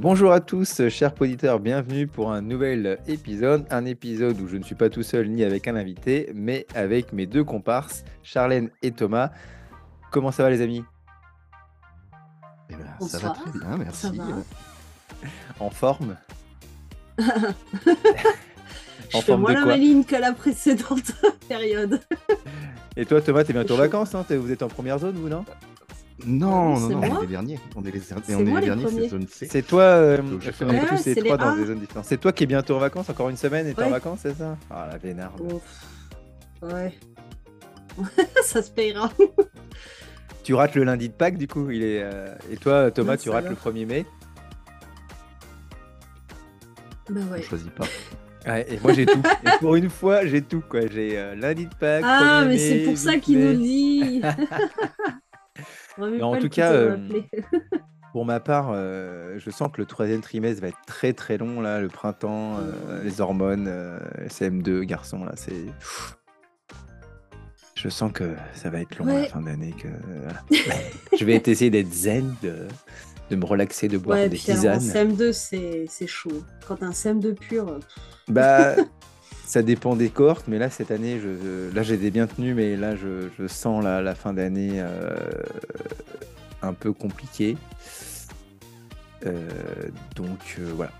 Bonjour à tous, chers auditeurs, bienvenue pour un nouvel épisode. Un épisode où je ne suis pas tout seul ni avec un invité, mais avec mes deux comparses, Charlène et Thomas. Comment ça va les amis? Eh ben, ça va très bien, merci. Ça va. En forme? Je En fais forme moins de la maline que la précédente période. Et toi Thomas, t'es bientôt en vacances, hein? Vous êtes en première zone vous non? Non, Ah oui, non, non, on est les derniers. On est les, C'est on est moi les les derniers, c'est zone C. C'est toi, euh, Donc, je on tous les c'est trois dans des zones différentes. C'est toi qui es bientôt en vacances, encore une semaine et t'es en vacances, c'est ça? Ah la vénarde. Ouais. ça se payera. Tu rates le lundi de Pâques du coup, il est. euh, Et toi Thomas, Non, tu rates va. le 1er mai? Bah On ouais. choisit pas. Ouais, et moi j'ai tout. Et pour une fois, j'ai tout quoi. J'ai euh, lundi de Pâques. Ah, 1er mais c'est pour ça 8 qu'il nous dit. Mais en tout cas, euh. Pour ma part, euh, je sens que le troisième trimestre va être très très long là, le printemps, euh, les hormones, euh, CM2, garçon là, c'est. Je sens que ça va être long à la fin d'année. Que voilà. je vais essayer d'être zen, de, de me relaxer, de boire Ouais, des tisanes. CM2, c'est chaud. Quand un CM2 pur, Bah, ça dépend des cohortes, mais là cette année, je, là j'ai des bien tenus, mais là je, sens la, la fin d'année euh, un peu compliquée. Euh, donc euh, voilà,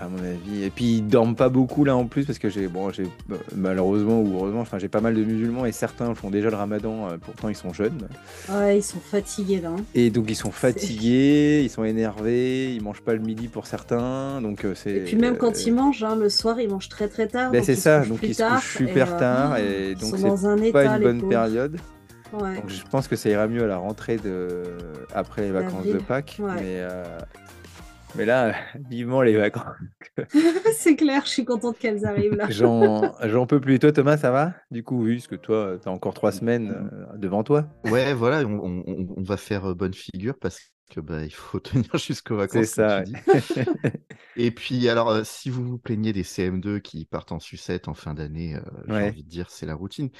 à mon avis. Et puis ils dorment pas beaucoup là en plus parce que j'ai bon, j'ai euh, malheureusement ou heureusement, enfin j'ai pas mal de musulmans et certains font déjà le Ramadan. euh, pourtant ils sont jeunes ouais, ils sont fatigués là. hein. et donc ils sont fatigués, ils sont énervés, ils mangent pas le midi pour certains. Donc euh, c'est. Et puis même quand euh, ils mangent, hein, le soir, ils mangent très très tard. Ben, c'est ça, donc ils se couchent super et, euh, tard et ils donc sont c'est pas état, une bonne pauvres. période. Ouais. Donc je pense que ça ira mieux à la rentrée de après les vacances de. Pâques. Ouais. Mais, euh, mais là, vivement les vacances. c'est clair, je suis contente qu'elles arrivent là. J'en j'en peux plus. Toi Thomas, ça va? Du coup, vu que toi, tu as encore trois semaines euh, devant toi. Ouais, voilà, on, on- va faire euh, bonne figure parce que bah, il faut tenir jusqu'aux vacances. C'est ça. comme tu dis. Et puis, alors, euh, si vous vous plaignez des CM2 qui partent en sucette en fin d'année, euh, j'ai Ouais. envie de dire, c'est la routine.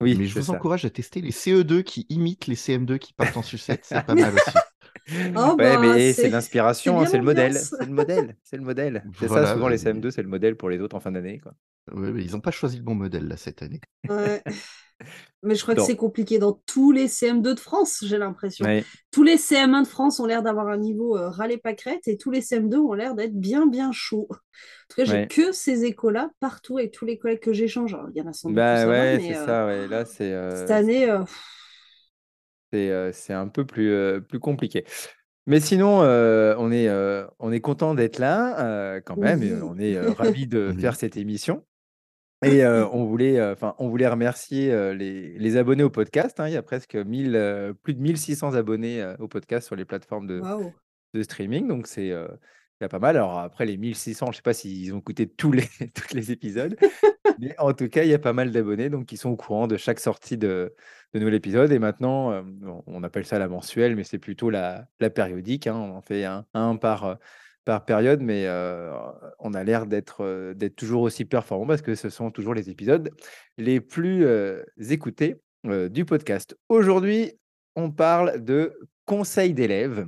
oui, Mais je vous ça. encourage à tester les CE2 qui imitent les CM2 qui partent en sucette. C'est pas mal aussi. Oh, ouais, bah, mais c'est- l'inspiration, c'est hein, c'est le modèle. C'est le modèle. C'est le modèle. C'est Voilà, ça, souvent les mais- CM2, c'est le modèle pour les autres en fin d'année. quoi. Ouais, mais ils n'ont pas choisi le bon modèle là cette année. Ouais. Mais je crois que c'est compliqué dans tous les CM2 de France, j'ai l'impression. Ouais. Tous les CM1 de France ont l'air d'avoir un niveau euh, râler pâquerette et tous les CM2 ont l'air d'être bien, bien chauds. En tout cas, j'ai Ouais. que ces échos-là partout avec tous les collègues que j'échange. Il y en a sans doute Bah ça ouais, c'est euh, ça. Ouais. Là, c'est. euh, cette année, euh, C'est euh, c'est un peu plus, euh, plus compliqué. Mais sinon, euh, on est, on est content d'être là quand même. et on est ravis de faire cette émission. Et on, voulait, enfin, on voulait remercier les, les abonnés au podcast. hein. Il y a presque 1000, plus de 1600 abonnés au podcast sur les plateformes de, streaming. Donc, c'est il y a pas mal. Alors, après, les 1600, je ne sais pas s'ils ont écouté tous les, tous les épisodes. En tout cas, il y a pas mal d'abonnés qui sont au courant de chaque sortie de, nouvel épisode. Et maintenant, euh, on- appelle ça la mensuelle, mais c'est plutôt la, périodique. hein. On en fait un, euh, par période, mais euh, on a l'air d'être toujours aussi performant parce que ce sont toujours les épisodes les plus écoutés du podcast. Aujourd'hui, on parle de conseils d'élèves.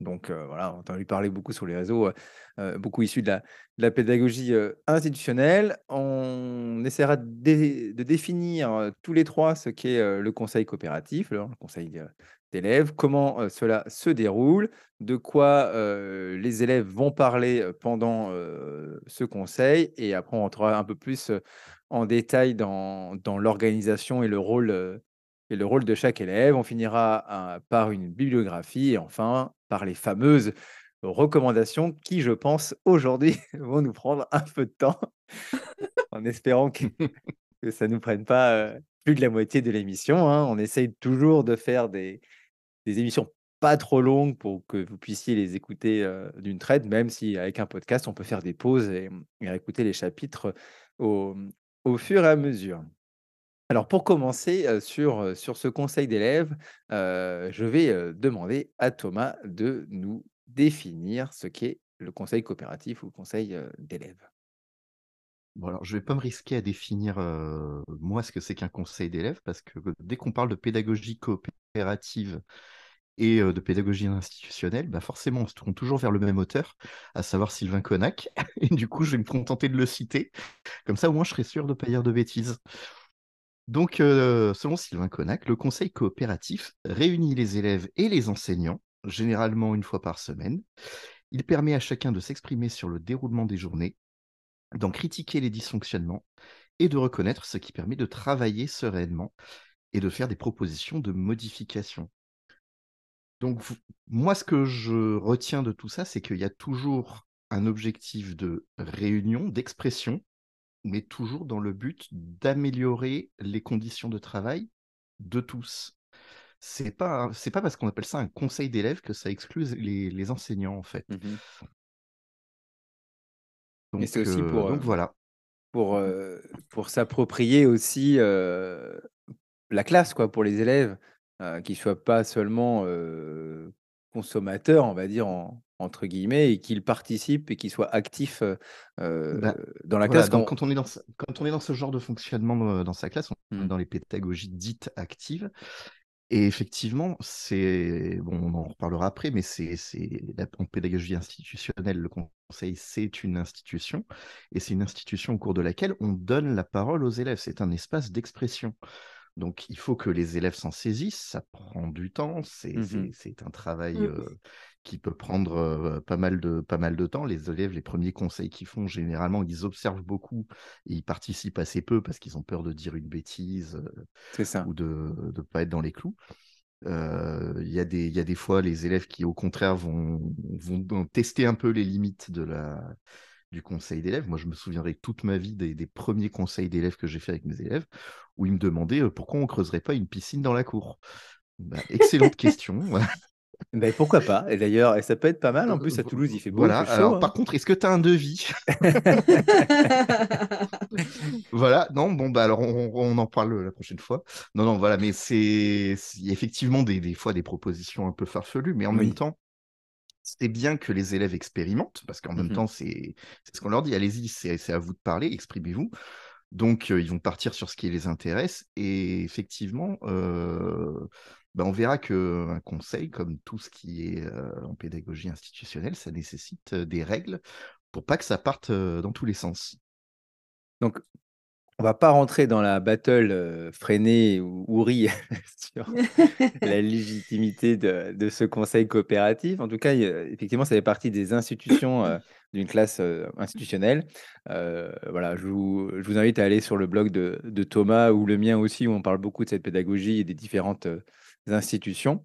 Donc voilà, on a entendu parler beaucoup sur les réseaux, beaucoup issus de la, pédagogie institutionnelle. On essaiera de, dé- de définir tous les trois ce qu'est le conseil coopératif, le, conseil d'élèves, comment cela se déroule, de quoi les élèves vont parler pendant ce conseil, et après on rentrera un peu plus en détail dans l'organisation et le rôle. Et le rôle de chaque élève. On finira euh, par une bibliographie et enfin par les fameuses recommandations qui, je pense, aujourd'hui vont nous prendre un peu de temps en espérant que, que ça ne nous prenne pas plus de la moitié de l'émission. hein. On essaye toujours de faire des, des émissions pas trop longues pour que vous puissiez les écouter euh, d'une traite, même si avec un podcast, on peut faire des pauses et, et écouter les chapitres au, au fur et à mesure. Alors pour commencer sur, ce conseil d'élèves, je vais demander à Thomas de nous définir ce qu'est le conseil coopératif ou le conseil d'élèves. Bon, alors, je vais pas me risquer à définir moi ce que c'est qu'un conseil d'élève parce que dès qu'on parle de pédagogie coopérative et de pédagogie institutionnelle, bah forcément, on se tourne toujours vers le même auteur, à savoir Sylvain Connac. Et du coup, je vais me contenter de le citer. Comme ça, au moins, je serai sûr de ne pas dire de bêtises. Donc, selon Sylvain Connac, le conseil coopératif réunit les élèves et les enseignants, généralement une fois par semaine. Il permet à chacun de s'exprimer sur le déroulement des journées, d'en critiquer les dysfonctionnements et de reconnaître ce qui permet de travailler sereinement et de faire des propositions de modification. Donc, moi, ce que je retiens de tout ça, c'est qu'il y a toujours un objectif de réunion, d'expression, mais toujours dans le but d'améliorer les conditions de travail de tous. C'est pas, c'est pas parce qu'on appelle ça un conseil d'élèves que ça exclut les, enseignants, en fait. Mmh donc, c'est aussi pour, donc voilà. Pour, pour s'approprier aussi la classe, quoi, pour les élèves, qui ne soient pas seulement consommateurs, on va dire, entre guillemets, et qu'ils participent et qu'ils soient actifs bah, dans la classe. quand, on est dans ce, quand on est dans ce genre de fonctionnement dans sa classe, on est mmh. dans les pédagogies dites actives. Et effectivement, c'est bon, on en reparlera après, mais c'est en pédagogie institutionnelle, le conseil, c'est une institution, et c'est une institution au cours de laquelle on donne la parole aux élèves. C'est un espace d'expression. Donc, il faut que les élèves s'en saisissent. Ça prend du temps. C'est mmh un travail mmh. qui peut prendre pas, mal de, pas mal de temps. Les élèves, les premiers conseils qu'ils font, généralement, ils observent beaucoup et ils participent assez peu parce qu'ils ont peur de dire une bêtise ou de ne pas être dans les clous. Il y, a des, y a des fois les élèves qui, au contraire, vont, vont tester un peu les limites de la, du conseil d'élèves. Moi, je me souviendrai toute ma vie des, premiers conseils d'élèves que j'ai fait avec mes élèves, où ils me demandaient euh, pourquoi on creuserait pas une piscine dans la cour. Bah, excellente question. Ben, pourquoi pas Et d'ailleurs, ça peut être pas mal. En plus, à Toulouse, il fait beau. Voilà. Alors, par hein. contre, est-ce que tu as un devis? Voilà. Non, bon, bah alors on, en parle la prochaine fois. Non, non, voilà. Mais c'est effectivement des, des, fois des propositions un peu farfelues, mais en même temps, c'est bien que les élèves expérimentent, parce qu'en même mmh temps, c'est ce qu'on leur dit, allez-y, c'est à vous de parler, exprimez-vous. Donc, ils vont partir sur ce qui les intéresse. Et effectivement, bah, on verra qu'un conseil, comme tout ce qui est en pédagogie institutionnelle, ça nécessite des règles pour pas que ça parte dans tous les sens. Donc, on va pas rentrer dans la battle freinée ou ouri sur la légitimité de, ce conseil coopératif. En tout cas, effectivement, ça fait partie des institutions d'une classe institutionnelle. voilà, je vous, invite à aller sur le blog de, de, Thomas ou le mien aussi, où on parle beaucoup de cette pédagogie et des différentes institutions.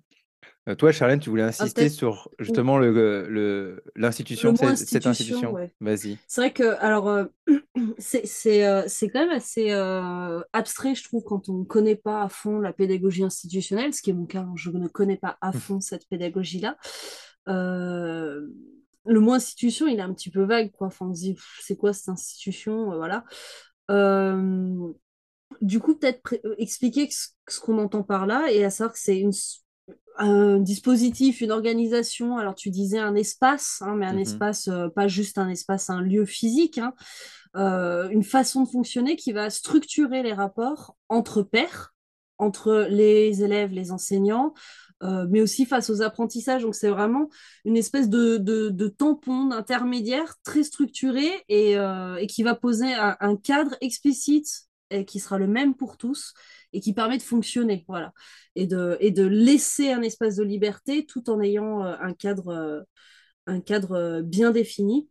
Euh, toi, Charlène, tu voulais ah, insister sur justement le, l'institution, cette, institution. Vas-y. C'est vrai que, alors, euh, c'est, euh, c'est, quand même assez abstrait, je trouve, quand on ne connaît pas à fond la pédagogie institutionnelle, ce qui est mon cas, hein, je ne connais pas à mmh. fond cette pédagogie-là. Le mot institution, il est un petit peu vague, quoi. Enfin, on se dit, c'est quoi cette institution Voilà. du coup, peut-être expliquer ce qu'on entend par là et à savoir que c'est un dispositif, une organisation. Alors, tu disais un espace, hein, mais un mmh espace, euh, pas juste un espace, un lieu physique, hein. euh, une façon de fonctionner qui va structurer les rapports entre pairs, entre les élèves, les enseignants, euh, mais aussi face aux apprentissages. Donc, c'est vraiment une espèce de, tampon, d'intermédiaire très structuré et, et, qui va poser un cadre explicite qui sera le même pour tous et qui permet de fonctionner, voilà, et de, laisser un espace de liberté tout en ayant euh, un cadre, euh, euh, bien défini.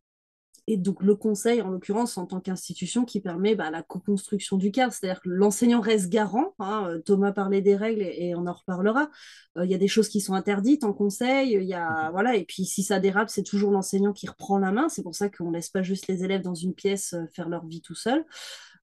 Et donc le conseil, en l'occurrence, en tant qu'institution, qui permet bah, la co-construction du cadre, c'est-à-dire que l'enseignant reste garant. Hein, Thomas parlait des règles et, on en reparlera. Il y a des choses qui sont interdites en conseil. Il y a, mmh voilà, et puis si ça dérape, c'est toujours l'enseignant qui reprend la main. C'est pour ça qu'on ne laisse pas juste les élèves dans une pièce faire leur vie tout seul.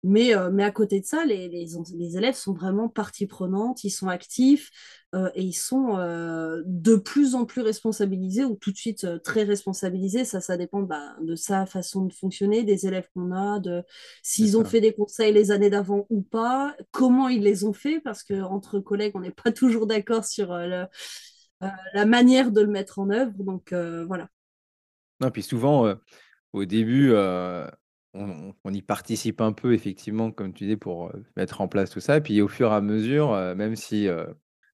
Mais, euh, mais à côté de ça, les, les, élèves sont vraiment partie prenante, ils sont actifs euh, et ils sont euh, de plus en plus responsabilisés ou tout de suite très responsabilisés. Ça, ça dépend bah, de sa façon de fonctionner, des élèves qu'on a, de s'ils ont fait des conseils les années d'avant ou pas, comment ils les ont fait, parce qu'entre collègues, on n'est pas toujours d'accord sur la manière de le mettre en œuvre. Donc voilà. Non, puis souvent, au début, on, y participe un peu, effectivement, comme tu dis, pour mettre en place tout ça. Et puis au fur et à mesure, même si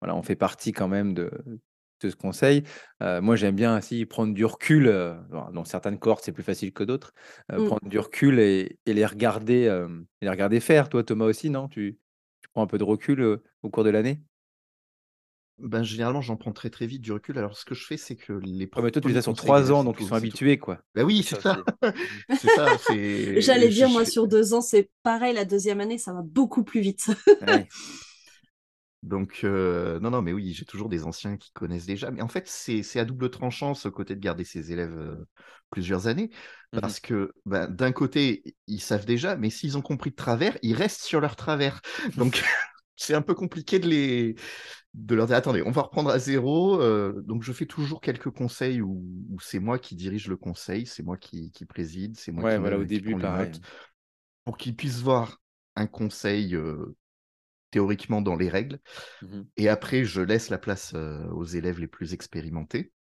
voilà, on fait partie quand même de, ce conseil. moi, j'aime bien aussi prendre du recul. dans certaines cohortes, c'est plus facile que d'autres. Mmh. Prendre du recul et, les, regarder, les regarder faire. Toi, Thomas aussi, non? Tu, prends un peu de recul au cours de l'année? Ben, généralement, j'en prends très très vite du recul. Alors, ce que je fais, c'est que les. Ouais, mais toi, tu les as sur trois ans, donc ils sont habitués, quoi. Ben oui, c'est ça. c'est ça. J'allais dire, moi, sur deux ans, c'est pareil. La deuxième année, ça va beaucoup plus vite. Donc, euh, non, non, mais oui, j'ai toujours des anciens qui connaissent déjà. Mais en fait, c'est à double tranchant ce côté de garder ses élèves euh, plusieurs années. Mmh parce que ben, d'un côté, ils savent déjà, mais s'ils ont compris de travers, ils restent sur leur travers. Donc, c'est un peu compliqué de les de leur dire attendez, on va reprendre à zéro. Euh, donc je fais toujours quelques conseils où, c'est moi qui dirige le conseil, c'est moi qui, préside, c'est moi ouais, qui, voilà, au début, pareil. pour qu'ils puissent voir un conseil théoriquement dans les règles. Mmh et après, je laisse la place aux élèves les plus expérimentés.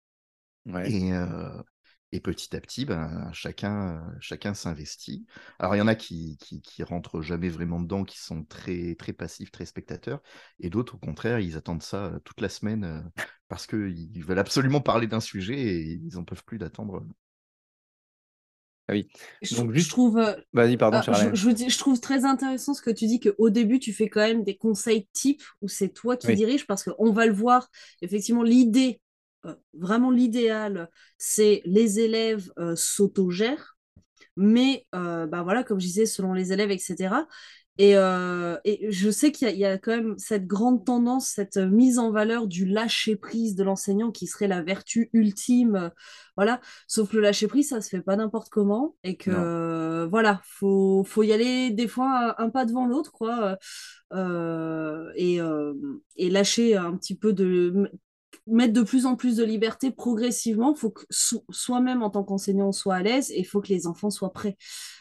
Et, et, petit à petit, ben, chacun, chacun s'investit. Alors, il y en a qui, qui, rentrent jamais vraiment dedans, qui sont très, très passifs, très spectateurs. Et d'autres, au contraire, ils attendent ça toute la semaine parce qu'ils veulent absolument parler d'un sujet et ils n'en peuvent plus d'attendre ah oui. Je, Donc, juste... je trouve. Euh, Vas-y, pardon, euh, je, je, trouve très intéressant ce que tu dis qu'au début, tu fais quand même des conseils types où c'est toi qui diriges parce qu'on va le voir. Effectivement, l'idée, euh, vraiment l'idéal, c'est les élèves s'autogèrent. Mais bah voilà, comme je disais, selon les élèves, etc. Euh, et, je sais qu'il y, a quand même cette grande tendance, cette mise en valeur du lâcher prise de l'enseignant qui serait la vertu ultime, euh, voilà. Sauf que le lâcher prise, ça se fait pas n'importe comment et que voilà, faut faut y aller des fois un, pas devant l'autre, quoi, euh, et, et lâcher un petit peu de mettre de plus en plus de liberté progressivement. Il faut que soi-même, en tant qu'enseignant, soit à l'aise et il faut que les enfants soient prêts.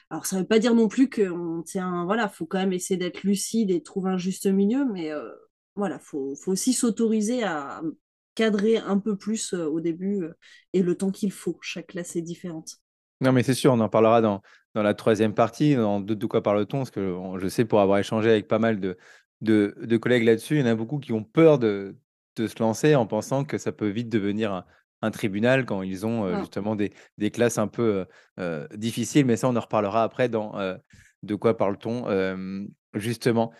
Alors, ça ne veut pas dire non plus qu'on tient. Voilà, il faut quand même essayer d'être lucide et trouver un juste milieu, mais euh, voilà, il faut, aussi s'autoriser à cadrer un peu plus euh, au début euh, et le temps qu'il faut. Chaque classe est différente. Non, mais c'est sûr, on en parlera dans, dans la troisième partie, dans de, de quoi parle-t-on? Parce que je sais, pour avoir échangé avec pas mal de, de, de collègues là-dessus, il y en a beaucoup qui ont peur de, de se lancer en pensant que ça peut vite devenir un, tribunal quand ils ont justement des, des, classes un peu difficiles. Mais ça, on en reparlera après dans De quoi parle-t-on justement.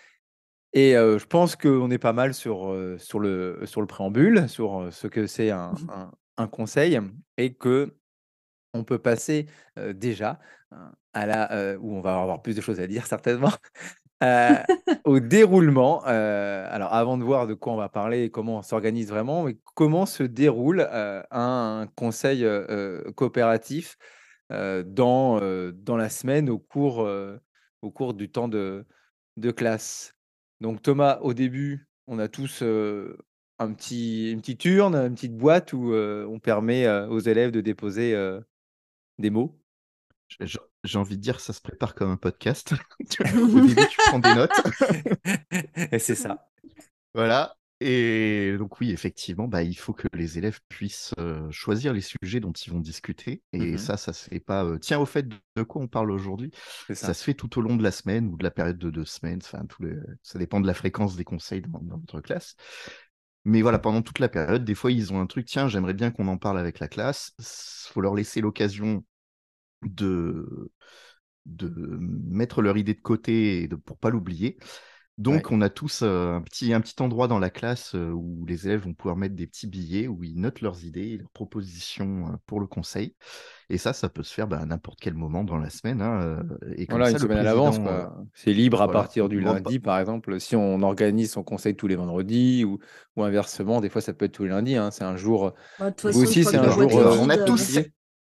Et je pense qu'on est pas mal sur, sur, le, sur le préambule, sur ce que c'est un, mmh un, un, conseil et que on peut passer déjà à la où on va avoir plus de choses à dire certainement euh, au déroulement. Euh, alors, avant de voir de quoi on va parler et comment on s'organise vraiment, mais comment se déroule euh, un conseil coopératif dans, dans la semaine au cours, au cours du temps de, de classe? Donc, Thomas, au début, on a tous un petit, une petite urne, une petite boîte où on permet aux élèves de déposer des mots. J'ai envie de dire, ça se prépare comme un podcast. Au début, tu prends des notes. Et c'est ça. Voilà. Et donc oui, effectivement, bah, il faut que les élèves puissent euh, choisir les sujets dont ils vont discuter. Et mmh ça, ça se fait pas. Euh, tiens, au fait, de quoi on parle aujourd'hui? Ça. se fait tout au long de la semaine ou de la période de deux semaines. Enfin, tout ça dépend de la fréquence des conseils dans, dans votre classe. Mais voilà, pendant toute la période, des fois, ils ont un truc. Tiens, j'aimerais bien qu'on en parle avec la classe. Il faut leur laisser l'occasion de, de mettre leur idée de côté de, pour pas l'oublier. Donc, on a tous un, petit, un petit endroit dans la classe où les élèves vont pouvoir mettre des petits billets où ils notent leurs idées, leurs propositions pour le conseil. Et ça, ça peut se faire bah, à n'importe quel moment dans la semaine. Hein, et voilà, une semaine à l'avance. C'est libre à partir du lundi, par exemple. Si on organise son conseil tous les vendredis ou, ou inversement, des fois, ça peut être tous les lundis. Hein. C'est un jour. Bah, aussi, c'est un jour. on a tous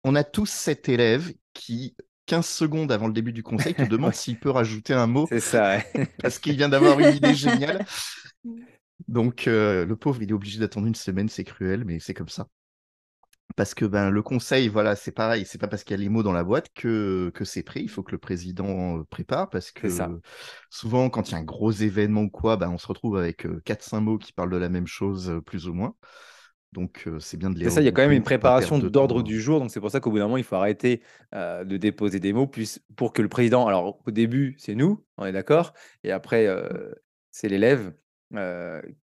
on a tous cet élève qui, 15 secondes avant le début du conseil, te demande s'il peut rajouter un mot. C'est ça, parce qu'il vient d'avoir une idée géniale. Donc, euh, le pauvre, il est obligé d'attendre une semaine, c'est cruel, mais c'est comme ça. Parce que ben, le conseil, voilà, c'est pareil, c'est pas parce qu'il y a les mots dans la boîte que, que c'est prêt. Il faut que le président euh, prépare parce que souvent, quand il y a un gros événement ou quoi, ben, on se retrouve avec 4-5 euh, mots qui parlent de la même chose, plus ou moins. Donc, c'est bien de les. C'est ça, il y a quand même une préparation d'ordre du jour. Donc, c'est pour ça qu'au bout d'un moment, il faut arrêter de déposer des mots pour que le président. Alors, au début, c'est nous, on est d'accord. Et après, mmh. c'est l'élève.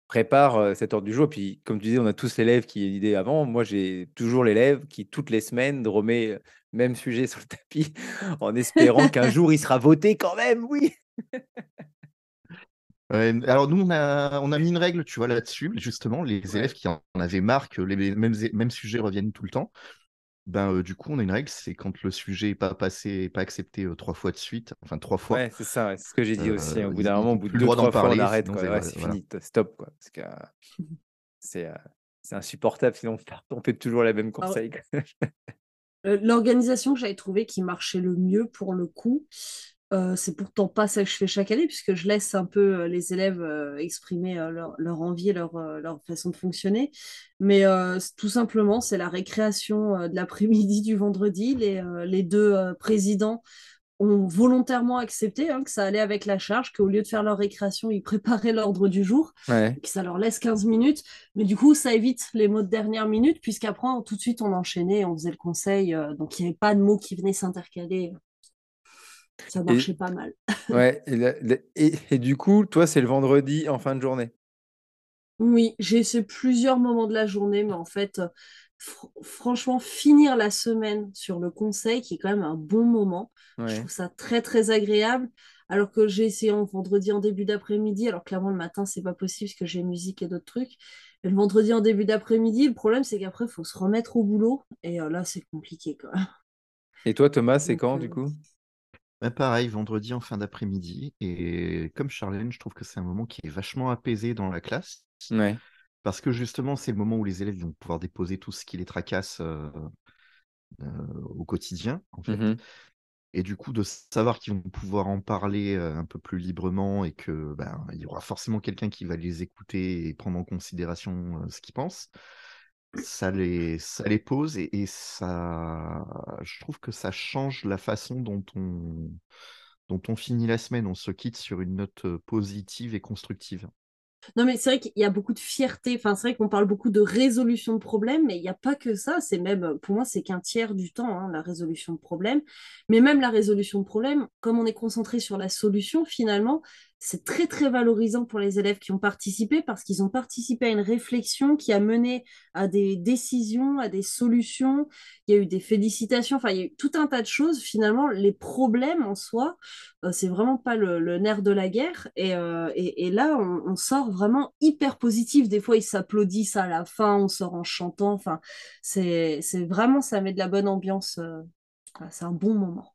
prépare cet ordre du jour. Puis, comme tu disais, on a tous l'élève qui est l'idée avant. Moi, j'ai toujours l'élève qui, toutes les semaines, remet même sujet sur le tapis en espérant qu'un jour il sera voté quand même, oui. alors nous, on a, on a mis une règle, tu vois, là-dessus, justement, les élèves qui en avaient marre que les mêmes, mêmes sujets reviennent tout le temps, ben, du coup, on a une règle, c'est quand le sujet n'est pas passé, pas accepté trois fois de suite, enfin trois fois. Ouais, c'est ça, c'est ce que j'ai dit aussi. Au bout d'un moment, au bout de deux, trois fois, on arrête. c'est fini, stop. Quoi, parce que c'est insupportable, sinon on fait toujours les mêmes ah conseils. L'organisation que j'avais trouvée qui marchait le mieux pour le coup, euh, c'est pourtant pas ça que je fais chaque année, puisque je laisse un peu euh, les élèves euh, exprimer leur, leur, envie et leur, leur, façon de fonctionner. Mais tout simplement, c'est la récréation de l'après-midi du vendredi. Les, les deux présidents ont volontairement accepté hein, que ça allait avec la charge, qu'au lieu de faire leur récréation, ils préparaient l'ordre du jour, que ça leur laisse 15 minutes. Mais du coup, ça évite les mots de dernière minute, puisqu'après, tout de suite, on enchaînait, on faisait le conseil. donc, il n'y avait pas de mots qui venaient s'intercaler ça marchait pas mal. ouais, et, et, du coup, toi, c'est le vendredi en fin de journée? Oui, j'ai essayé plusieurs moments de la journée, mais en fait, franchement, finir la semaine sur le conseil, qui est quand même un bon moment, je trouve ça très, très agréable. Alors que j'ai essayé en vendredi en début d'après-midi, alors clairement le matin, c'est pas possible parce que j'ai musique et d'autres trucs. Et le vendredi en début d'après-midi, le problème, c'est qu'après, il faut se remettre au boulot. Et euh, là, c'est compliqué quand même. Et toi, Thomas, c'est quand du coup? Bah, pareil, vendredi en fin d'après-midi. Et comme Charlène, je trouve que c'est un moment qui est vachement apaisé dans la classe. Ouais. Parce que justement, c'est le moment où les élèves vont pouvoir déposer tout ce qui les tracasse euh, euh, au quotidien, en fait. Mmh et du coup, de savoir qu'ils vont pouvoir en parler euh, un peu plus librement et que ben, il y aura forcément quelqu'un qui va les écouter et prendre en considération ce qu'ils pensent ça les, ça les pose et, ça, je trouve que ça change la façon dont on, dont on finit la semaine. On se quitte sur une note positive et constructive. Non, mais c'est vrai qu'il y a beaucoup de fierté. Enfin, c'est vrai qu'on parle beaucoup de résolution de problèmes, mais il n'y a pas que ça. C'est même, pour moi, c'est qu'un tiers du temps, hein, la résolution de problèmes. Mais même la résolution de problèmes, comme on est concentré sur la solution, finalement, c'est très très valorisant pour les élèves qui ont participé parce qu'ils ont participé à une réflexion qui a mené à des décisions, à des solutions. Il y a eu des félicitations, enfin il y a eu tout un tas de choses. Finalement, les problèmes en soi, euh, c'est vraiment pas le, nerf de la guerre. Et, euh, là, on, sort vraiment hyper positif. Des fois, ils s'applaudissent à la fin, on sort en chantant. Enfin, c'est vraiment ça met de la bonne ambiance. Euh, c'est un bon moment.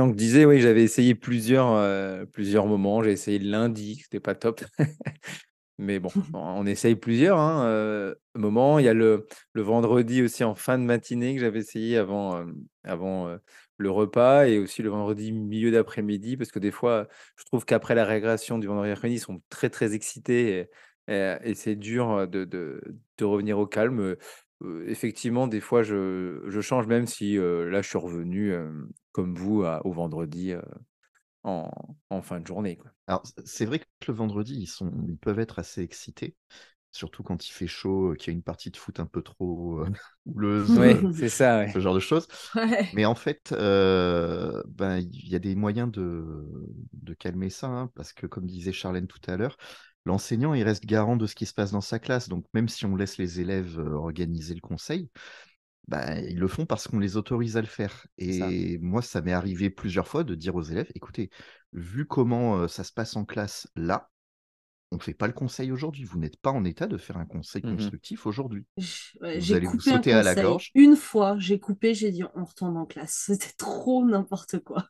Donc, disais, oui, j'avais essayé plusieurs, euh, plusieurs moments. J'ai essayé lundi, c'était pas top. Mais bon, on essaye plusieurs hein, euh, moments. Il y a le, le vendredi aussi en fin de matinée que j'avais essayé avant, euh, avant le repas et aussi le vendredi milieu d'après-midi parce que des fois, je trouve qu'après la régression du vendredi après-midi, ils sont très, très excités et, et c'est dur de, de, de revenir au calme effectivement, des fois, je, je change, même si là, je suis revenu comme vous au vendredi en, en, fin de journée. Quoi. Alors, c'est vrai que le vendredi, ils, sont, ils peuvent être assez excités, surtout quand il fait chaud, qu'il y a une partie de foot un peu trop houleuse, c'est ça, ce genre de choses. Mais en fait, ben, il y a des moyens de, de calmer ça, hein, parce que, comme disait Charlène tout à l'heure, l'enseignant, il reste garant de ce qui se passe dans sa classe. Donc, même si on laisse les élèves euh, organiser le conseil, bah, ils le font parce qu'on les autorise à le faire. Et moi, ça m'est arrivé plusieurs fois de dire aux élèves, écoutez, vu comment ça se passe en classe là, on ne fait pas le conseil aujourd'hui. Vous n'êtes pas en état de faire un conseil mmh constructif aujourd'hui. vous allez vous sauter à la gorge. Une fois, j'ai coupé, j'ai dit on retourne en classe. C'était trop n'importe quoi.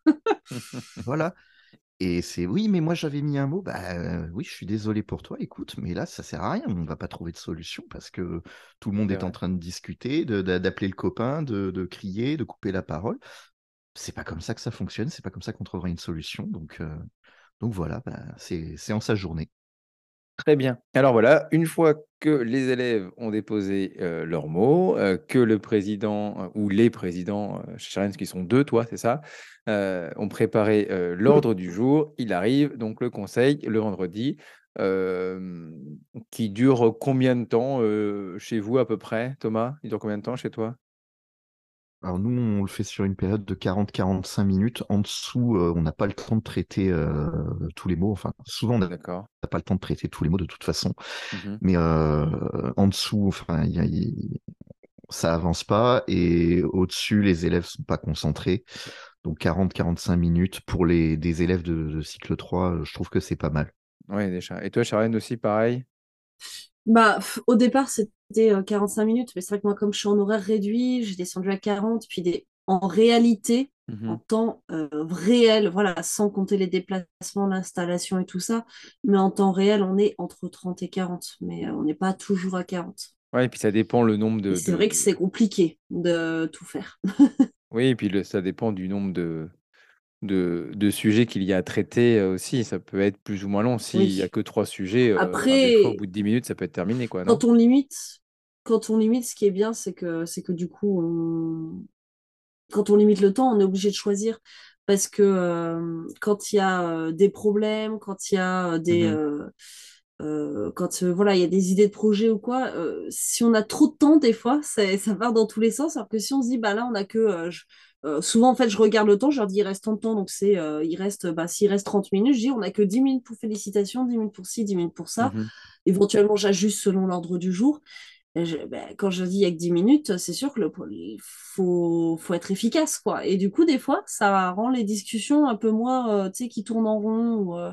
voilà. Et c'est oui, mais moi j'avais mis un mot, bah oui, je suis désolé pour toi, écoute, mais là ça sert à rien, on ne va pas trouver de solution parce que tout le monde est, en train de discuter, d'appeler le copain, de, crier, de couper la parole. C'est pas comme ça que ça fonctionne, c'est pas comme ça qu'on trouvera une solution. Donc, donc voilà, bah, c'est en sa journée. Très bien. Alors voilà, une fois que les élèves ont déposé leurs mots, que le président ou les présidents, chez qui sont deux, toi, c'est ça, ont préparé l'ordre du jour, il arrive donc le conseil le vendredi, qui dure combien de temps chez vous à peu près, Thomas? Il dure combien de temps chez toi? Alors nous, on le fait sur une période de 40-45 minutes. En dessous, on n'a pas le temps de traiter tous les mots. Enfin, souvent, on n'a pas le temps de prêter tous les mots de toute façon. Mmh Mais en dessous, enfin, ça avance pas et au-dessus, les élèves sont pas concentrés. Donc 40-45 minutes pour les, des élèves de, cycle 3, je trouve que c'est pas mal. Oui, déjà. Et toi, Charlène, aussi, pareil? Bah, au départ, c'était 45 minutes, mais c'est vrai que moi, comme je suis en horaire réduit, j'ai descendu à 40, puis des... en réalité, Mmh en temps réel, voilà, sans compter les déplacements, l'installation et tout ça. Mais en temps réel, on est entre 30 et 40, mais on n'est pas toujours à 40. Oui, et puis ça dépend le nombre de. C'est vrai que c'est compliqué de tout faire. oui, et puis ça dépend du nombre de, de, sujets qu'il y a à traiter aussi. Ça peut être plus ou moins long. S'il n'y a que trois sujets, Après, au bout de 10 minutes, ça peut être terminé. Quoi, quand on limite, quand on limite, ce qui est bien, c'est que, c'est que du coup, on, quand on limite le temps, on est obligé de choisir parce que euh, quand il y a euh, des problèmes, quand il y a des mmh euh, quand voilà il y a des idées de projet ou quoi, si on a trop de temps des fois, ça, ça va dans tous les sens. Alors que si on se dit bah là on a que souvent en fait je regarde le temps, je leur dis il reste tant de temps donc c'est il reste bah s'il reste 30 minutes, je dis on a que 10 minutes pour félicitations, 10 minutes pour ci, 10 minutes pour ça. Mmh Éventuellement j'ajuste selon l'ordre du jour. Ben, quand je dis il y a que 10 minutes, c'est sûr que le, faut, faut être efficace, quoi. Et du coup, des fois, ça rend les discussions un peu moins, euh, tu sais, qui tournent en rond. Euh,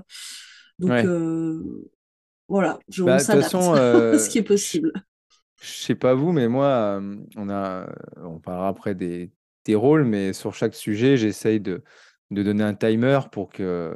donc, euh, voilà, je bah, s'adapte ce qui est possible. Je sais pas vous, mais moi, on a, on parlera après des, des rôles, mais sur chaque sujet, j'essaye de, de donner un timer pour que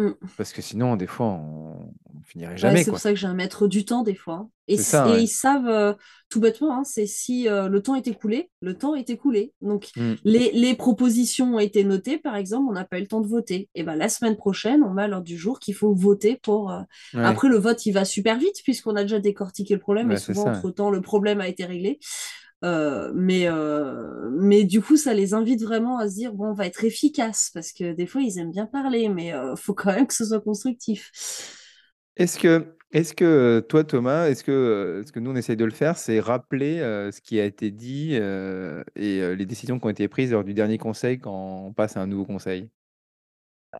Mmh. Parce que sinon, des fois, on, finirait jamais. c'est pour ça que j'ai un maître du temps, des fois. Et, ils savent, euh, tout bêtement, hein, c'est si euh, le temps est écoulé, le temps est écoulé. Donc, mmh. les, propositions ont été notées, par exemple, on n'a pas eu le temps de voter. Et ben la semaine prochaine, on met à l'ordre du jour qu'il faut voter pour. Euh, après, le vote, il va super vite, puisqu'on a déjà décortiqué le problème, et souvent, entre-temps, le problème a été réglé. Euh, mais, euh, mais du coup, ça les invite vraiment à se dire bon, on va être efficace parce que des fois, ils aiment bien parler, mais euh, faut quand même que ce soit constructif. Est-ce que, est que toi, Thomas, est-ce que ce que nous on essaye de le faire, c'est rappeler ce qui a été dit et les décisions qui ont été prises lors du dernier conseil quand on passe à un nouveau conseil?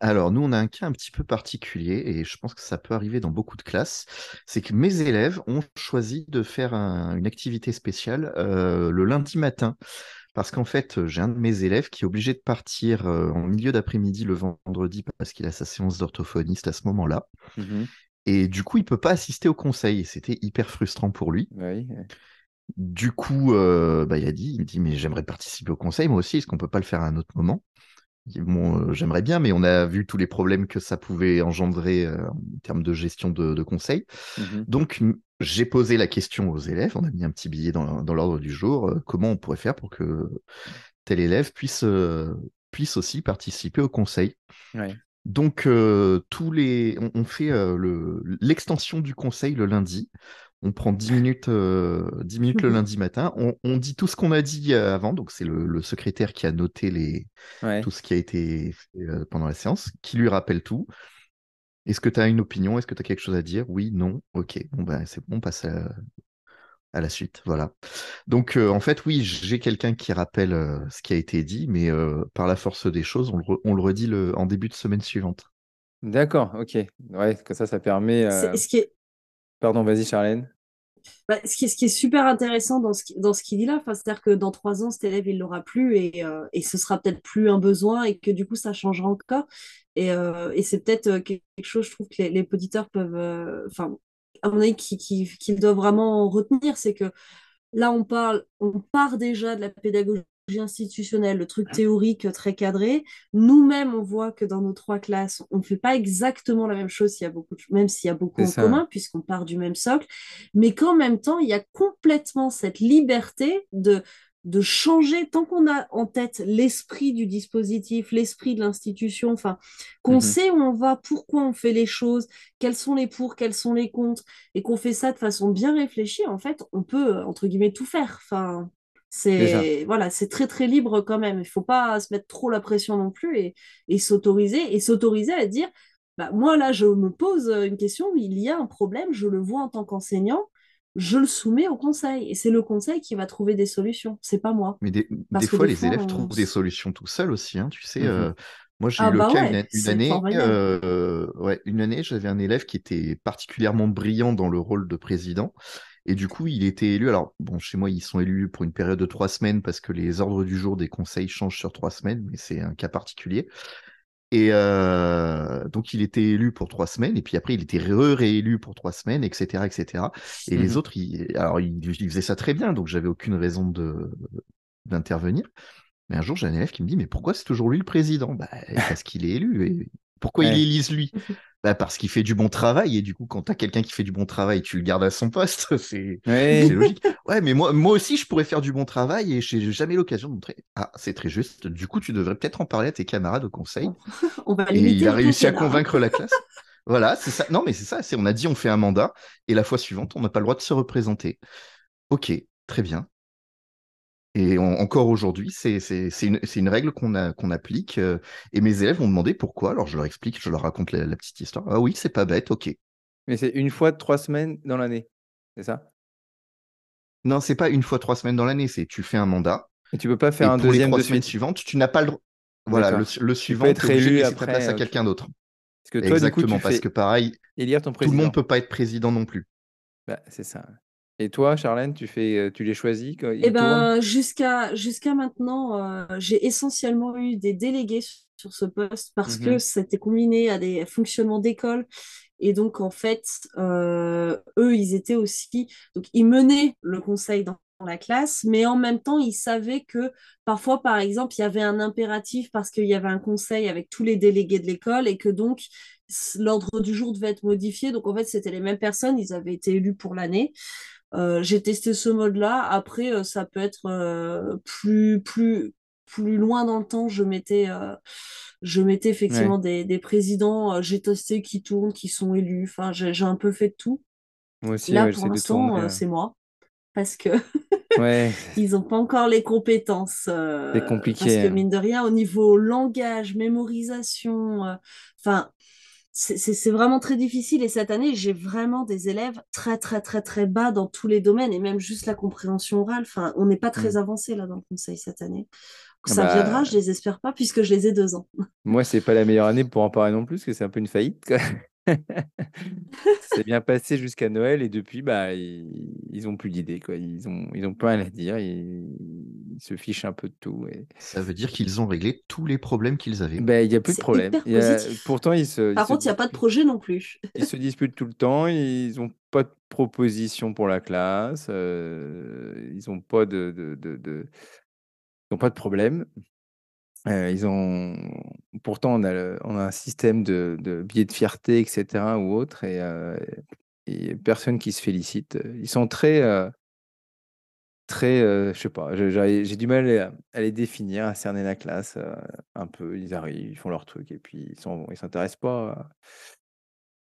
Alors, nous, on a un cas un petit peu particulier et je pense que ça peut arriver dans beaucoup de classes. C'est que mes élèves ont choisi de faire une activité spéciale euh, le lundi matin. Parce qu'en fait, j'ai un de mes élèves qui est obligé de partir euh, en milieu d'après-midi le vendredi parce qu'il a sa séance d'orthophoniste à ce moment-là. Mmh et du coup, il peut pas assister au conseil. Et c'était hyper frustrant pour lui. Du coup, euh, bah, il a dit, il me dit, mais j'aimerais participer au conseil, moi aussi, est-ce qu'on peut pas le faire à un autre moment? Bon, euh, j'aimerais bien, mais on a vu tous les problèmes que ça pouvait engendrer euh, en termes de gestion de, conseils. Mmh Donc, j'ai posé la question aux élèves, on a mis un petit billet dans, l'ordre du jour, euh, comment on pourrait faire pour que tel élève puisse, puisse aussi participer au conseil. Donc, tous les, on, fait l'extension du conseil le lundi on prend 10 minutes, 10 euh, minutes le lundi matin. On, dit tout ce qu'on a dit euh, avant. Donc, c'est le, secrétaire qui a noté les, tout ce qui a été fait euh, pendant la séance, qui lui rappelle tout. Est-ce que tu as une opinion? Est-ce que tu as quelque chose à dire? Oui, non Ok. Bon, ben, c'est bon, on passe à, la suite. Voilà. Donc, en fait, oui, j'ai quelqu'un qui rappelle ce qui a été dit, mais par la force des choses, on le, redit le, en début de semaine suivante. D'accord, ok. Ouais, que ça, ça permet. Ce qui est Pardon, vas-y, Charlène. Bah, ce, qui, est super intéressant dans ce, qu'il dit là, c'est-à-dire que dans trois ans, cet élève, il l'aura plus et, euh, et ce sera peut-être plus un besoin et que du coup, ça changera encore. Et, euh, et c'est peut-être euh, quelque chose, je trouve, que les, auditeurs peuvent, enfin, à mon avis, qu'ils doivent vraiment retenir, c'est que là, on parle, on part déjà de la pédagogie institutionnel, le truc théorique très cadré. Nous-mêmes, on voit que dans nos trois classes, on ne fait pas exactement la même chose, y a beaucoup même s'il y a beaucoup en commun, puisqu'on part du même socle, mais qu'en même temps, il y a complètement cette liberté de de changer tant qu'on a en tête l'esprit du dispositif, l'esprit de l'institution, enfin qu'on mmh sait où on va, pourquoi on fait les choses, quels sont les pour, quels sont les contre, et qu'on fait ça de façon bien réfléchie, en fait, on peut entre guillemets tout faire. Enfin, c'est voilà, c'est très très libre quand même. Il faut pas se mettre trop la pression non plus et, et s'autoriser et s'autoriser à dire bah, moi là je me pose une question, il y a un problème, je le vois en tant qu'enseignant, je le soumets au conseil et c'est le conseil qui va trouver des solutions, c'est pas moi. Mais des, fois, les élèves trouvent des solutions tout seuls aussi. Hein, tu sais, mmh Moi, j'ai Ah eu le bah cas ouais, une, une c'est année. formidable. euh, ouais, une année, j'avais un élève qui était particulièrement brillant dans le rôle de président. Et du coup, il était élu. Alors, bon, chez moi, ils sont élus pour une période de trois semaines parce que les ordres du jour des conseils changent sur trois semaines, mais c'est un cas particulier. Et euh, donc, il était élu pour trois semaines, et puis après, il était re-réélu pour trois semaines, etc., etc. Et les Mhm. autres, ils- alors, ils, ils faisaient ça très bien, donc j'avais aucune raison de d'intervenir. Mais un jour, j'ai un élève qui me dit, mais pourquoi c'est toujours lui le président? Bah, parce qu'il est élu. Et pourquoi Ouais. élisent lui? Bah, parce qu'il fait du bon travail, et du coup, quand tu as quelqu'un qui fait du bon travail, tu le gardes à son poste. C'est Ouais. logique. Ouais, mais moi, moi aussi, je pourrais faire du bon travail et j'ai jamais l'occasion de montrer. Ah, c'est très juste. Du coup, tu devrais peut-être en parler à tes camarades au conseil. On va Et il a réussi à convaincre la classe. Voilà, c'est ça. Non, mais c'est ça. C'est on a dit on fait un mandat et la fois suivante, on n'a pas le droit de se représenter. Ok, très bien. Et on- encore aujourd'hui, c'est une, règle qu'on applique. euh, et mes élèves m'ont demandé pourquoi. Alors je leur explique, je leur raconte la, la petite histoire. Ah oui, c'est pas bête, ok. Mais c'est une fois trois semaines dans l'année, c'est ça? Non, c'est pas une fois trois semaines dans l'année, c'est tu fais un mandat. Et tu peux pas Et faire un pour les deuxième trois de semaines suite. suivantes, tu n'as pas le droit. Voilà, le, Tu suivant, peux tu être de élu après. place à euh, quelqu'un d'autre. Parce que toi, du coup, Exactement, tu parce fais que pareil, élire ton tout le monde président. peut pas être président non plus. Bah, c'est ça. Et toi, Charlène, tu fais, euh, tu les choisis quand Eh ils ben, jusqu'à jusqu'à maintenant, euh, j'ai essentiellement eu des délégués sur ce poste parce que Mhm. c'était combiné à des fonctionnements d'école. Et donc, en fait, euh, eux, ils étaient aussi... Donc, ils menaient le conseil dans la classe, mais en même temps, ils savaient que parfois, par exemple, il y avait un impératif parce qu'il y avait un conseil avec tous les délégués de l'école et que donc, l'ordre du jour devait être modifié. Donc, en fait, c'était les mêmes personnes, ils avaient été élus pour l'année. Euh, j'ai testé ce mode-là. Après, euh, ça peut être euh, plus, plus, plus loin dans le temps. Je mettais, je mettais Ouais. effectivement des, des présidents. j'ai testé qui tournent, qui sont élus. Enfin, j'ai un peu fait de tout. Moi aussi, Là, ouais, pour l'instant, c'est moi. Parce que Ouais, ils n'ont pas encore les compétences. c'est euh, parce compliqué. que hein. mine de rien, au niveau langage, mémorisation, enfin, c'est vraiment très difficile. Et cette année, j'ai vraiment des élèves très, très, très, très bas dans tous les domaines, et même juste la compréhension orale. Enfin, on n'est pas très Mm. avancé là dans le conseil cette année. Ah Ça viendra, Bah, je les espère pas, puisque je les ai deux ans. moi, c'est pas la meilleure année pour en parler non plus, parce que c'est un peu une faillite. quoi. Ça s'est bien passé jusqu'à Noël et depuis, bah, ils, ils ont plus d'idées, quoi. Ils ont, ils ont pas rien à dire. Ils, ils se fichent un peu de tout. Et... Ça veut dire qu'ils ont réglé tous les problèmes qu'ils avaient. Ben, il y a plus de C'est problème. y a-. Pourtant, ils se, Par contre, il n'y a pas de projet non plus. ils se disputent tout le temps. Ils ont pas de proposition pour la classe. euh, ils ont pas de, de, de, de- ils ont pas de problème. Ils ont pourtant on a, un système de, de biais de fierté, etc. ou autre, et, euh, et personne qui se félicite. Ils sont très, euh, très, je sais pas, j'ai du mal à, les définir, à cerner la classe un peu. Ils arrivent, ils font leur truc, et puis ils ils s'intéressent pas. à-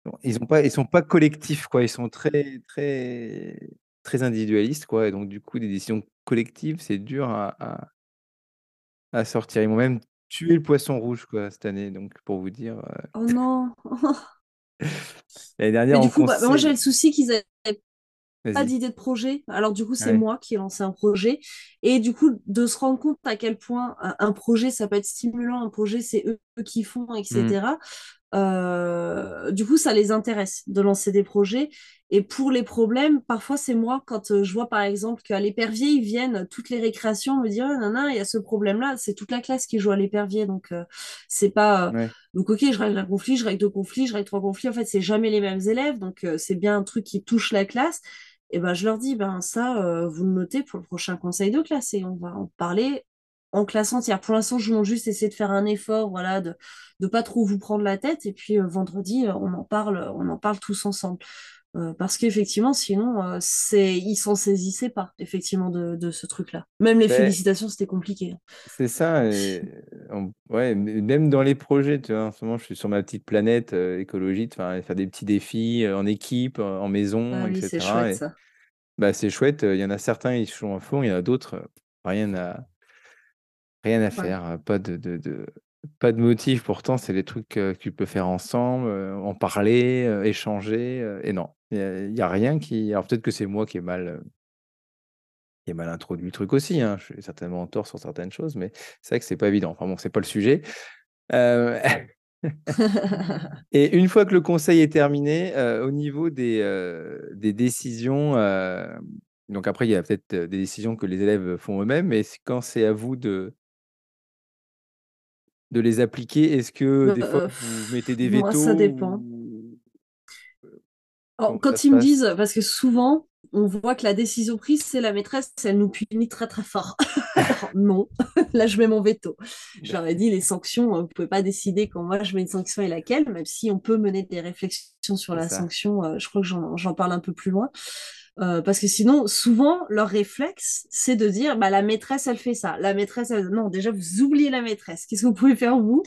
Bon, Ils ont pas, ils sont pas collectifs, quoi. Ils sont très, très, très individualistes, quoi. Et donc du coup, des décisions collectives, c'est dur à- à sortir. Ils m'ont même tué le poisson rouge, quoi, cette année. Donc pour vous dire, euh, Oh non. l'année dernière, Mais du coup, bah, moi, j'ai le souci qu'ils avaient pas Vas-y. d'idée de projet. Alors du coup, c'est Ouais. moi qui ai lancé un projet. Et du coup, de se rendre compte à quel point un, un projet, ça peut être stimulant, un projet, c'est eux qui font, etc. Euh, du coup, ça les intéresse de lancer des projets. Et pour les problèmes, parfois, c'est moi, quand euh, je vois par exemple qu'à l'épervier, ils viennent toutes les récréations me dire, oh, nana, il y a ce problème-là, c'est toute la classe qui joue à l'épervier. Donc, euh, c'est pas. euh, Ouais. Donc, ok, je règle un conflit, je règle deux conflits, je règle trois conflits. En fait, c'est jamais les mêmes élèves. Donc, c'est bien un truc qui touche la classe. Et ben, je leur dis, ben, ça, vous le notez pour le prochain conseil de classe et on va en parler en classe entière. Pour l'instant, je vais juste essayer de faire un effort, voilà, de ne pas trop vous prendre la tête. Et puis, euh, vendredi, euh, on en parle, on en parle tous ensemble. Euh, parce qu'effectivement, sinon, euh, c'est, ils s'en saisissaient pas, effectivement, de, de ce truc-là. Même les Ben, félicitations, c'était compliqué. hein. c'est ça. et ouais, même dans les projets, tu vois, en ce moment, je suis sur ma petite planète euh, écologie, enfin, faire des petits défis euh, en équipe, euh, en maison, Ah oui, c'est etc. chouette, Et ça. bah, c'est chouette. Il y en a certains, ils sont à fond, il y en a d'autres, euh, rien à, rien à faire, pas de, de, de- pas de motif. Pourtant, c'est des trucs que tu peux faire ensemble, en parler, échanger. et non, il n'y a, rien qui. Alors peut-être que c'est moi qui ai mal. qui ai mal introduit le truc aussi, hein. Je suis certainement en tort sur certaines choses, mais c'est vrai que c'est pas évident. Enfin bon, c'est pas le sujet. Euh, et une fois que le conseil est terminé, euh, au niveau des, euh, des décisions, donc après, il y a peut-être des décisions que les élèves font eux-mêmes, mais quand c'est à vous de, de les appliquer, est-ce que des fois vous mettez des vétos Moi, ça dépend. quand ils me disent, parce que souvent, on voit que la décision prise, c'est la maîtresse, elle nous punit très très fort. non, là je mets mon veto. Je leur ai dit, les sanctions, vous ne pouvez pas décider quand moi je mets une sanction et laquelle, même si on peut mener des réflexions sur la sanction, euh, je crois que j'en parle un peu plus loin. Euh, parce que sinon, souvent, leur réflexe, c'est de dire, bah, la maîtresse, elle fait ça. La maîtresse, elle... non, déjà, vous oubliez la maîtresse. Qu'est-ce que vous pouvez faire, vous?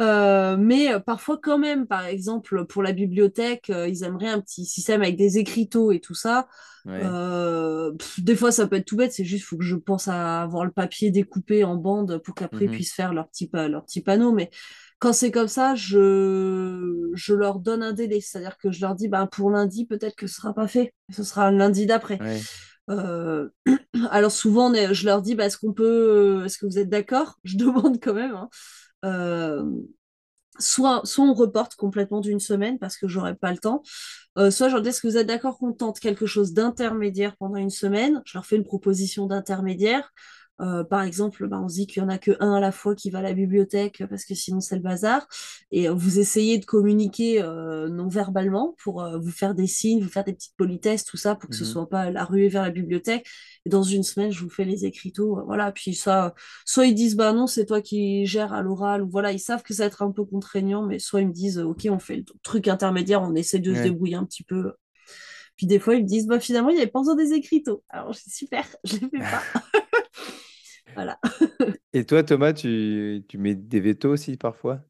Euh, mais euh, parfois quand même, par exemple, pour la bibliothèque, euh, ils aimeraient un petit système avec des écriteaux et tout ça. des fois, ça peut être tout bête, c'est juste faut que je pense à avoir le papier découpé en bandes pour qu'après ils mmh puissent faire leur petit, leur petit panneau. Mais quand c'est comme ça, je, je leur donne un délai. C'est-à-dire que je leur dis, ben, pour lundi, peut-être que ce sera pas fait. Ce sera lundi d'après. alors souvent, je leur dis, bah, est-ce qu'on peut, est-ce que vous êtes d'accord? Je demande quand même. Hein. Euh, soit, soit on reporte complètement d'une semaine parce que j'aurai pas le temps, euh, soit je leur dis est-ce que vous êtes d'accord qu'on tente quelque chose d'intermédiaire pendant une semaine? Je leur fais une proposition d'intermédiaire. Euh, par exemple, bah, on se dit qu'il n'y en a que un à la fois qui va à la bibliothèque parce que sinon c'est le bazar. Et euh, vous essayez de communiquer euh, non verbalement pour vous faire des signes, vous faire des petites politesses, tout ça, pour que ce ce mmh soit pas la ruée vers la bibliothèque. Et dans une semaine, je vous fais les écriteaux. voilà. Puis ça, soit ils disent bah non, c'est toi qui gères à l'oral, ou voilà, ils savent que ça va être un peu contraignant, mais soit ils me disent ok, on fait le truc intermédiaire, on essaie de se débrouiller un petit peu. Puis des fois, ils me disent, bah, finalement, il n'y avait pas besoin des écriteaux. Alors, je super, je ne les fais pas. Voilà. Et toi, Thomas, tu, tu mets des vétos aussi parfois?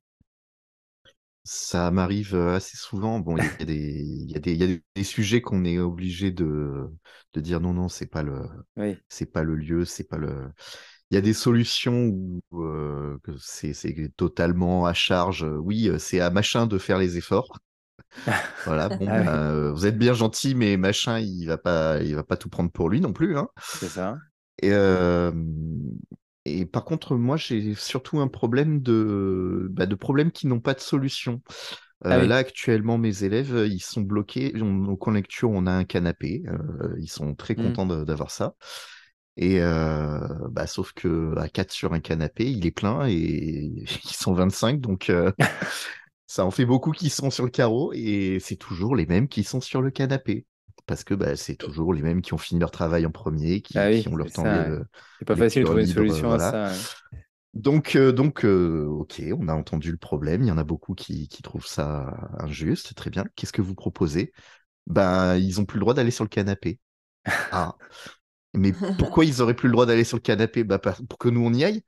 Ça m'arrive assez souvent. Bon, il y a des, il y a des, il y a des sujets qu'on est obligé de, de dire non, non, c'est pas le, c'est pas le lieu, c'est pas le. Il y a des solutions où c'est, c'est totalement à charge. Oui, c'est à machin de faire les efforts. voilà, bon, ah bah, vous êtes bien gentil, mais machin, il va pas, il va pas tout prendre pour lui non plus. Hein. C'est ça. Et, et par contre, moi, j'ai surtout un problème de, bah, de problèmes qui n'ont pas de solution. Ah là, actuellement, mes élèves, ils sont bloqués. Donc, en lecture, on a un canapé. ils sont très mmh. contents d'avoir ça. Et bah, sauf que à 4 sur un canapé, il est plein et ils sont 25. Donc, ça en fait beaucoup qui sont sur le carreau et c'est toujours les mêmes qui sont sur le canapé parce que bah, c'est toujours les mêmes qui ont fini leur travail en premier, qui, ah ont leur temps. C'est pas facile de trouver une solution à ça. Donc, euh, donc euh, ok, on a entendu le problème. Il y en a beaucoup qui, trouvent ça injuste. Très bien. Qu'est-ce que vous proposez? Ben, ils ont plus le droit d'aller sur le canapé. Ah. Mais pourquoi ils auraient plus le droit d'aller sur le canapé? Bah, Pour que nous, on y aille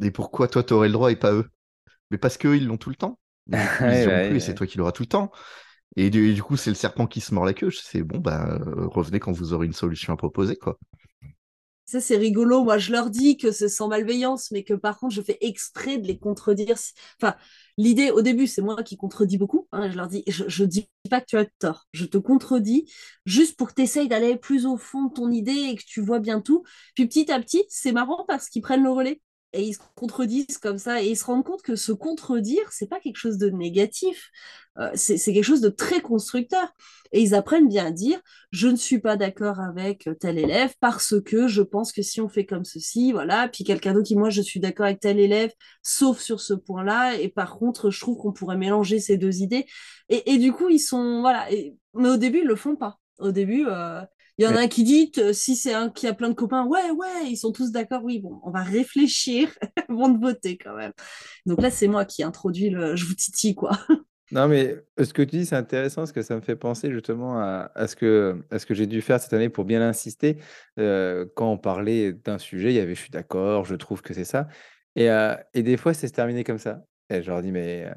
Et pourquoi toi, tu aurais le droit et pas eux? Mais parce qu'eux, ils l'ont tout le temps. Ils plus c'est toi qui l'auras tout le temps. Et du, coup, c'est le serpent qui se mord la queue. C'est bon, bah, revenez quand vous aurez une solution à proposer, quoi. Ça, c'est rigolo. Moi, je leur dis que c'est sans malveillance, mais que par contre, je fais exprès de les contredire. Enfin, l'idée, au début, c'est moi qui contredis beaucoup. Hein. je leur dis, je ne dis pas que tu as tort. Je te contredis juste pour que tu essayes d'aller plus au fond de ton idée et que tu vois bien tout. Puis petit à petit, c'est marrant parce qu'ils prennent le relais et ils se contredisent comme ça et ils se rendent compte que se contredire c'est pas quelque chose de négatif. Euh, c'est quelque chose de très constructeur. Et ils apprennent bien à dire je ne suis pas d'accord avec tel élève parce que je pense que si on fait comme ceci voilà puis quelqu'un d'autre qui moi je suis d'accord avec tel élève sauf sur ce point là et par contre je trouve qu'on pourrait mélanger ces deux idées et, du coup ils sont voilà mais au début ils le font pas. Au début euh, il y en a un qui dit, si c'est un qui a plein de copains, ouais, ouais, ils sont tous d'accord, oui, bon, on va réfléchir avant de voter quand même. Donc là, c'est moi qui introduis le je vous titille, quoi. Non, mais euh, ce que tu dis, c'est intéressant parce que ça me fait penser justement à, ce que, à ce que j'ai dû faire cette année pour bien l'insister. Euh, quand on parlait d'un sujet, il y avait je suis d'accord, je trouve que c'est ça. Et, euh, et, des fois, c'est se terminer comme ça. Et je leur dis, mais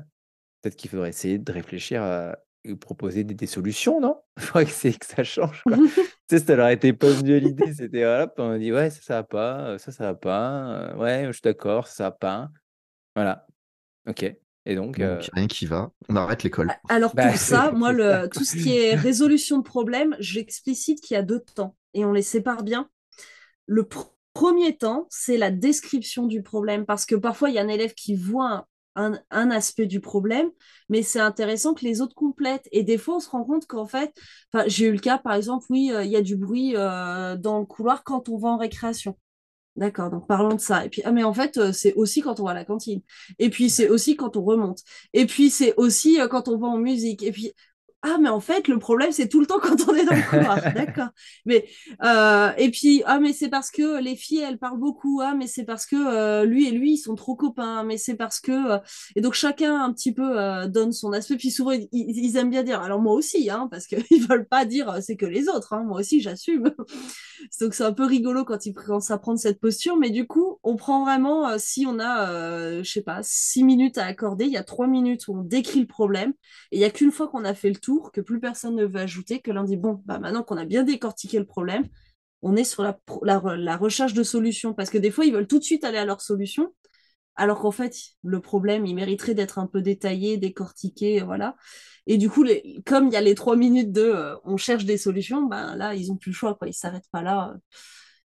peut-être qu'il faudrait essayer de réfléchir à, proposer des, solutions, non? Je crois que que ça change. Quoi. tu sais, ça leur été pas venu l'idée. C'était voilà, on dit ouais, ça, ça va pas, ça, ça va pas. ouais, je suis d'accord, ça, va pas. Voilà. Ok. Et donc, donc rien qui va. On arrête l'école. Alors bah, pour ça, moi, le, tout ce qui est résolution de problème, j'explicite qu'il y a deux temps et on les sépare bien. Le premier temps, c'est la description du problème, parce que parfois, il y a un élève qui voit un, aspect du problème, mais c'est intéressant que les autres complètent. Et des fois, on se rend compte qu'en fait, j'ai eu le cas, par exemple, oui, euh, il y a du bruit euh, dans le couloir quand on va en récréation. D'accord, donc parlons de ça. Et puis, ah, mais en fait, euh, c'est aussi quand on va à la cantine. Et puis, c'est aussi quand on remonte. Et puis, c'est aussi quand on va en musique. Et puis, ah mais en fait le problème c'est tout le temps quand on est dans le couloir. D'accord. Mais euh, et puis ah mais c'est parce que les filles elles parlent beaucoup. Ah mais c'est parce que euh, lui et lui ils sont trop copains. Mais c'est parce que euh, et donc chacun un petit peu donne son aspect. Puis souvent ils, aiment bien dire alors moi aussi hein parce qu'ils veulent pas dire c'est que les autres hein, moi aussi j'assume. Donc c'est un peu rigolo quand ils commencent à prendre cette posture. Mais du coup on prend vraiment si on a je sais pas six minutes à accorder. Il y a trois minutes où on décrit le problème. Et il y a qu'une fois qu'on a fait le tour que plus personne ne veut ajouter, que l'on dit, bon, bah, maintenant qu'on a bien décortiqué le problème, on est sur la, la, recherche de solutions. Parce que des fois, ils veulent tout de suite aller à leur solution, alors qu'en fait, le problème, il mériterait d'être un peu détaillé, décortiqué, voilà. Et du coup, les, comme il y a les trois minutes de euh, on cherche des solutions, ben là, ils ont plus le choix, quoi. Ils s'arrêtent pas là.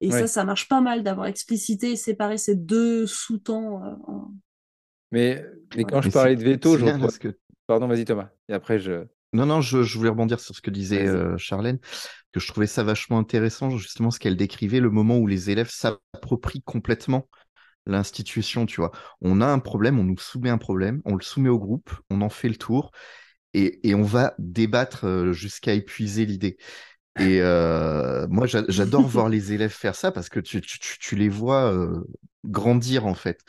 Et ça, ça marche pas mal d'avoir explicité et séparé ces deux sous-temps. Euh, mais, mais, quand je parlais de veto, je que... Pardon, vas-y Thomas. Et après, je. Non, non, je, voulais rebondir sur ce que disait euh, Charlène, que je trouvais ça vachement intéressant, justement, ce qu'elle décrivait, le moment où les élèves s'approprient complètement l'institution, tu vois. On a un problème, on nous soumet un problème, on le soumet au groupe, on en fait le tour, et, on va débattre euh, jusqu'à épuiser l'idée. Et euh, moi, j'adore voir les élèves faire ça parce que tu, les vois grandir en fait.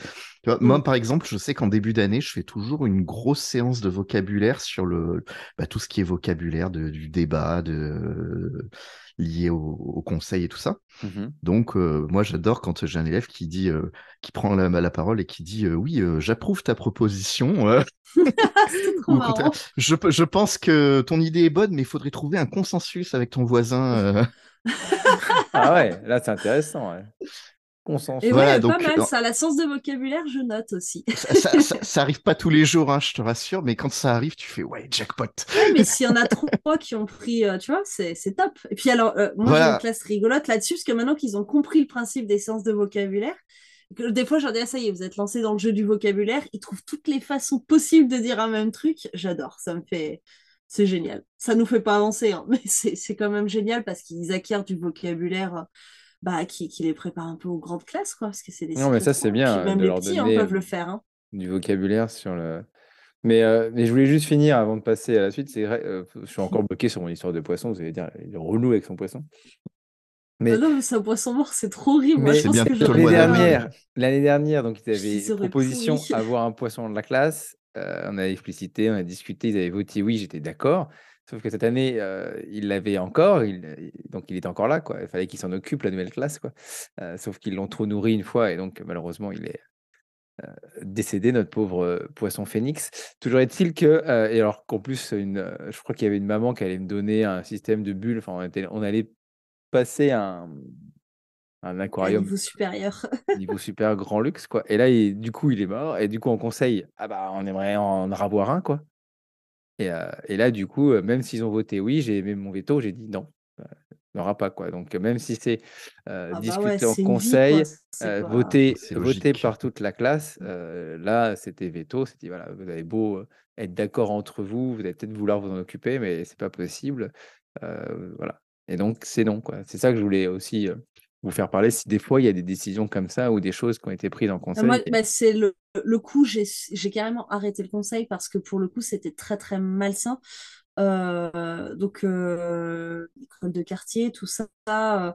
Moi, mmh. par exemple, je sais qu'en début d'année, je fais toujours une grosse séance de vocabulaire sur le bah, tout ce qui est vocabulaire du débat, de lié au, conseil et tout ça. Mmh Donc, euh, moi, j'adore quand j'ai un élève qui dit, euh, qui prend la, la, parole et qui dit, euh, oui, j'approuve ta proposition. je, je pense que ton idée est bonne, mais il faudrait trouver un consensus avec ton voisin. ah ouais, là, c'est intéressant. Et voilà, donc, pas mal ça. La sens de vocabulaire, je note aussi. ça, ça, arrive pas tous les jours, hein, je te rassure, mais quand ça arrive, tu fais ouais, jackpot. mais s'il y en a trois qui ont pris, euh, tu vois, c'est top. Et puis alors, euh, moi j'ai une classe rigolote là-dessus, parce que maintenant qu'ils ont compris le principe des séances de vocabulaire, des fois j'en ai, ah, ça y est, vous êtes lancé dans le jeu du vocabulaire, ils trouvent toutes les façons possibles de dire un même truc. J'adore, ça me fait. C'est génial. Ça nous fait pas avancer, hein, mais c'est quand même génial parce qu'ils acquièrent du vocabulaire bah, qui, qui, les prépare un peu aux grandes classes, quoi, parce que c'est des Non, mais ça, c'est bien. même les petits hein, peuvent le faire. Hein. Du vocabulaire sur le. Mais, euh, mais je voulais juste finir avant de passer à la suite. C'est vrai, euh, je suis encore bloqué sur mon histoire de poisson. Vous allez dire, il est relou avec son poisson. Mais... Ah non, c'est un poisson mort, c'est trop horrible. Moi, je pense que l'année dernière, l'année dernière, donc ils avaient une proposition d'avoir un poisson de la classe. Euh, on a explicité, on a discuté, ils avaient voté oui, j'étais d'accord. Sauf que cette année, il l'avait encore, il, donc il était encore là, quoi. Il fallait qu'il s'en occupe, la nouvelle classe, quoi. sauf qu'ils l'ont trop nourri une fois, et donc malheureusement, il est décédé, notre pauvre poisson phénix. Toujours est-il que, et alors qu'en plus, une, je crois qu'il y avait une maman qui allait me donner un système de bulles, enfin, on, allait passer un, un aquarium. niveau supérieur. niveau super grand luxe, quoi. Et là, du coup, il est mort, et du coup, on conseille, ah bah, on aimerait en avoir un, quoi. Et, là, du coup, même s'ils ont voté oui, j'ai aimé mon veto, j'ai dit non, il n'y aura pas. Quoi. Donc, même si c'est ah bah discuté en conseil, voté, voté par toute la classe, là, c'était veto. C'était voilà, vous avez beau être d'accord entre vous, vous allez peut-être vouloir vous en occuper, mais c'est pas possible. voilà. Et donc, c'est non. Quoi. C'est ça que je voulais aussi vous faire parler si des fois il y a des décisions comme ça ou des choses qui ont été prises en conseil? Moi, bah, c'est le, le coup, j'ai carrément arrêté le conseil parce que pour le coup, c'était très très malsain. Euh, donc, euh, école de quartier, tout ça, euh,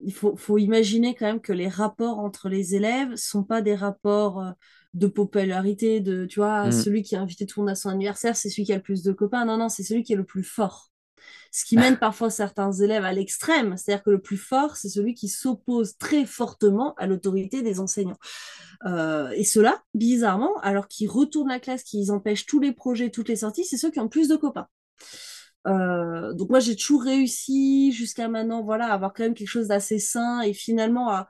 il faut, faut, imaginer quand même que les rapports entre les élèves sont pas des rapports euh, de popularité, de, tu vois, mmh. celui qui a invité tout le monde à son anniversaire, c'est celui qui a le plus de copains. Non, non, c'est celui qui est le plus fort. Ce qui mène parfois certains élèves à l'extrême, c'est-à-dire que le plus fort, c'est celui qui s'oppose très fortement à l'autorité des enseignants. Euh, et ceux-là, bizarrement, alors qu'ils retournent la classe, qu'ils empêchent tous les projets, toutes les sorties, c'est ceux qui ont plus de copains. Euh, donc moi j'ai toujours réussi jusqu'à maintenant voilà à avoir quand même quelque chose d'assez sain et finalement à,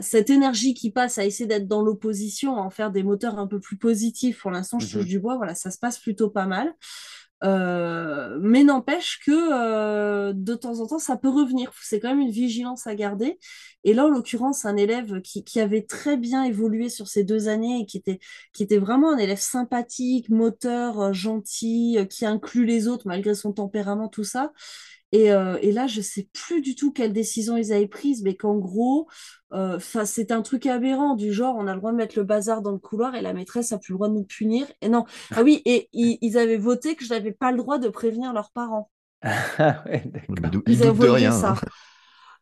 cette énergie qui passe à essayer d'être dans l'opposition à en faire des moteurs un peu plus positifs pour l'instant je touche mhm. du bois voilà ça se passe plutôt pas mal euh, mais n'empêche que de temps en temps, ça peut revenir. C'est quand même une vigilance à garder. Et là, en l'occurrence, un élève qui, qui, avait très bien évolué sur ces deux années et qui était, qui était vraiment un élève sympathique, moteur, gentil, qui inclut les autres malgré son tempérament, tout ça. Euh, et, là, je sais plus du tout quelle décision ils avaient prise, mais qu'en gros, euh, c'est un truc aberrant du genre, on a le droit de mettre le bazar dans le couloir et la maîtresse a plus le droit de nous punir. Et non, ah oui, et ils, avaient voté que je n'avais pas le droit de prévenir leurs parents. Ah ouais, ils, avaient voté ça.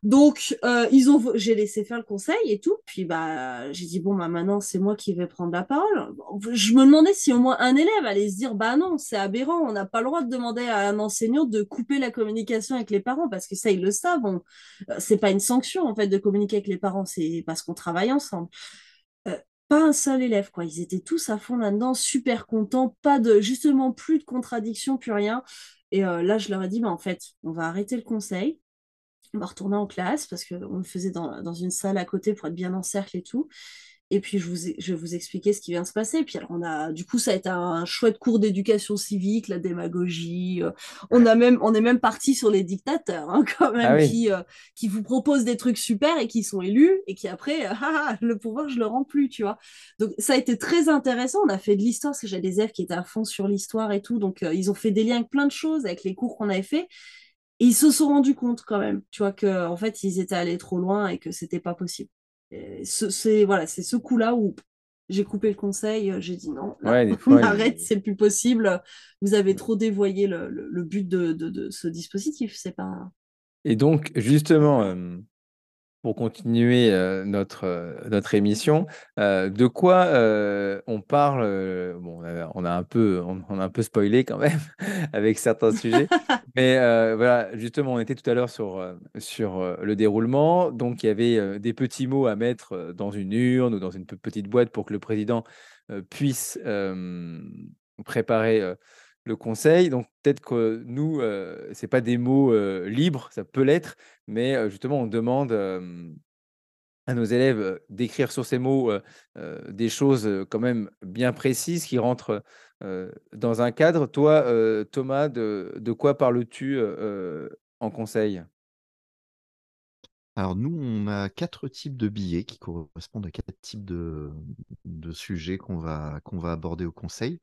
Donc, euh, ils ont, j'ai laissé faire le conseil et tout. Puis, bah, j'ai dit, bon, bah, maintenant, c'est moi qui vais prendre la parole. Je me demandais si au moins un élève allait se dire, bah non, c'est aberrant. On n'a pas le droit de demander à un enseignant de couper la communication avec les parents parce que ça, ils le savent. On... Euh, c'est pas une sanction, en fait, de communiquer avec les parents. C'est parce qu'on travaille ensemble. Euh, pas un seul élève, quoi. Ils étaient tous à fond là-dedans, super contents. Pas de, justement, plus de contradictions, plus rien. Et là, je leur ai dit, bah, en fait, on va arrêter le conseil on va retourner en classe parce qu'on le faisait dans, une salle à côté pour être bien en cercle et tout. Et puis, je, vous, je vais vous expliquer ce qui vient de se passer. Et puis, alors, on a, du coup, ça a été un, chouette cours d'éducation civique, la démagogie. Euh, on, a même, on est même parti sur les dictateurs, hein, quand même, ah qui, euh, qui vous proposent des trucs super et qui sont élus et qui après, ah, ah, le pouvoir, je le rends plus, tu vois. Donc, ça a été très intéressant. On a fait de l'histoire parce que j'ai des élèves qui étaient à fond sur l'histoire et tout. Donc, euh, ils ont fait des liens avec plein de choses, avec les cours qu'on avait fait ils se sont rendus compte quand même, tu vois, que en fait, ils étaient allés trop loin et que c'était pas possible. C'est voilà, c'est ce coup-là où j'ai coupé le conseil, euh, j'ai dit non, on arrête, c'est plus possible. Vous avez trop dévoyé le, but de, ce dispositif, c'est pas. Et donc, justement, euh, pour continuer notre, notre émission. de quoi on parle Bon, on a un peu, on, a un peu spoilé quand même avec certains sujets, mais voilà, justement, on était tout à l'heure sur, sur le déroulement. Donc, il y avait des petits mots à mettre dans une urne ou dans une petite boîte pour que le président puisse préparer le conseil. Donc peut-être que nous, ce c'est pas des mots libres, ça peut l'être, mais justement on demande à nos élèves d'écrire sur ces mots des choses quand même bien précises qui rentrent dans un cadre. Toi, Thomas, de, quoi parles-tu en conseil? Alors nous, on a quatre types de billets qui correspondent à quatre types de, sujets qu'on va aborder au conseil.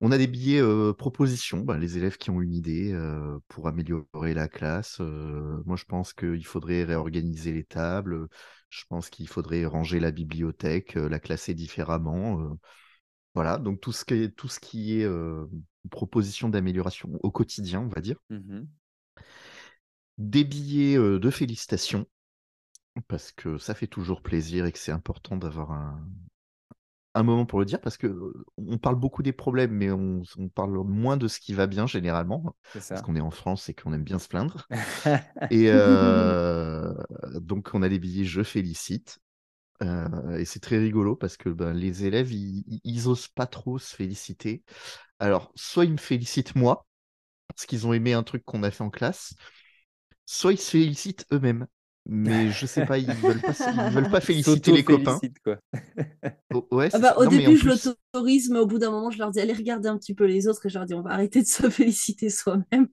On a des billets propositions, bah, les élèves qui ont une idée pour améliorer la classe. moi, je pense qu'il faudrait réorganiser les tables. Je pense qu'il faudrait ranger la bibliothèque, la classer différemment. voilà, donc tout ce qui est, tout ce qui est proposition d'amélioration au quotidien, on va dire. Mmh des billets de félicitations, parce que ça fait toujours plaisir et que c'est important d'avoir un, un moment pour le dire parce que on parle beaucoup des problèmes, mais on, parle moins de ce qui va bien généralement, parce qu'on est en France et qu'on aime bien se plaindre. et donc on a des billets je félicite. et c'est très rigolo parce que ben, les élèves, ils, ils, osent pas trop se féliciter. Alors, soit ils me félicitent moi, parce qu'ils ont aimé un truc qu'on a fait en classe, soit ils se félicitent eux-mêmes mais je sais pas, ils veulent pas, ils veulent pas féliciter les copains. Quoi. Oh, ouais, ah bah, au début, je l'autorise, mais au bout d'un moment, je leur dis allez regarder un petit peu les autres et je leur dis on va arrêter de se féliciter soi-même.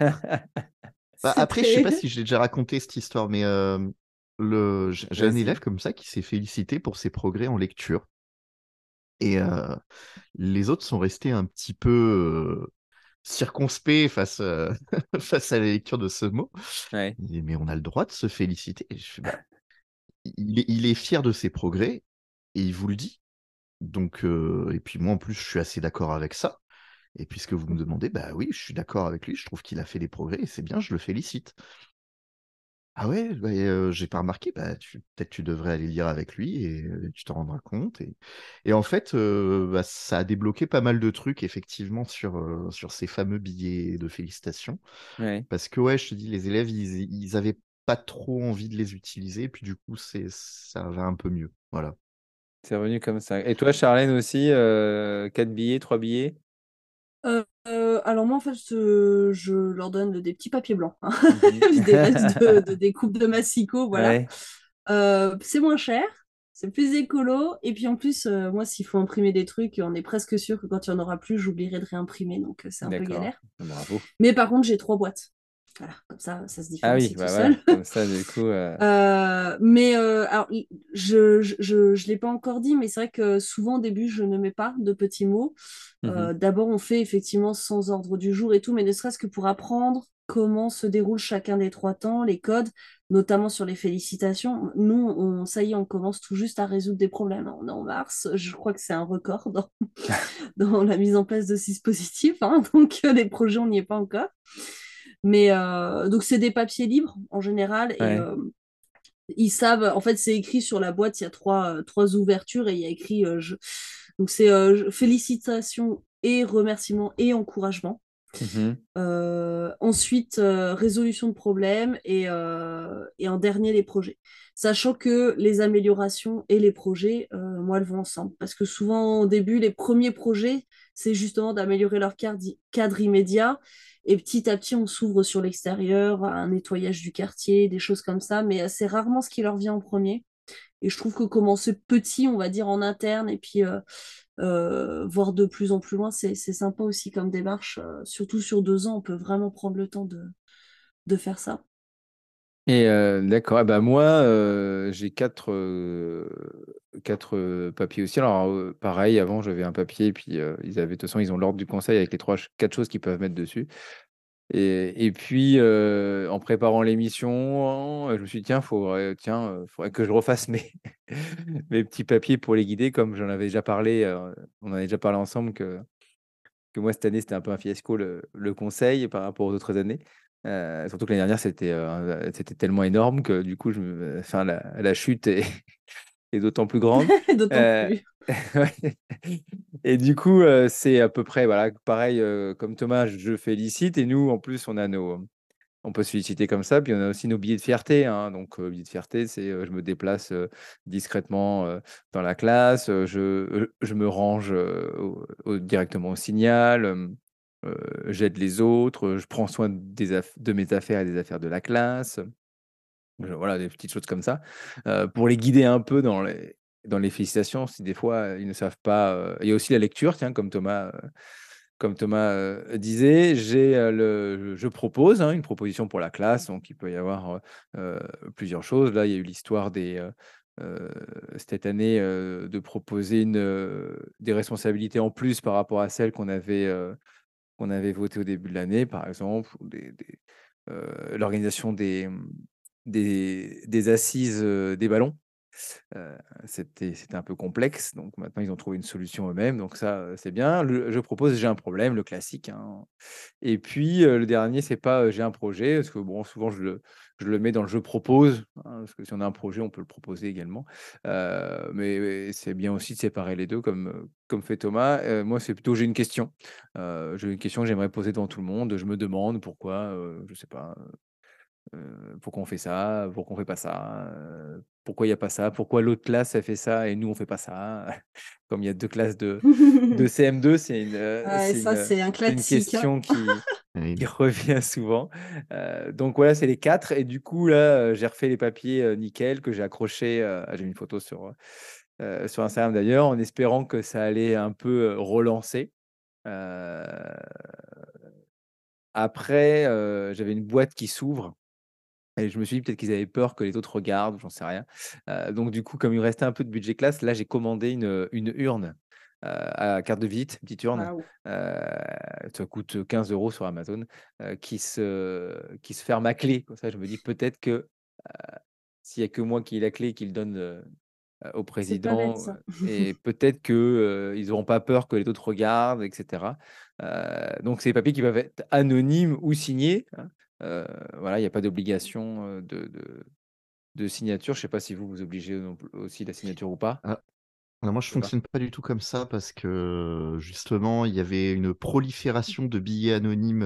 bah, après, je sais pas si je l'ai déjà raconté cette histoire, mais euh, le... j'ai un élève comme ça qui s'est félicité pour ses progrès en lecture. Et euh, les autres sont restés un petit peu euh, circonspect face, euh, face à la lecture de ce mot. mais on a le droit de se féliciter. Bah, il, est, fier de ses progrès et il vous le dit. Donc, euh, et puis moi en plus, je suis assez d'accord avec ça. Et puisque vous me demandez, bah oui, je suis d'accord avec lui. Je trouve qu'il a fait des progrès et c'est bien, je le félicite. Ah ouais, bah, j'ai pas remarqué. Bah, peut-être tu devrais aller lire avec lui et tu t'en rendras compte. Et, en fait, bah, ça a débloqué pas mal de trucs effectivement sur, sur ces fameux billets de félicitations. Parce que ouais, je te dis, les élèves, ils, ils avaient pas trop envie de les utiliser, et puis du coup, c'est ça va un peu mieux. Voilà. C'est revenu comme ça. Et toi, Charlène aussi, quatre billets, trois billets? Euh, alors moi, en fait, je, leur donne des petits papiers blancs, hein. des restes de, de, des coupes de massicot, voilà. Euh, c'est moins cher, c'est plus écolo. Et puis en plus, moi, s'il faut imprimer des trucs, on est presque sûr que quand il n'y en aura plus, j'oublierai de réimprimer. Donc c'est un peu galère. Bravo. Mais par contre, j'ai trois boîtes. Voilà, comme ça, ça se différencie ah oui, bah tout comme ça, du coup. Euh. Euh, mais euh, alors, je je, je, je l'ai pas encore dit, mais c'est vrai que souvent au début, je ne mets pas de petits mots. Mmh d'abord, on fait effectivement sans ordre du jour et tout, mais ne serait-ce que pour apprendre comment se déroule chacun des trois temps, les codes, notamment sur les félicitations. Nous, on, ça y est, on commence tout juste à résoudre des problèmes. On est en mars, je crois que c'est un record dans, dans, la mise en place de six positifs, hein, donc les projets, on n'y est pas encore. Mais euh, donc, c'est des papiers libres en général. Et euh, ils savent, en fait, c'est écrit sur la boîte, il y a trois, euh, trois ouvertures et il y a écrit. Donc, c'est félicitations et remerciements et encouragement. Mmh ensuite, résolution de problèmes et, et, en dernier, les projets. Sachant que les améliorations et les projets, moi, elles vont ensemble. Parce que souvent, au début, les premiers projets, c'est justement d'améliorer leur cadre immédiat. Et petit à petit, on s'ouvre sur l'extérieur, un nettoyage du quartier, des choses comme ça, mais c'est rarement ce qui leur vient en premier. Et je trouve que commencer petit, on va dire en interne, et puis euh, euh, voir de plus en plus loin, c'est sympa aussi comme démarche. Euh, surtout sur deux ans, on peut vraiment prendre le temps de, de faire ça. Et d'accord, bah moi j'ai quatre, quatre papiers aussi. Alors pareil, avant j'avais un papier, et puis ils avaient, de toute façon, ils ont l'ordre du conseil avec les trois, quatre choses qu'ils peuvent mettre dessus. Et, et puis en préparant l'émission, je me suis dit, tiens, faudrait, tiens, faudrait que je refasse mes, mes petits papiers pour les guider, comme j'en avais déjà parlé, on en avait déjà parlé ensemble que, que moi cette année c'était un peu un fiasco le, le conseil par rapport aux autres années. Euh, surtout que l'année dernière, c'était euh, c'était tellement énorme que du coup, je me... enfin, la, la chute est, est d'autant plus grande. euh, et du coup, c'est à peu près voilà, pareil comme Thomas, je félicite. Et nous, en plus, on a nos. On peut se féliciter comme ça, puis on a aussi nos billets de fierté. Hein. Donc, billets de fierté, c'est je me déplace discrètement dans la classe, je, je me range directement au signal, euh, j'aide les autres, je prends soin des de mes affaires et des affaires de la classe. Voilà, des petites choses comme ça. Euh, pour les guider un peu dans les, dans les félicitations, si des fois ils ne savent pas. Euh, il y a aussi la lecture, tiens, comme Thomas, comme Thomas disait, j'ai le, je propose hein, une proposition pour la classe, donc il peut y avoir plusieurs choses. Là, il y a eu l'histoire des. cette année de proposer des responsabilités en plus par rapport à celles qu'on avait qu'on avait voté au début de l'année, par exemple, des, l'organisation des, mmh, des, des, assises des ballons. c'était un peu complexe, donc maintenant ils ont trouvé une solution eux-mêmes, donc ça c'est bien. je propose j'ai un problème, le classique. Hein. Et puis le dernier c'est pas j'ai un projet, parce que bon souvent je le, je le mets dans le je propose, hein, parce que si on a un projet, on peut le proposer également. Euh, mais, c'est bien aussi de séparer les deux, comme, comme fait Thomas. Euh, moi, c'est plutôt j'ai une question. Euh, j'ai une question que j'aimerais poser devant tout le monde. Je me demande pourquoi, je ne sais pas, pourquoi on fait ça, pourquoi on fait pas ça, pourquoi il n'y a pas ça, pourquoi l'autre classe a fait ça et nous on fait pas ça? Comme il y a deux classes de, de CM2, c'est une, une, une, question qui, qui revient souvent. donc voilà, c'est les quatre. Et du coup, là, j'ai refait les papiers nickel que j'ai accrochés. j'ai mis une photo sur, sur Instagram d'ailleurs, en espérant que ça allait un peu relancer. Après, j'avais une boîte qui s'ouvre et je me suis dit peut-être qu'ils avaient peur que les autres regardent, j'en sais rien. donc du coup, comme il restait un peu de budget classe, là j'ai commandé une, une urne à carte de visite, petite urne. ça coûte 15 euros sur Amazon, qui, se, qui se ferme à clé. Comme ça, je me dis peut-être que s'il n'y a que moi qui ai la clé, qu'il donne au président, et peut-être qu'ils n'auront pas peur que les autres regardent, etc. donc c'est des papiers qui peuvent être anonymes ou signés. Hein. Voilà, il n'y a pas d'obligation de, de, signature. Je ne sais pas si vous vous obligez aussi la signature ou pas. Ah, moi, je ne fonctionne pas du tout comme ça parce que justement, il y avait une prolifération de billets anonymes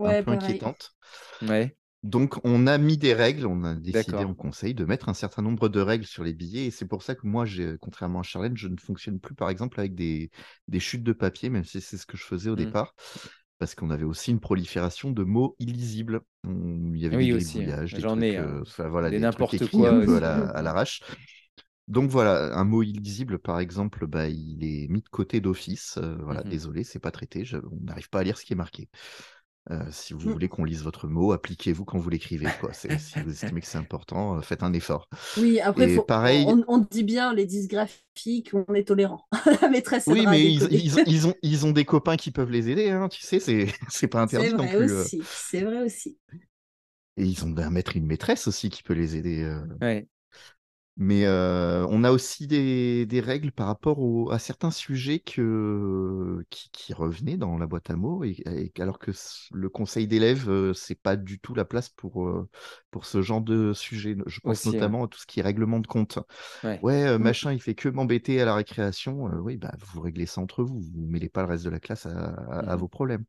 un peu inquiétante. Ouais. Donc, on a mis des règles, on a décidé en conseil de mettre un certain nombre de règles sur les billets. Et c'est pour ça que moi, contrairement à Charlène, je ne fonctionne plus, par exemple, avec des, chutes de papier, même si c'est ce que je faisais au mmh. départ parce qu'on avait aussi une prolifération de mots illisibles. Il y avait oui, des aussi, gribouillages, J'en ai. voilà, des n'importe quoi. Un peu à l'arrache. Donc voilà, un mot illisible, par exemple, bah, il est mis de côté d'office. Euh, voilà, Mmh désolé, c'est pas traité. on n'arrive pas à lire ce qui est marqué. Euh, si vous Mm. voulez qu'on lise votre mot, appliquez-vous quand vous l'écrivez. Si vous estimez que c'est important, euh, faites un effort. Oui, après, faut- pareil- on, on dit bien les dysgraphiques, on est tolérant. La maîtresse Oui, mais ils, ils- ils ont, ils ont des copains qui peuvent les aider, hein, tu sais, c'est c'est pas interdit C'est non vrai plus. euh. aussi, c'est vrai aussi. Et ils ont un maître et une maîtresse aussi qui peut les aider. euh. Ouais. Mais euh, on a aussi des, des règles par rapport au- à certains sujets que, qui, qui revenaient dans la boîte à mots, et, et- alors que le conseil d'élèves, c'est pas du tout la place pour, pour ce genre de sujet. Je pense Aussi, ouais. notamment à tout ce qui est règlement de compte. Ouais. Ouais, euh, Mm. machin, il fait que m'embêter à la récréation. Euh, oui, bah, vous réglez ça entre vous. Vous mêlez pas le reste de la classe à, à- à Mhm. vos problèmes.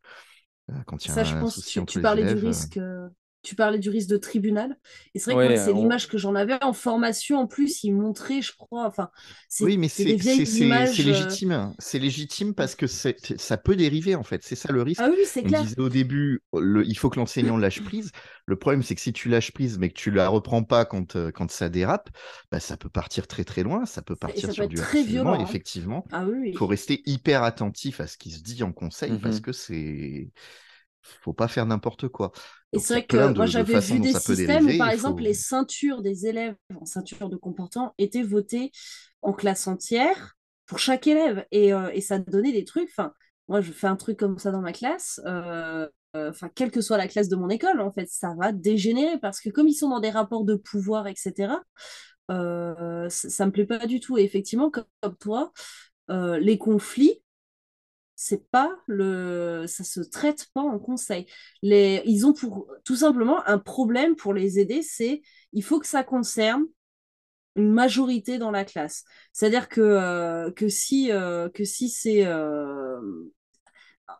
Euh, Quand il y a Ça, je un pense, souci tu, entre tu parlais du élèves, risque. euh, Tu parlais du risque de tribunal. Et c'est vrai Ouais, que c'est on- l'image que j'en avais en formation. En plus, ils montraient, je crois, enfin, c'est Oui, mais c'est c'est des vieilles c'est- c'est- images. c'est euh, légitime. C'est légitime parce que c'est- ça peut dériver, en fait. C'est ça le risque. Ah oui, c'est On clair. disait au début, le- il faut que l'enseignant lâche prise. Le problème, c'est que si tu lâches prise, mais que tu la reprends pas quand, euh, quand ça dérape, bah, ça peut partir très très loin. Ça peut partir ça sur peut du être très violent, hein. Effectivement, Ah oui, il oui. faut rester hyper attentif à ce qui se dit en conseil parce Mhm. que c'est faut pas faire n'importe quoi. Et c'est vrai que de, moi j'avais vu des systèmes dériver. où par exemple faut- les ceintures des élèves en ceinture de comportement étaient votées en classe entière pour chaque élève et, euh, et ça donnait des trucs. Enfin, moi je fais un truc comme ça dans ma classe. euh, euh, quelle que soit la classe de mon école, en fait, ça va dégénérer parce que comme ils sont dans des rapports de pouvoir, etc., euh, ça, ça me plaît pas du tout. Et effectivement, comme, comme toi, les conflits, c'est pas le ça se traite pas en conseil les ils ont pour tout simplement un problème pour les aider c'est il faut que ça concerne une majorité dans la classe c'est-à-dire que euh, que si euh, que si c'est euh,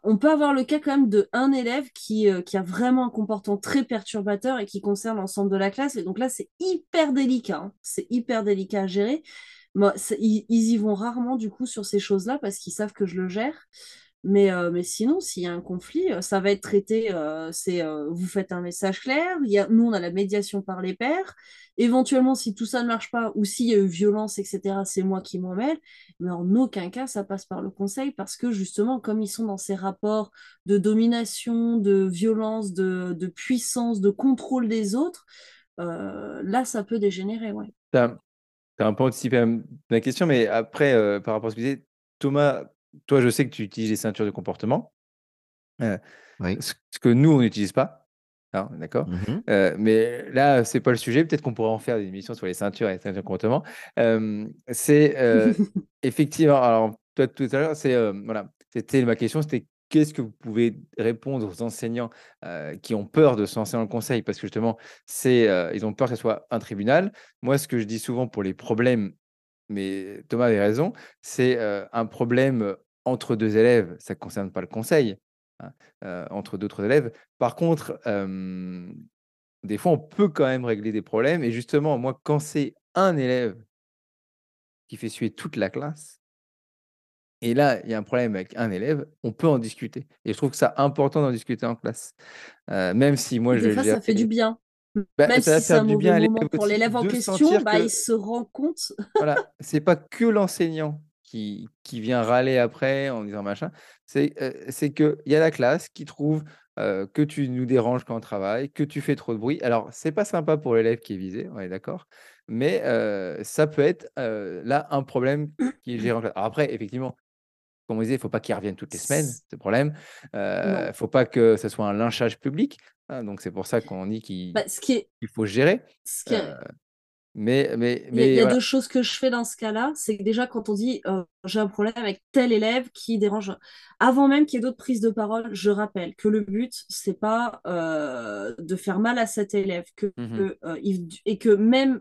on peut avoir le cas quand même de un élève qui, qui a vraiment un comportement très perturbateur et qui concerne l'ensemble de la classe. Et donc là, c'est hyper délicat. hein. C'est hyper délicat à gérer. Moi, ils, ils y vont rarement du coup sur ces choses-là parce qu'ils savent que je le gère. Mais, euh, mais sinon, s'il y a un conflit, euh, ça va être traité. euh, c'est vous faites un message clair. Y a, nous, on a la médiation par les pairs. Éventuellement, si tout ça ne marche pas ou s'il y a eu violence, etc., c'est moi qui m'en mêle. Mais en aucun cas, ça passe par le conseil parce que justement, comme ils sont dans ces rapports de domination, de violence, de, de puissance, de contrôle des autres, là, ça peut dégénérer. Ouais. Un peu anticipé ma- question, mais après, euh, par rapport à ce que tu disais, Thomas, toi, je sais que tu utilises les ceintures de comportement, euh, Oui. ce, ce que nous, on n'utilise pas. hein, D'accord Mhm. Euh, mais là, c'est pas le sujet. Peut-être qu'on pourrait en faire des émissions sur les ceintures et les ceintures de comportement. C'est effectivement. Alors, toi, tout à l'heure, c'est voilà. C'était ma question. C'était qu'est-ce que vous pouvez répondre aux enseignants euh, qui ont peur de se lancer dans le conseil? Parce que justement, c'est euh, ils ont peur que ce soit un tribunal. Moi, ce que je dis souvent pour les problèmes, mais Thomas avait raison, c'est euh, un problème entre deux élèves. Ça ne concerne pas le conseil. hein, entre d'autres élèves. Par contre, des fois, on peut quand même régler des problèmes. Et justement, moi, quand c'est un élève qui fait suer toute la classe, et là, il y a un problème avec un élève, on peut en discuter. Et je trouve que c'est important d'en discuter en classe. Euh, même si moi, je Des vais fois, ça fait du bien. Bah, Même si c'est un du mauvais bien moment pour l'élève en question, bah, que- il se rend compte. voilà, c'est pas que l'enseignant qui, qui vient râler après en disant machin, c'est euh, y a la classe qui trouve euh, que tu nous déranges quand on travaille, que tu fais trop de bruit. Alors, c'est pas sympa pour l'élève qui est visé, on est d'accord, mais euh, ça peut être là un problème qui est géré en classe. Alors après, effectivement, comme on disait, il ne faut pas qu'il revienne toutes les semaines, ce problème. Il ne Non. faut pas que ce soit un lynchage public. hein, donc, c'est pour ça qu'on dit qu'il Bah, faut gérer. ce qui est- Euh, mais, mais, Il y a, il mais y a voilà. deux choses que je fais dans ce cas-là. C'est que déjà, quand on dit euh, j'ai un problème avec tel élève qui dérange, avant même qu'il y ait d'autres prises de parole, je rappelle que le but, c'est pas euh, de faire mal à cet élève, que, que, euh, il- et que même,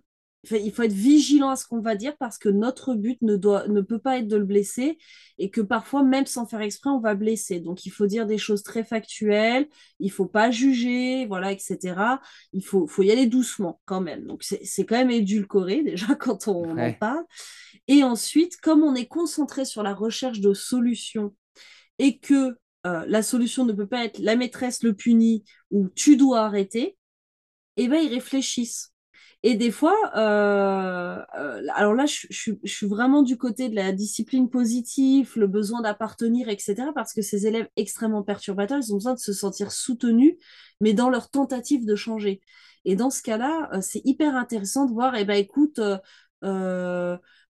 il faut être vigilant à ce qu'on va dire parce que notre but ne, doit, ne peut pas être de le blesser et que parfois, même sans faire exprès, on va blesser. Donc, il faut dire des choses très factuelles, il faut pas juger, voilà, etc il faut, faut y aller doucement quand même. Donc c'est quand même édulcoré déjà quand on en parle. Et ensuite, comme on est concentré sur la recherche de solutions et que euh, la solution ne peut pas être la maîtresse le punit ou tu dois arrêter, eh ben ils réfléchissent. Et des fois, euh, euh, alors là, je, suis vraiment du côté de la discipline positive, le besoin d'appartenir, etc. Parce que ces élèves extrêmement perturbateurs, ils ont besoin de se sentir soutenus, mais dans leur tentative de changer. Et dans ce cas-là, euh, c'est hyper intéressant de voir, eh ben, écoute,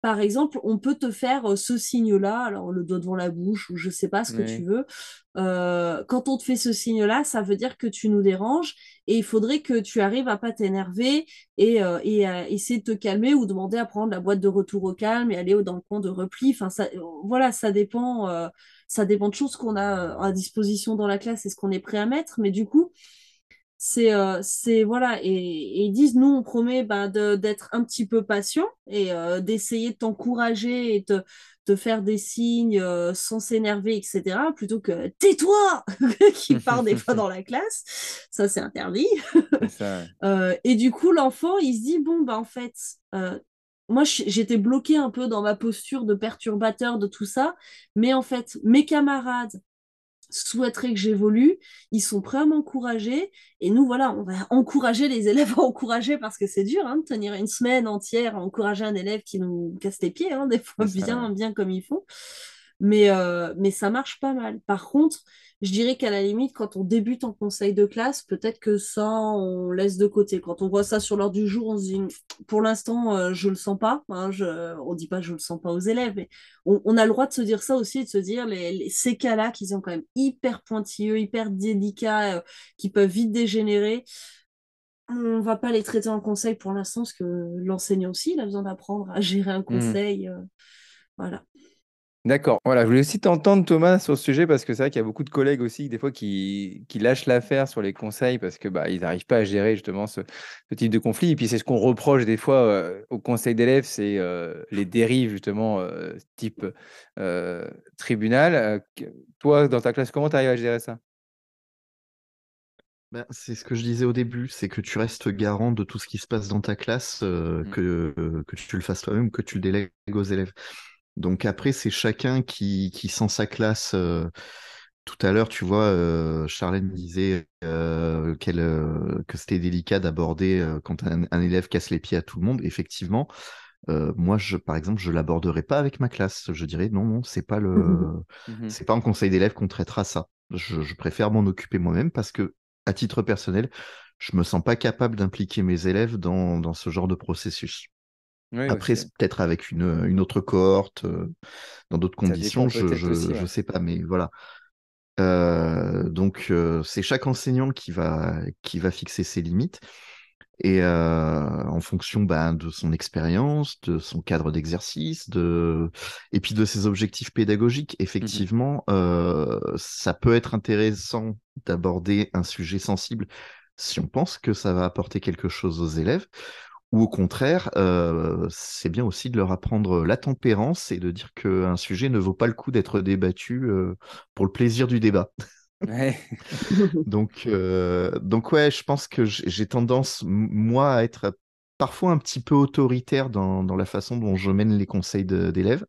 par exemple, on peut te faire ce signe-là, alors le doigt devant la bouche ou je sais pas ce que tu veux. quand on te fait ce signe-là, ça veut dire que tu nous déranges et il faudrait que tu arrives à pas t'énerver et, et à essayer de te calmer ou demander à prendre la boîte de retour au calme et aller dans le coin de repli. Enfin, ça, voilà, ça dépend, ça dépend de choses qu'on a à disposition dans la classe et ce qu'on est prêt à mettre. Mais du coup, c'est euh, c'est voilà et, ils disent nous on promet bah, d'être un petit peu patient et euh, d'essayer de t'encourager et te, te faire des signes euh, sans s'énerver etc plutôt que tais-toi! qui part des fois dans la classe. Ça c'est interdit. Et du coup l'enfant il se dit bon bah en fait moi j'étais bloqué un peu dans ma posture de perturbateur de tout ça mais en fait mes camarades souhaiteraient que j'évolue, ils sont prêts à m'encourager. Et nous, voilà, on va encourager les élèves à encourager parce que c'est dur hein, de tenir une semaine entière à encourager un élève qui nous casse les pieds, hein, des fois bien, bien comme ils font. Mais, euh, mais ça marche pas mal. Par contre, je dirais qu'à la limite, quand on débute en conseil de classe, peut-être que ça, on laisse de côté. Quand on voit ça sur l'ordre du jour, on se dit, pour l'instant, euh, je le sens pas. Hein, je, on dit pas je le sens pas aux élèves, mais on, a le droit de se dire ça aussi, de se dire les, ces cas-là qui sont quand même hyper pointilleux, hyper délicats, euh, qui peuvent vite dégénérer. On va pas les traiter en conseil pour l'instant, parce que l'enseignant aussi, il a besoin d'apprendre à gérer un mmh. conseil. Euh, voilà. D'accord. Voilà, je voulais aussi t'entendre, Thomas, sur ce sujet, parce que c'est vrai qu'il y a beaucoup de collègues aussi, des fois, qui, qui lâchent l'affaire sur les conseils parce que bah, ils n'arrivent pas à gérer justement ce, type de conflit. Et puis, c'est ce qu'on reproche des fois euh, au conseil d'élèves, c'est euh, les dérives, justement, euh, type tribunal. toi, dans ta classe, comment tu arrives à gérer ça? Ben, c'est ce que je disais au début, c'est que tu restes garant de tout ce qui se passe dans ta classe, mmh. que, que tu le fasses toi-même, que tu le délègues aux élèves. Donc après, c'est chacun qui, qui sent sa classe. Euh, tout à l'heure, tu vois, euh, Charlène disait euh, que c'était délicat d'aborder quand un, élève casse les pieds à tout le monde. Effectivement, moi, je, par exemple, je l'aborderai pas avec ma classe. Je dirais non, non, c'est pas le, mmh c'est pas en conseil d'élèves qu'on traitera ça. Je, préfère m'en occuper moi-même parce que, à titre personnel, je me sens pas capable d'impliquer mes élèves dans, dans ce genre de processus. Après, peut-être avec une, une, autre cohorte, euh, dans d'autres conditions, je ne sais pas, mais voilà. Euh, donc, euh, c'est chaque enseignant qui va, qui va fixer ses limites. Et en fonction ben, de son expérience, de son cadre d'exercice, de... et puis de ses objectifs pédagogiques, mmh effectivement, ça peut être intéressant d'aborder un sujet sensible si on pense que ça va apporter quelque chose aux élèves, ou au contraire, euh, c'est bien aussi de leur apprendre la tempérance et de dire qu'un sujet ne vaut pas le coup d'être débattu euh, pour le plaisir du débat. donc, euh, donc ouais, je pense que j'ai tendance, moi, à être parfois un petit peu autoritaire dans, dans la façon dont je mène les conseils d'élèves.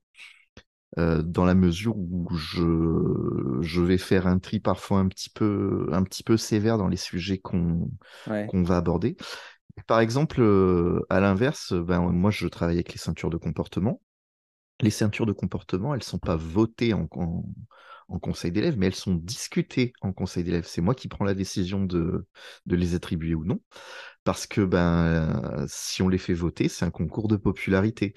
dans la mesure où je, je vais faire un tri parfois un petit peu, un petit peu sévère dans les sujets qu'on qu'on va aborder. Par exemple, euh, à l'inverse, ben, moi, je travaille avec les ceintures de comportement. Les ceintures de comportement, elles ne sont pas votées en, conseil d'élèves, mais elles sont discutées en conseil d'élèves. C'est moi qui prends la décision de, les attribuer ou non. Parce que ben, si on les fait voter, c'est un concours de popularité.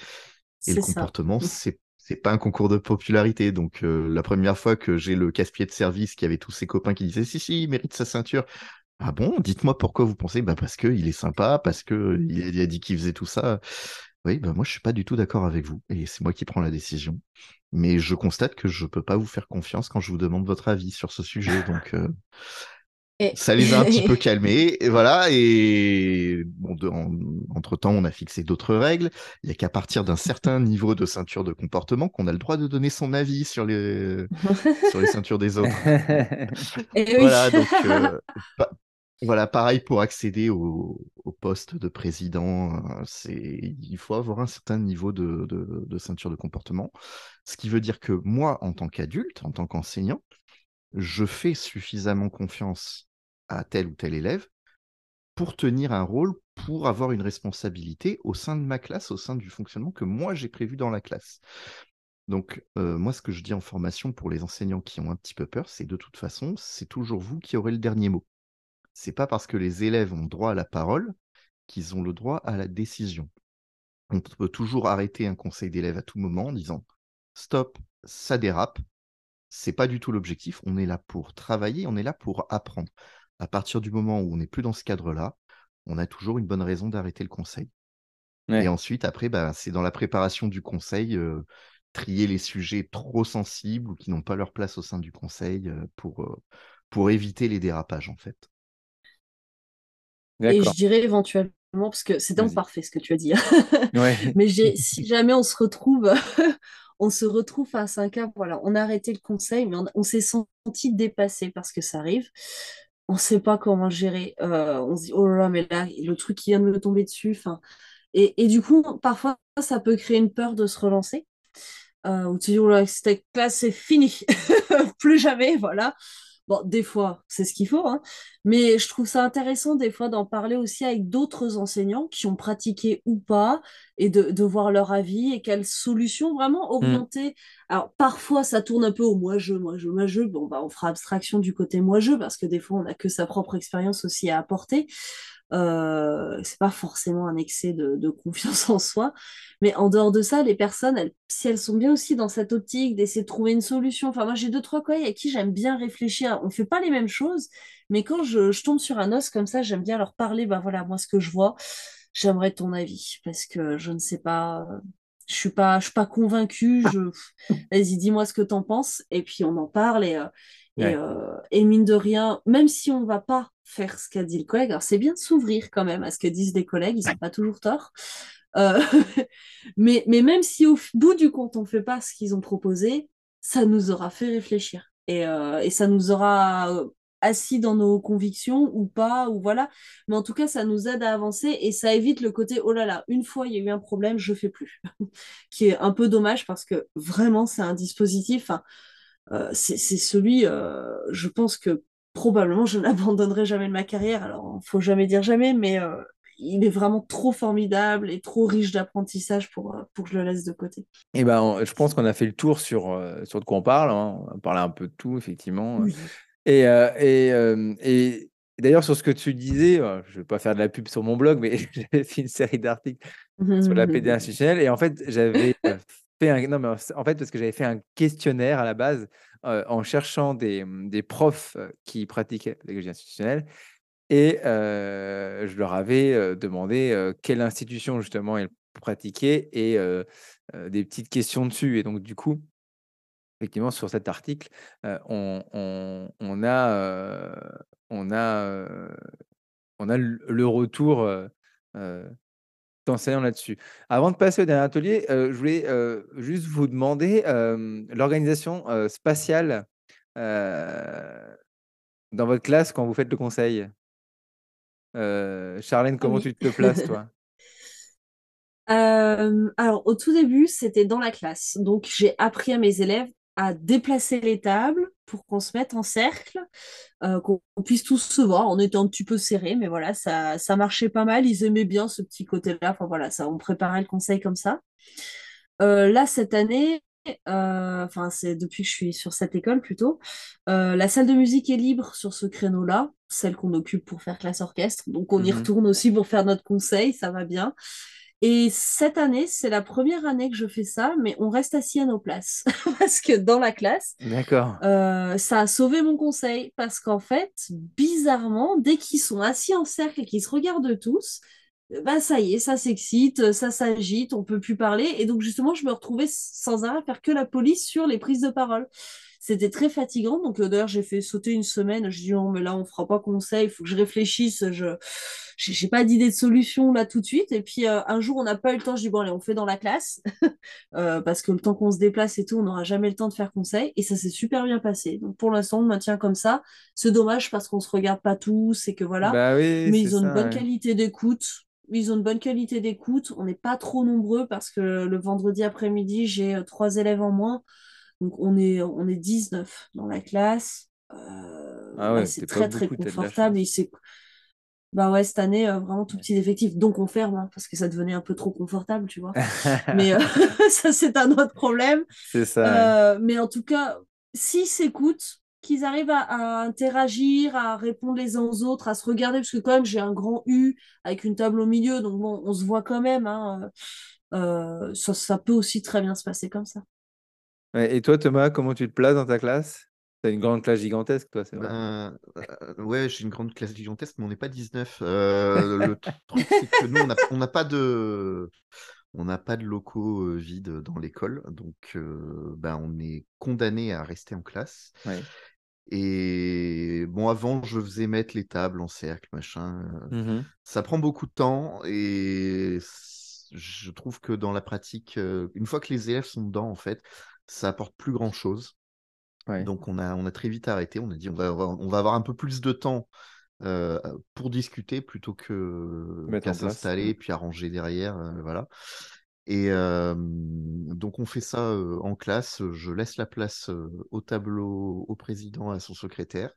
Et le comportement, c'est c'est pas un concours de popularité. Donc, euh, la première fois que j'ai le casse-pied de service qui avait tous ses copains qui disaient si, si, il mérite sa ceinture, ah bon? Dites-moi pourquoi vous pensez bah Parce qu'il est sympa, parce qu'il il a dit qu'il faisait tout ça. Oui, bah moi je suis pas du tout d'accord avec vous et c'est moi qui prends la décision. Mais je constate que je peux pas vous faire confiance quand je vous demande votre avis sur ce sujet. Donc euh, ça les a un petit peu calmés. Et voilà. Et bon, entre temps, on a fixé d'autres règles. Il y a qu'à partir d'un certain niveau de ceinture de comportement qu'on a le droit de donner son avis sur les, sur les ceintures des autres. voilà. Donc, euh, voilà, pareil pour accéder au, poste de président, euh, c'est il faut avoir un certain niveau de, ceinture de comportement. Ce qui veut dire que moi, en tant qu'adulte, en tant qu'enseignant, je fais suffisamment confiance à tel ou tel élève pour tenir un rôle pour avoir une responsabilité au sein de ma classe, au sein du fonctionnement que moi j'ai prévu dans la classe. Donc, euh, moi, ce que je dis en formation pour les enseignants qui ont un petit peu peur, c'est de toute façon, c'est toujours vous qui aurez le dernier mot. C'est pas parce que les élèves ont droit à la parole qu'ils ont le droit à la décision. On peut toujours arrêter un conseil d'élèves à tout moment en disant stop, ça dérape. C'est pas du tout l'objectif. On est là pour travailler, on est là pour apprendre. À partir du moment où on n'est plus dans ce cadre-là, on a toujours une bonne raison d'arrêter le conseil. Et ensuite, après, bah, c'est dans la préparation du conseil, euh, trier les sujets trop sensibles ou qui n'ont pas leur place au sein du conseil euh, pour, euh, pour éviter les dérapages, en fait. Et je dirais éventuellement, parce que c'est donc parfait ce que tu as dit, hein. mais si jamais on se retrouve, on se retrouve face à un cas, voilà, on a arrêté le conseil, mais on, s'est senti dépassé parce que ça arrive. On ne sait pas comment gérer. Euh, on se dit, oh là là, mais là, le truc qui vient de me tomber dessus. Et, et du coup, parfois, ça peut créer une peur de se relancer. Euh, où tu dis, oh là, cette classe, c'est fini. Plus jamais, voilà. Bon, des fois, c'est ce qu'il faut, hein. mais je trouve ça intéressant des fois d'en parler aussi avec d'autres enseignants qui ont pratiqué ou pas, et de, voir leur avis et quelles solutions vraiment mm. orientées. Alors, parfois, ça tourne un peu au moi-je, moi-je, moi-je. Bon, bah, on fera abstraction du côté moi-je, parce que des fois, on n'a que sa propre expérience aussi à apporter. Euh, c'est pas forcément un excès de, confiance en soi, mais en dehors de ça, les personnes, si elles sont bien aussi dans cette optique d'essayer de trouver une solution, enfin moi j'ai deux trois collègues à qui j'aime bien réfléchir. On fait pas les mêmes choses, mais quand je, tombe sur un os comme ça, j'aime bien leur parler. Ben voilà, moi ce que je vois, j'aimerais ton avis parce que je ne sais pas. Je suis pas, je suis pas convaincue. Je... Vas-y, dis-moi ce que tu en penses. Et puis on en parle. Et, euh, euh, et, mine de rien, même si on ne va pas faire ce qu'a dit le collègue, alors c'est bien de s'ouvrir quand même à ce que disent les collègues, ils n'ont pas toujours tort. Euh, mais, mais même si au bout du compte, on ne fait pas ce qu'ils ont proposé, ça nous aura fait réfléchir. Et, euh, et, ça nous aura assis dans nos convictions ou pas, ou voilà. Mais en tout cas, ça nous aide à avancer et ça évite le côté oh là là, une fois il y a eu un problème, je fais plus. qui est un peu dommage parce que vraiment, c'est un dispositif. Euh, c'est celui, euh, je pense que probablement je n'abandonnerai jamais de ma carrière. Alors, il faut jamais dire jamais, mais euh, il est vraiment trop formidable et trop riche d'apprentissage pour, pour que je le laisse de côté. Et eh ben, je pense qu'on a fait le tour sur, sur de quoi on parle. Hein. On a parlé un peu de tout, effectivement. Et, et, et d'ailleurs, sur ce que tu disais, je ne vais pas faire de la pub sur mon blog, mais j'avais fait une série d'articles sur la PD institutionnelle. Et en fait, j'avais en fait, parce que j'avais fait un questionnaire à la base en cherchant des, mmh, profs qui pratiquaient la pédagogie institutionnelle et je leur avais demandé quelle institution justement ils pratiquaient et des petites questions dessus. Et donc, du coup, effectivement, sur cet article, on a le retour enseignant là-dessus. Avant de passer au dernier atelier, je voulais juste vous demander l'organisation spatiale dans votre classe quand vous faites le conseil. Charlène, comment tu te places, toi? Alors, au tout début, c'était dans la classe. Donc, j'ai appris à mes élèves à déplacer les tables pour qu'on se mette en cercle, euh, qu'on puisse tous se voir. On était un petit peu serré, mais voilà, ça, ça marchait pas mal. Ils aimaient bien ce petit côté-là. Enfin voilà, ça, on préparait le conseil comme ça. Euh, là, cette année, euh, enfin c'est depuis que je suis sur cette école plutôt, la salle de musique est libre sur ce créneau-là, celle qu'on occupe pour faire classe orchestre. Donc on y mmh retourne aussi pour faire notre conseil, ça va bien. Et cette année, c'est la première année que je fais ça, mais on reste assis à nos places. parce que dans la classe, euh, ça a sauvé mon conseil. Parce qu'en fait, bizarrement, dès qu'ils sont assis en cercle et qu'ils se regardent tous, bah ça y est, ça s'excite, ça s'agite, on peut plus parler. Et donc justement, je me retrouvais sans arrêt à faire que la police sur les prises de parole. C'était très fatigant. Donc, euh, d'ailleurs, j'ai fait sauter une semaine. Je dis, oh, mais là, on fera pas conseil. Il faut que je réfléchisse. Je j'ai pas d'idée de solution là tout de suite. Et puis, euh, un jour, on n'a pas eu le temps. Je dis, bon, allez, on fait dans la classe. Euh, parce que le temps qu'on se déplace et tout, on n'aura jamais le temps de faire conseil. Et ça s'est super bien passé. Donc, pour l'instant, on maintient comme ça. C'est dommage parce qu'on se regarde pas tous et que voilà. Bah mais ils ont une bonne qualité d'écoute ils ont une bonne qualité d'écoute. On n'est pas trop nombreux parce que le vendredi après-midi, j'ai trois élèves en moins. Donc on est, on est 19 dans la classe. Euh, ah ouais, c'est très très confortable. bah ouais, cette année, vraiment tout petit effectif. Donc on ferme, hein, parce que ça devenait un peu trop confortable, tu vois. mais ça, c'est un autre problème. C'est ça. Mais en tout cas, s'ils s'écoutent, qu'ils arrivent à, interagir, à répondre les uns aux autres, à se regarder, parce que quand même, j'ai un grand U avec une table au milieu, donc bon, on se voit quand même. Hein, ça, ça, peut aussi très bien se passer comme ça. Et toi, Thomas, comment tu te places dans ta classe? T'as une grande classe gigantesque, toi, c'est vrai. Ben, euh, ouais, j'ai une grande classe gigantesque, mais on n'est pas 19. Euh, le truc, c'est que nous, on n'a pas de. On n'a pas de locaux euh, vides dans l'école, donc ben, on est condamné à rester en classe. Et bon, avant, je faisais mettre les tables en cercle, machin. Mmh ça prend beaucoup de temps et je trouve que dans la pratique, une fois que les élèves sont dedans, en fait, ça apporte plus grand chose. Donc on a, on a très vite arrêté. On a dit on va, on va avoir un peu plus de temps pour discuter plutôt que qu'à s'installer puis arranger derrière. voilà. Et donc on fait ça en classe. Je laisse la place au tableau, au président, à son secrétaire.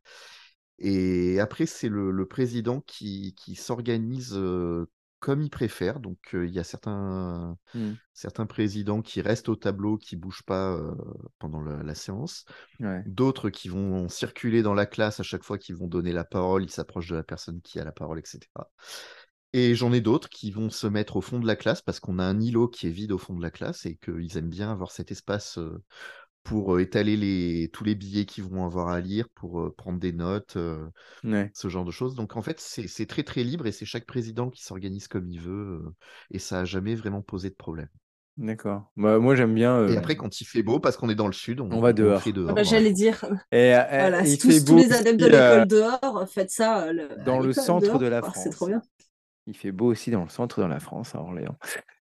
Et après, c'est le, le, président qui, qui s'organise comme il préfère. Donc, il y a certains, mmh. certains présidents qui restent au tableau, qui ne bougent pas pendant la, séance. D'autres qui vont circuler dans la classe à chaque fois qu'ils vont donner la parole, ils s'approchent de la personne qui a la parole, etc. Et j'en ai d'autres qui vont se mettre au fond de la classe parce qu'on a un îlot qui est vide au fond de la classe et qu'ils aiment bien avoir cet espace pour étaler les, tous les billets qu'ils vont avoir à lire, pour prendre des notes, ce genre de choses. Donc en fait, c'est très très libre et c'est chaque président qui s'organise comme il veut et ça n'a jamais vraiment posé de problème. D'accord. Bah, moi, j'aime bien. Et après, quand il fait beau, parce qu'on est dans le sud, on, va dehors. Ah bah, j'allais dire. Et, voilà, si tous, tous, les adeptes de l'école dehors, faites ça. dans le centre de la France. c'est trop bien. Il fait beau aussi dans le centre de la France, à Orléans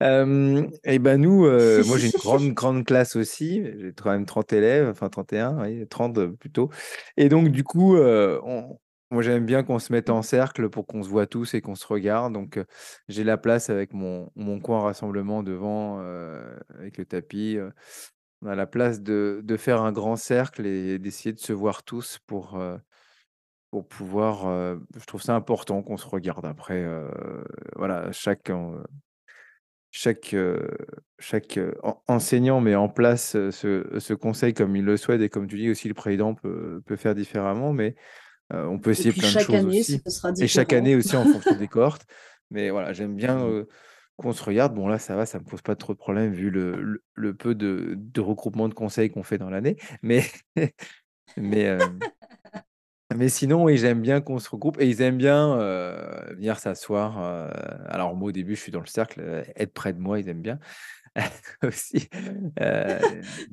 et ben nous, moi j'ai une grande, grande classe aussi. J'ai quand même 30 élèves, enfin 31, oui, 30 plutôt. Et donc du coup, moi j'aime bien qu'on se mette en cercle pour qu'on se voit tous et qu'on se regarde. Donc j'ai la place avec mon, mon coin rassemblement devant, avec le tapis. on a la place de, de faire un grand cercle et d'essayer de se voir tous pour, pour pouvoir. je trouve ça important qu'on se regarde après. voilà, chacun chaque, chaque enseignant met en place ce, conseil comme il le souhaite et comme tu dis aussi le président peut, peut faire différemment, mais on peut essayer plein de choses année, aussi. et chaque année aussi en fonction des cohortes. Mais voilà, j'aime bien mmh. qu'on se regarde. Bon là, ça va, ça me pose pas trop de problème vu le, le, peu de, de regroupement de conseils qu'on fait dans l'année. Mais, mais, mais sinon, oui, j'aime bien qu'on se regroupe et ils aiment bien venir s'asseoir. alors, moi, au début, je suis dans le cercle, être près de moi, ils aiment bien aussi.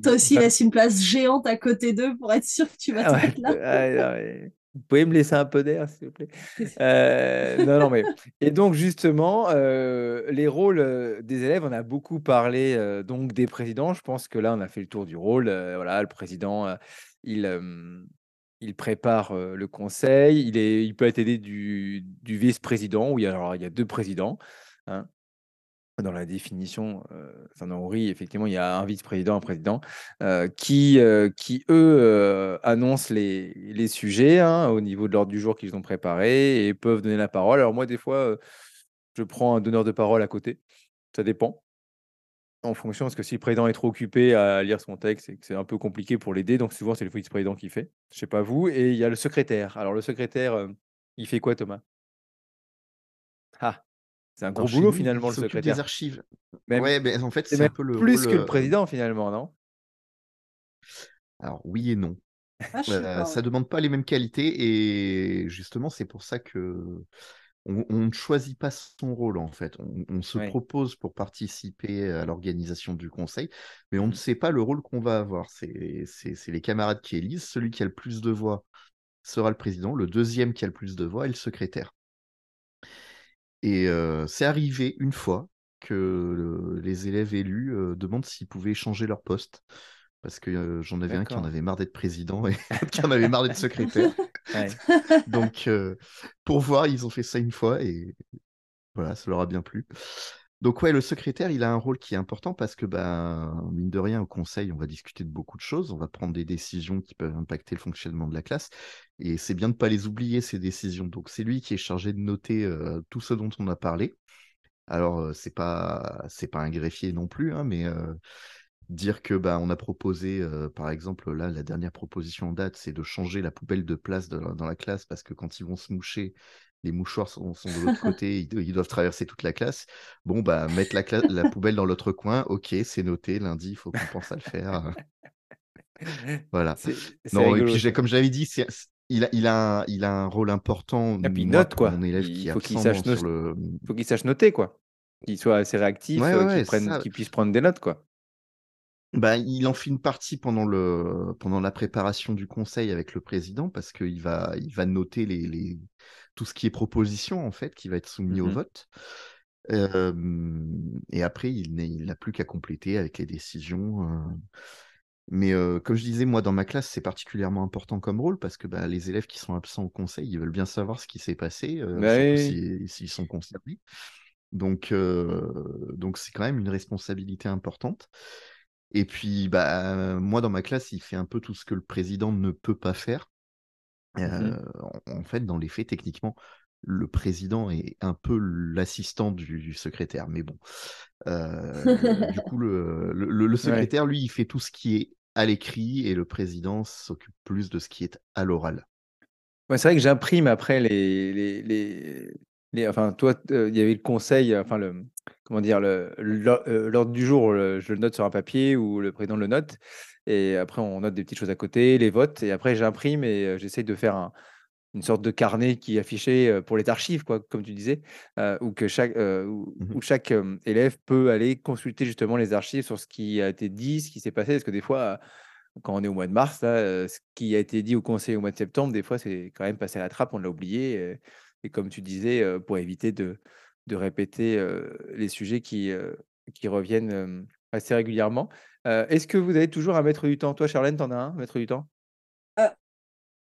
Toi aussi, laisse une place géante à côté d'eux pour être sûr que tu vas te mettre là. Vous pouvez me laisser un peu d'air, s'il vous plaît. non, non, mais et donc justement, les rôles des élèves, on a beaucoup parlé donc des présidents. Je pense que là, on a fait le tour du rôle. voilà, le président, il il prépare le conseil, il, est, il peut être aidé du, vice-président, où il y, a, alors, il y a deux présidents. Hein. Dans la définition, euh, Henri, effectivement, il y a un vice-président, un président, qui, qui, eux, annoncent les, les sujets hein, au niveau de l'ordre du jour qu'ils ont préparé et peuvent donner la parole. Alors moi, des fois, je prends un donneur de parole à côté. Ça dépend en fonction, parce que si le président est trop occupé à lire son texte et que c'est un peu compliqué pour l'aider, donc souvent c'est le vice-président qui fait, je sais pas vous, et il y a le secrétaire. Alors le secrétaire, euh, il fait quoi Thomas? Ah, c'est un gros boulot finalement le secrétaire. des archives. ouais, mais en fait c'est un peu le plus que le euh, président finalement, non? Alors oui et non. Ah, euh, ça demande pas les mêmes qualités et justement c'est pour ça que on, ne choisit pas son rôle en fait. On, se propose pour participer à l'organisation du conseil, mais on ne mmh. sait pas le rôle qu'on va avoir. C'est les camarades qui élisent. Celui qui a le plus de voix sera le président. Le deuxième qui a le plus de voix est le secrétaire. Et euh, c'est arrivé une fois que les élèves élus euh, demandent s'ils pouvaient changer leur poste parce que j'en avais un qui en avait marre d'être président et qui en avait marre d'être secrétaire. Donc, pour voir, ils ont fait ça une fois et voilà, ça leur a bien plu. Donc ouais, le secrétaire, il a un rôle qui est important parce que, bah, mine de rien, au conseil, on va discuter de beaucoup de choses, on va prendre des décisions qui peuvent impacter le fonctionnement de la classe, et c'est bien de ne pas les oublier, ces décisions. Donc c'est lui qui est chargé de noter euh, tout ce dont on a parlé. Alors, c'est pas c'est pas un greffier non plus, hein, mais dire que bah, on a proposé, par exemple, là, la dernière proposition en date, c'est de changer la poubelle de place dans la classe parce que quand ils vont se moucher, les mouchoirs sont, de l'autre côté, ils, doivent traverser toute la classe. Bon, bah, mettre la, la poubelle dans l'autre coin, ok, c'est noté, lundi, il faut qu'on pense à le faire. voilà. Non, et puis, comme j'avais dit, il a, il, a il a un rôle important. Et puis, note, quoi. il faut qu'il sache, le... faut qu'il sache noter, quoi. Qu'il soit assez réactif, euh, qu'il puisse prendre des notes, quoi. Bah, il en fait une partie pendant, le, pendant la préparation du conseil avec le président parce qu'il va, il va noter les, les, tout ce qui est proposition en fait qui va être soumis au mmh vote. et après, il n'a plus qu'à compléter avec les décisions. Mais comme je disais, moi, dans ma classe, c'est particulièrement important comme rôle parce que bah, les élèves qui sont absents au conseil, ils veulent bien savoir ce qui s'est passé, bah s'ils sont concernés. Donc, donc c'est quand même une responsabilité importante. Et puis, bah, moi, dans ma classe, il fait un peu tout ce que le président ne peut pas faire. Mmh en, fait, dans les faits, techniquement, le président est un peu l'assistant du, secrétaire. Mais bon, du coup, le, secrétaire, lui, il fait tout ce qui est à l'écrit et le président s'occupe plus de ce qui est à l'oral. Ouais, c'est vrai que j'imprime après les, les, enfin, toi, il y avait le conseil, enfin, le, comment dire, le, l'ordre du jour, je le note sur un papier ou le président le note. Et après, on note des petites choses à côté, les votes. Et après, j'imprime et j'essaye de faire une sorte de carnet qui est affiché pour les archives, quoi, comme tu disais, où, que chaque, où, mmh chaque élève peut aller consulter justement les archives sur ce qui a été dit, ce qui s'est passé. Parce que des fois, quand on est au mois de mars, là, ce qui a été dit au conseil au mois de septembre, des fois, c'est quand même passé à la trappe, on l'a oublié. Et, comme tu disais, pour éviter de, de répéter les sujets qui, qui reviennent assez régulièrement. Est-ce que vous avez toujours un maître du temps? Toi, Charlène, t'en as un, maître du temps?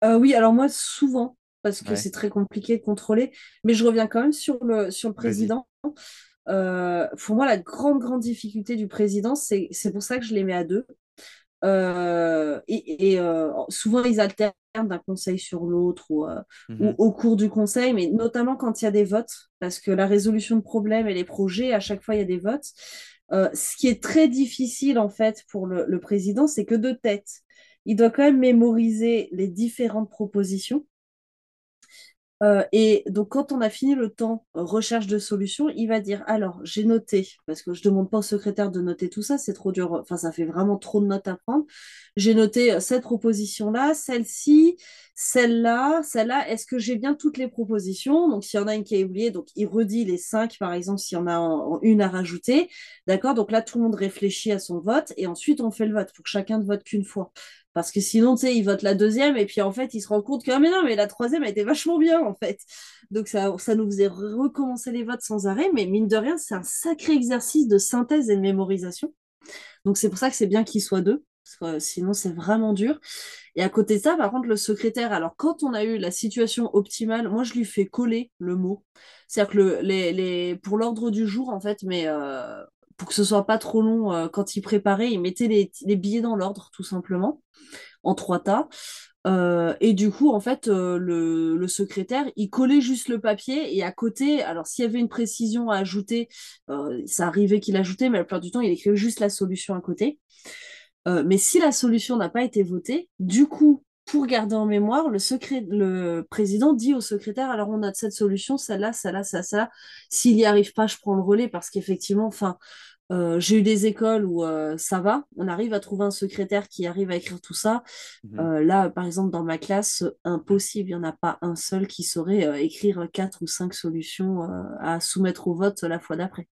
Oui, alors moi, souvent, parce que c'est très compliqué de contrôler. Mais je reviens quand même sur le, sur le président. pour moi, la grande, grande difficulté du président, c'est pour ça que je les mets à deux. Et, souvent, ils alternent d'un conseil sur l'autre ou, ou, mmh au cours du conseil, mais notamment quand il y a des votes, parce que la résolution de problèmes et les projets, à chaque fois, il y a des votes. Euh, ce qui est très difficile en fait pour le, président, c'est que de tête, il doit quand même mémoriser les différentes propositions. Euh, et donc, quand on a fini le temps euh, recherche de solutions, il va dire alors, j'ai noté, parce que je ne demande pas au secrétaire de noter tout ça, c'est trop dur, enfin, ça fait vraiment trop de notes à prendre. J'ai noté cette proposition-là, celle-ci, celle-là, celle-là, est-ce que j'ai bien toutes les propositions? Donc, s'il y en a une qui est oubliée, donc il redit les cinq, par exemple, s'il y en a une à rajouter. D'accord? Donc là, tout le monde réfléchit à son vote et ensuite, on fait le vote pour que chacun ne vote qu'une fois. Parce que sinon, tu sais, il vote la deuxième et puis en fait, il se rend compte que, ah, mais non, la troisième, a été vachement bien, en fait. Donc, ça, ça nous faisait recommencer les votes sans arrêt. Mais mine de rien, c'est un sacré exercice de synthèse et de mémorisation. Donc, c'est pour ça que c'est bien qu'il soit deux sinon c'est vraiment dur. Et à côté de ça, par contre, le secrétaire, alors quand on a eu la situation optimale, moi je lui fais coller le mot. C'est-à-dire que le, les, pour l'ordre du jour, en fait, mais euh, pour que ce soit pas trop long, euh, quand il préparait, il mettait les, les billets dans l'ordre, tout simplement, en trois tas. Euh, et du coup, en fait, le, le, secrétaire, il collait juste le papier et à côté, alors s'il y avait une précision à ajouter, ça arrivait qu'il ajoutait, mais la plupart du temps, il écrivait juste la solution à côté. Euh, mais si la solution n'a pas été votée, du coup, pour garder en mémoire, le, secré... le président dit au secrétaire, alors on a cette solution, celle-là, celle-là, celle-là. S'il n'y arrive pas, je prends le relais parce qu'effectivement, enfin, euh, j'ai eu des écoles où euh, ça va, on arrive à trouver un secrétaire qui arrive à écrire tout ça. Mmh. là, par exemple, dans ma classe, impossible, il n'y en a pas un seul qui saurait écrire quatre ou cinq solutions à soumettre au vote la fois d'après.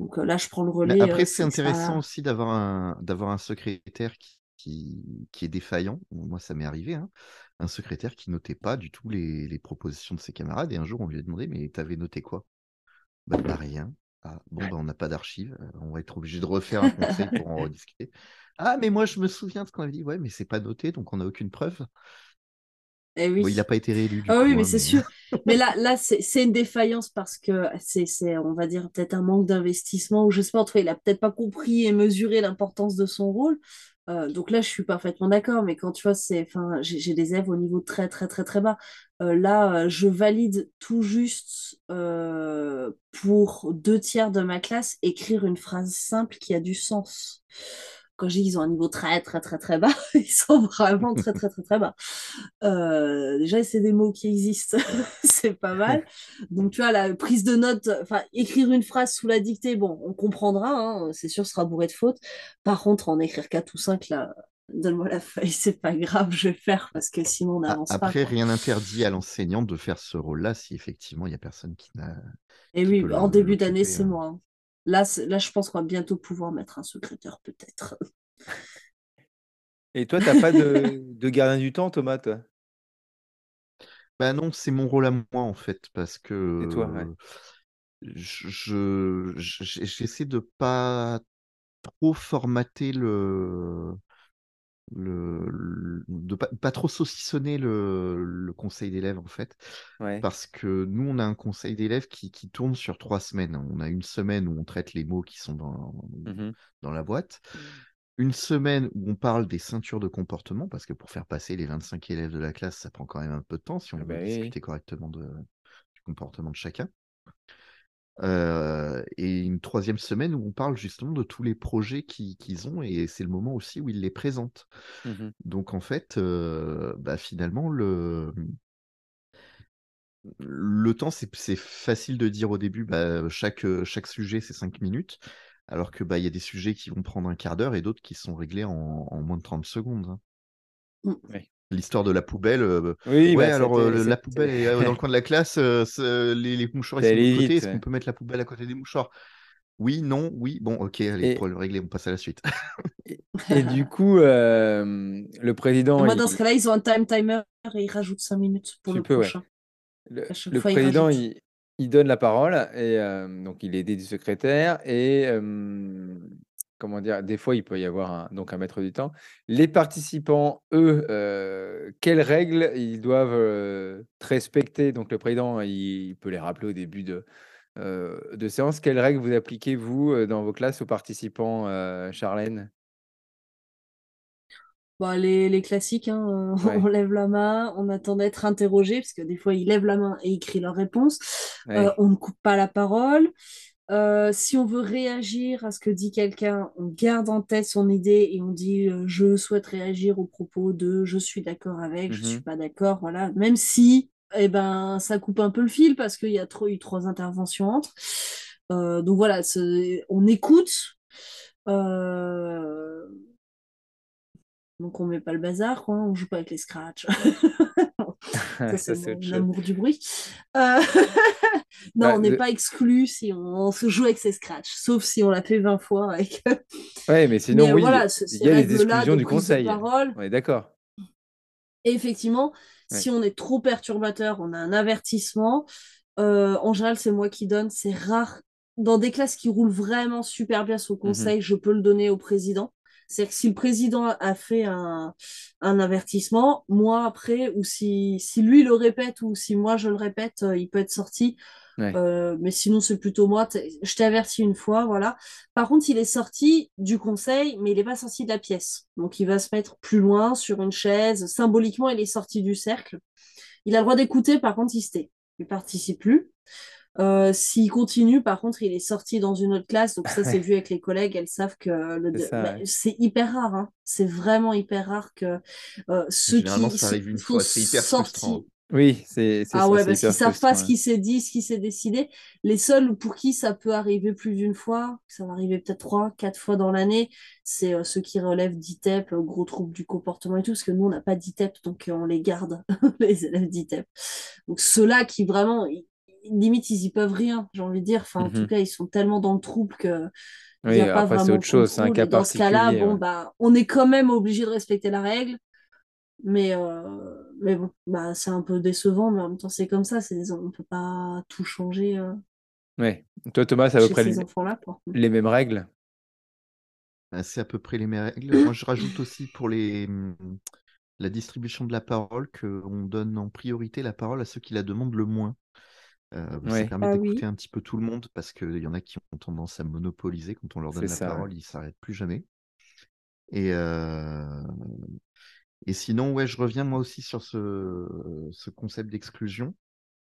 Donc là, je prends le relais. après, c'est intéressant aussi d'avoir un, d'avoir un secrétaire qui, qui, est défaillant. Moi, ça m'est arrivé. Hein. Un secrétaire qui notait pas du tout les, les, propositions de ses camarades. Et un jour, on lui a demandé Mais tu avais noté quoi? Bah, rien. Ah, bon, bah, on n'a pas d'archives. On va être obligé de refaire un conseil pour en rediscuter. Ah, mais moi, je me souviens de ce qu'on avait dit. Ouais, mais c'est pas noté, donc on n'a aucune preuve. Eh oui. il n'a pas été réélu. ah oui, mais hein, c'est sûr. Mais là, là c'est une défaillance parce que c'est, on va dire, peut-être un manque d'investissement ou je sais pas, en tout cas, il a peut-être pas compris et mesuré l'importance de son rôle. Euh, donc là, je suis parfaitement d'accord, mais quand tu vois, c'est, enfin, j'ai des élèves au niveau très, très, très, très bas. Euh, là, je valide tout juste pour deux tiers de ma classe écrire une phrase simple qui a du sens quand je dis qu'ils ont un niveau très très très très bas, ils sont vraiment très très très très bas. Euh, déjà, c'est des mots qui existent, c'est pas mal. Donc, tu vois, la prise de notes, enfin, écrire une phrase sous la dictée, bon, on comprendra, hein, c'est sûr, ce sera bourré de fautes. Par contre, en écrire 4 ou 5, là, donne-moi la feuille, c'est pas grave, je vais faire parce que sinon on n'avance pas. Après, rien n'interdit à l'enseignant de faire ce rôle-là si effectivement il n'y a personne qui n'a. Et oui, en début d'année, c'est hein. moi. Là, là, je pense qu'on va bientôt pouvoir mettre un secrétaire, peut-être. Et toi, tu n'as pas de, de gardien du temps, Thomas, toi? Bah non, c'est mon rôle à moi, en fait, parce que toi, je, j'essaie de pas trop formater le, le, de pas, pas, trop saucissonner le, le conseil d'élèves en fait. Parce que nous on a un conseil d'élèves qui, qui, tourne sur trois semaines. On a une semaine où on traite les mots qui sont dans, mmh dans la boîte. Une semaine où on parle des ceintures de comportement parce que pour faire passer les 25 élèves de la classe ça prend quand même un peu de temps si on ah veut bah discuter correctement de, du comportement de chacun euh, et une troisième semaine où on parle justement de tous les projets qu'ils ont et c'est le moment aussi où ils les présentent. Mmh Donc en fait, euh, bah, finalement, le, le temps, c'est facile de dire au début, bah, chaque, chaque sujet, c'est cinq minutes, alors que bah, y a des sujets qui vont prendre un quart d'heure et d'autres qui sont réglés en, moins de 30 secondes. Hein. Mmh. L'histoire de la poubelle. Euh, oui, ouais, bah, alors euh, la poubelle est euh, dans le coin de la classe, les, les, mouchoirs sont de côté. Est-ce qu'on peut mettre la poubelle à côté des mouchoirs? Oui, non, oui. Bon, ok, allez, pour le régler, on passe à la suite. et, du coup, le président. Moi, dans ce cas-là, ils ont un time timer et ils rajoutent 5 minutes pour le prochain. Le, président, il, il, donne la parole et donc il est aidé du secrétaire et comment dire, des fois, il peut y avoir un, donc un maître du temps. Les participants, eux, euh, quelles règles ils doivent euh, respecter? Donc, le président, il, peut les rappeler au début de, euh, de séance. Quelles règles vous appliquez, vous, dans vos classes aux participants, Charlène? Bah, les, classiques, hein, on lève la main, on attend d'être interrogé, parce que des fois, ils lèvent la main et écrivent leur réponse. on ne coupe pas la parole. Euh, si on veut réagir à ce que dit quelqu'un, on garde en tête son idée et on dit euh, je souhaite réagir au propos de je suis d'accord avec, je ne suis mhm. pas d'accord, voilà. Même si eh ben, ça coupe un peu le fil parce qu'il y a trop, eu trois interventions entre. Euh, donc voilà, on écoute. Donc on met pas le bazar, quoi. on joue pas avec les scratchs. ça, c'est l'amour du bruit. Euh, non, bah, on n'est pas exclu si on, se joue avec ses scratchs, sauf si on l'a fait 20 fois. Avec... ouais, mais sinon, oui, il y a les exclusions du conseil. On est d'accord. Et effectivement, si on est trop perturbateur, on a un avertissement. Euh, en général, c'est moi qui donne. C'est rare. Dans des classes qui roulent vraiment super bien sous mmh conseil, je peux le donner au président. C'est-à-dire que si le président a fait un, avertissement, moi après, ou si, si lui le répète, ou si moi je le répète, euh, il peut être sorti. Euh, mais sinon, c'est plutôt moi. Je t'ai averti une fois, voilà. Par contre, il est sorti du conseil, mais il n'est pas sorti de la pièce. Donc, il va se mettre plus loin sur une chaise. Symboliquement, il est sorti du cercle. Il a le droit d'écouter, par contre, il se tait. Il participe plus. Euh, s'il continue, par contre, il est sorti dans une autre classe. Donc ça, c'est vu avec les collègues. Elles savent que c'est bah, hyper rare. Hein. C'est vraiment hyper rare que euh, ceux qui ça arrive une fois. C'est hyper frustrant. Oui, c'est Ah ouais, parce qu'ils savent pas ce qui s'est dit, ce qui s'est décidé. Les seuls pour qui ça peut arriver plus d'une fois, ça va arriver peut-être trois, quatre fois dans l'année, c'est euh, ceux qui relèvent d'ITEP, gros troubles du comportement et tout, parce que nous, on n'a pas d'ITEP, donc on les garde, les élèves d'ITEP. Donc ceux-là qui vraiment, limite, ils y peuvent rien, j'ai envie de dire. Enfin, en tout mhm. cas, ils sont tellement dans le trouble que. Oui, y a pas vraiment c'est autre chose, c'est un cas Dans ce cas-là, bon, bah, on est quand même obligé de respecter la règle. Mais, euh, mais bon, bah, c'est un peu décevant, mais en même temps, c'est comme ça. C'est, on ne peut pas tout changer. Euh, oui. Toi, Thomas, c'est à peu près les, les mêmes règles? Bah, C'est à peu près les mêmes règles. Moi, je rajoute aussi pour les, la distribution de la parole, qu'on donne en priorité la parole à ceux qui la demandent le moins. Euh, ça permet Ah d'écouter oui. un petit peu tout le monde parce qu'il y en a qui ont tendance à monopoliser. Quand on leur donne la ça, ouais. parole, ils ne s'arrêtent plus jamais. Et, euh, et sinon, ouais, je reviens moi aussi sur ce, ce concept d'exclusion.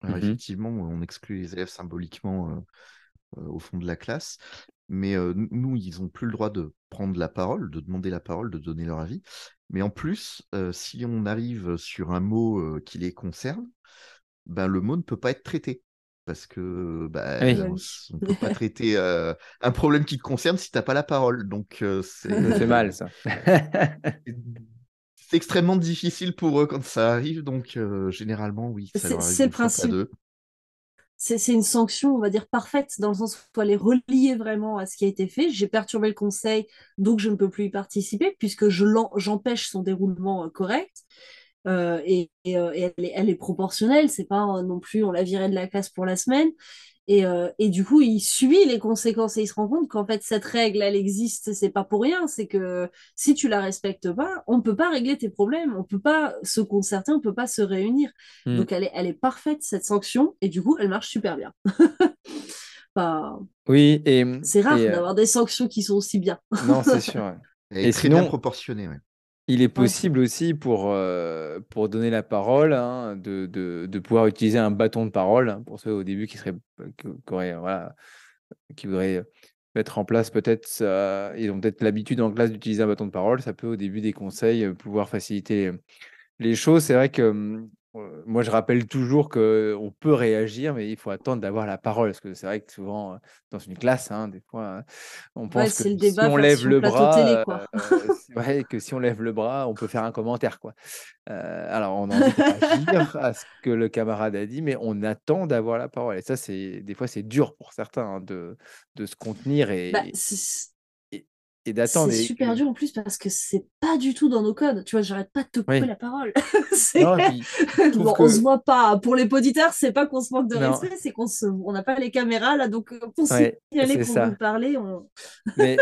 Alors, Mhm. effectivement, on exclut les élèves symboliquement euh, euh, au fond de la classe, mais euh, nous, ils n'ont plus le droit de prendre la parole, de demander la parole, de donner leur avis. Mais en plus, euh, si on arrive sur un mot euh, qui les concerne, ben, le mot ne peut pas être traité. Parce que bah, Oui. On ne peut pas traiter euh, un problème qui te concerne si tu n'as pas la parole. Donc, euh, c'est mal, ça. c'est extrêmement difficile pour eux quand ça arrive. Donc, euh, généralement, oui, C'est le principe. C'est une sanction, on va dire, parfaite, dans le sens où il faut aller relier vraiment à ce qui a été fait. J'ai perturbé le conseil, donc je ne peux plus y participer, puisque je l'en- j'empêche son déroulement euh, correct. Euh, et et, euh, et elle, est, elle est proportionnelle, c'est pas euh, non plus on l'a viré de la classe pour la semaine. Et, euh, et du coup, il subit les conséquences et il se rend compte qu'en fait, cette règle, elle existe, c'est pas pour rien. C'est que si tu la respectes pas, on peut pas régler tes problèmes, on peut pas se concerter, on peut pas se réunir. Mm. Donc, elle est, elle est parfaite, cette sanction, et du coup, elle marche super bien. Enfin, Oui, et, c'est rare euh, d'avoir des sanctions qui sont aussi bien. non, c'est sûr. ouais. Et très bien sinon- proportionnée. ouais. Il est possible aussi pour, euh, pour donner la parole, hein, de, de, de pouvoir utiliser un bâton de parole hein, pour ceux au début qui, seraient, qui, qui auraient, voilà, qui voudraient mettre en place peut-être, ils ont peut-être l'habitude en classe d'utiliser un bâton de parole. Ça peut au début des conseils pouvoir faciliter les choses. C'est vrai que hum, moi je rappelle toujours qu'on peut réagir, mais il faut attendre d'avoir la parole. Parce que c'est vrai que souvent euh, dans une classe, hein, des fois, on pense que le si on lève le bras, télé, euh, que si on lève le bras, on peut faire un commentaire, quoi. Euh, alors, on a envie à ce que le camarade a dit, mais on attend d'avoir la parole. Et ça, c'est des fois, c'est dur pour certains hein, de, de se contenir et, Bah, c'est- et, d'attendre. C'est super dur en plus parce que c'est pas du tout dans nos codes. Tu vois, j'arrête pas de te couper Oui. la parole. C'est- Non, puis, Bon, que- on se voit pas. Pour les auditeurs, c'est pas qu'on se manque de Non. respect, c'est qu'on se... on n'a pas les caméras là, donc euh, pour Ouais, signaler qu'on veut parler, on... Mais,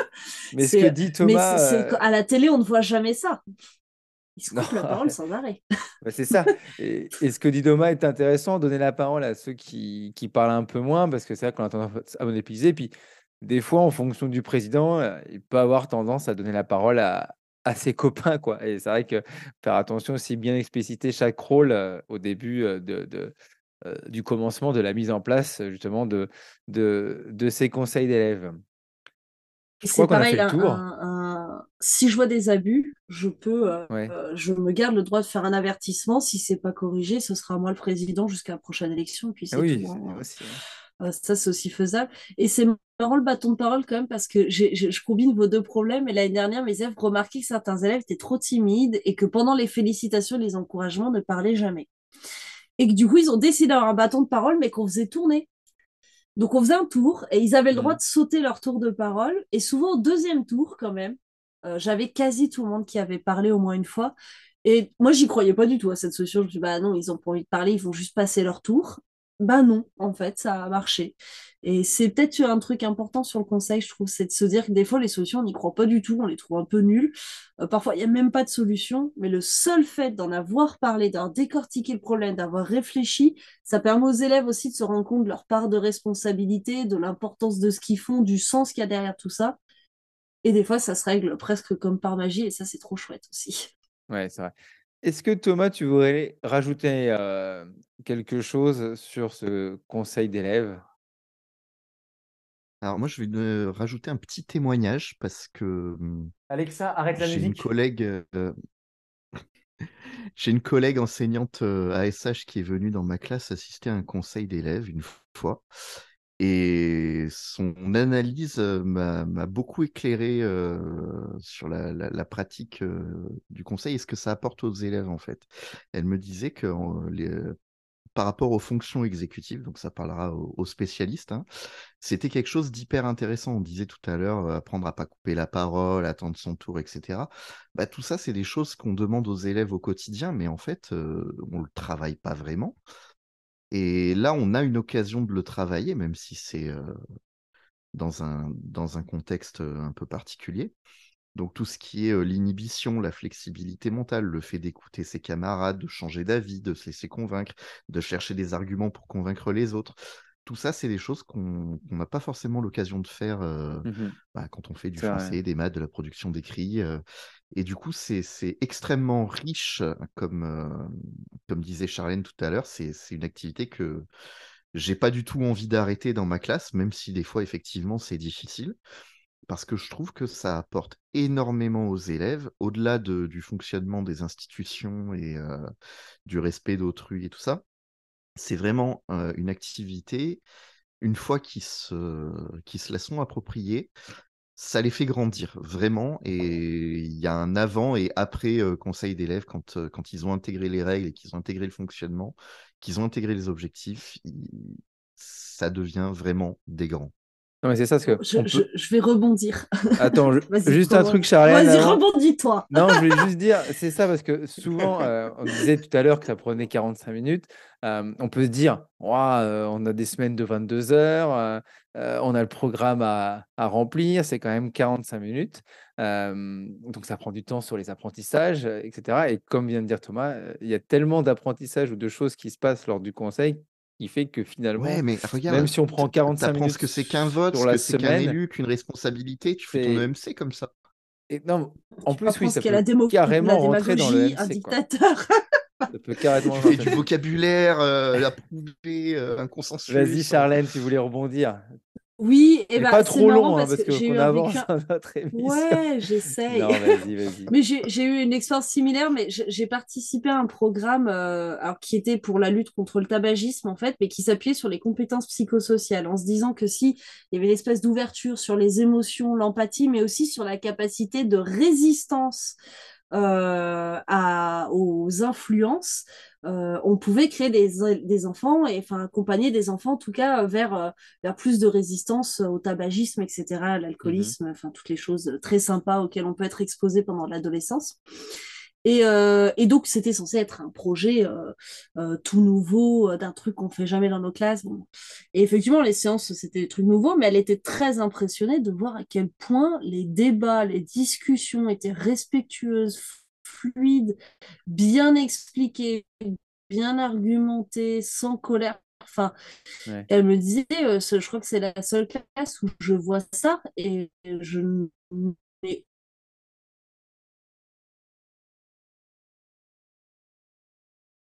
mais ce C'est- que dit Mais Thomas, c'est- euh, à la télé, on ne voit jamais ça. Ils se coupent Non. la parole sans arrêt. c'est ça. Et, et ce que dit Thomas est intéressant, donner la parole à ceux qui, qui parlent un peu moins, parce que c'est vrai qu'on a tendance à monopoliser. Puis, des fois, en fonction du président, euh, il peut avoir tendance à donner la parole à, à ses copains. Quoi. Et c'est vrai que faire attention aussi, bien expliciter chaque rôle euh, au début euh, de, de, du commencement de la mise en place, justement, de, de, de ces conseils d'élèves. Je crois c'est qu'on a pareil, fait le un- tour. un- un- si je vois des abus, je peux, euh, Ouais. je me garde le droit de faire un avertissement. Si c'est pas corrigé, ce sera moi le président jusqu'à la prochaine élection. Et puis Ah oui, tout. hein. Euh, ça, c'est aussi faisable. Et c'est marrant le bâton de parole quand même parce que je combine vos deux problèmes. Et l'année dernière, mes élèves remarquaient que certains élèves étaient trop timides et que pendant les félicitations, les encouragements, ne parlaient jamais. Et que du coup, ils ont décidé d'avoir un bâton de parole, mais qu'on faisait tourner. Donc on faisait un tour et ils avaient le droit Mhm. de sauter leur tour de parole. Et souvent au deuxième tour, quand même, euh, j'avais quasi tout le monde qui avait parlé au moins une fois. Et moi, j'y croyais pas du tout à cette solution. Je me suis dit, bah non, ils ont pas envie de parler, ils vont juste passer leur tour. Bah non, en fait, ça a marché. Et c'est peut-être un truc important sur le conseil, je trouve, c'est de se dire que des fois, les solutions, on n'y croit pas du tout, on les trouve un peu nulles. Euh, parfois, il n'y a même pas de solution, mais le seul fait d'en avoir parlé, d'avoir décortiqué le problème, d'avoir réfléchi, ça permet aux élèves aussi de se rendre compte de leur part de responsabilité, de l'importance de ce qu'ils font, du sens qu'il y a derrière tout ça. Et des fois, ça se règle presque comme par magie, et ça, c'est trop chouette aussi. Ouais, c'est vrai. Est-ce que Thomas, tu voudrais rajouter euh, quelque chose sur ce conseil d'élèves? Alors moi, je vais euh, rajouter un petit témoignage parce que hum, Alexa, arrête j'ai une collègue, euh, j'ai une collègue enseignante euh, ASH qui est venue dans ma classe assister à un conseil d'élèves une fois. Et son analyse m'a beaucoup éclairé sur la, pratique du conseil et ce que ça apporte aux élèves en fait. Elle me disait que par rapport aux fonctions exécutives, donc ça parlera aux, spécialistes, hein, c'était quelque chose d'hyper intéressant. On disait tout à l'heure, apprendre à pas couper la parole, attendre son tour, etc. Bah, tout ça, c'est des choses qu'on demande aux élèves au quotidien, mais en fait, on le travaille pas vraiment. Et là, on a une occasion de le travailler, même si c'est euh, dans un, dans un contexte un peu particulier. Donc tout ce qui est l'inhibition, la flexibilité mentale, le fait d'écouter ses camarades, de changer d'avis, de se laisser convaincre, de chercher des arguments pour convaincre les autres. Tout ça, c'est des choses qu'on n'a pas forcément l'occasion de faire mmh bah, quand on fait du français, des maths, de la production d'écrit. Et du coup, c'est extrêmement riche, comme, comme disait Charlène tout à l'heure. C'est une activité que j'ai pas du tout envie d'arrêter dans ma classe, même si des fois, effectivement, c'est difficile parce que je trouve que ça apporte énormément aux élèves, au-delà du fonctionnement des institutions et du respect d'autrui et tout ça. C'est vraiment une activité, une fois qu'ils se, se la sont appropriée, ça les fait grandir, vraiment. Et il y a un avant et après conseil d'élèves quand, quand ils ont intégré les règles et qu'ils ont intégré le fonctionnement, qu'ils ont intégré les objectifs, ça devient vraiment des grands. Non, mais c'est ça. que je, vais rebondir. Attends, juste un truc, Charlène. Vas-y, rebondis-toi. non, je voulais juste dire, c'est ça, parce que souvent, euh, on disait tout à l'heure que ça prenait 45 minutes. Euh, on peut se dire, euh, on a des semaines de 22 heures, on a le programme à, à remplir, c'est quand même 45 minutes. donc, ça prend du temps sur les apprentissages, etc. Et comme vient de dire Thomas, il y a tellement d'apprentissages ou de choses qui se passent lors du conseil qui fait que finalement, ouais, mais regarde, même si on prend 45 minutes, que c'est qu'un vote, que c'est qu'un élu, qu'une responsabilité, tu fais ton EMC comme ça. Et non, en plus, oui, ça peut la carrément rentrer dans le un dictateur. ça peut carrément tu fais du vocabulaire, euh, approuver, euh, un consensus. Vas-y, Charlène, tu voulais rebondir. Oui, et bah, pas trop long hein, parce, qu'on avance un... notre émission. Ouais, j'essaye. vas-y, vas-y. mais j'ai eu une expérience similaire, mais j'ai participé à un programme euh, alors, qui était pour la lutte contre le tabagisme, en fait, mais qui s'appuyait sur les compétences psychosociales, en se disant que si il y avait une espèce d'ouverture sur les émotions, l'empathie, mais aussi sur la capacité de résistance euh, à, aux influences, euh, on pouvait créer des, enfants et enfin accompagner des enfants en tout cas vers, euh, vers plus de résistance au tabagisme, etc., à l'alcoolisme, mmh enfin toutes les choses très sympas auxquelles on peut être exposé pendant l'adolescence. Euh, et, donc, c'était censé être un projet euh, euh, tout nouveau, d'un truc qu'on fait jamais dans nos classes. Et effectivement, les séances, c'était des trucs nouveaux, mais elle était très impressionnée de voir à quel point les débats, les discussions étaient respectueuses, fluides, bien expliquées, bien argumentées, sans colère. Enfin, elle me disait, je crois que c'est la seule classe où je vois ça et je n'ai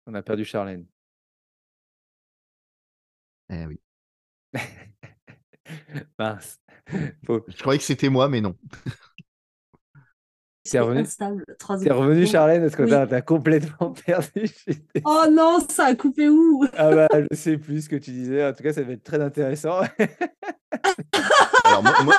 On a perdu Charlène. Eh oui. Mince. Je croyais que c'était moi, mais non. C'est revenu, revenu Charlène, parce que t'as complètement perdu. oh non, ça a coupé où? Ah bah, je sais plus ce que tu disais. En tout cas, ça va être très intéressant. Alors, moi, moi,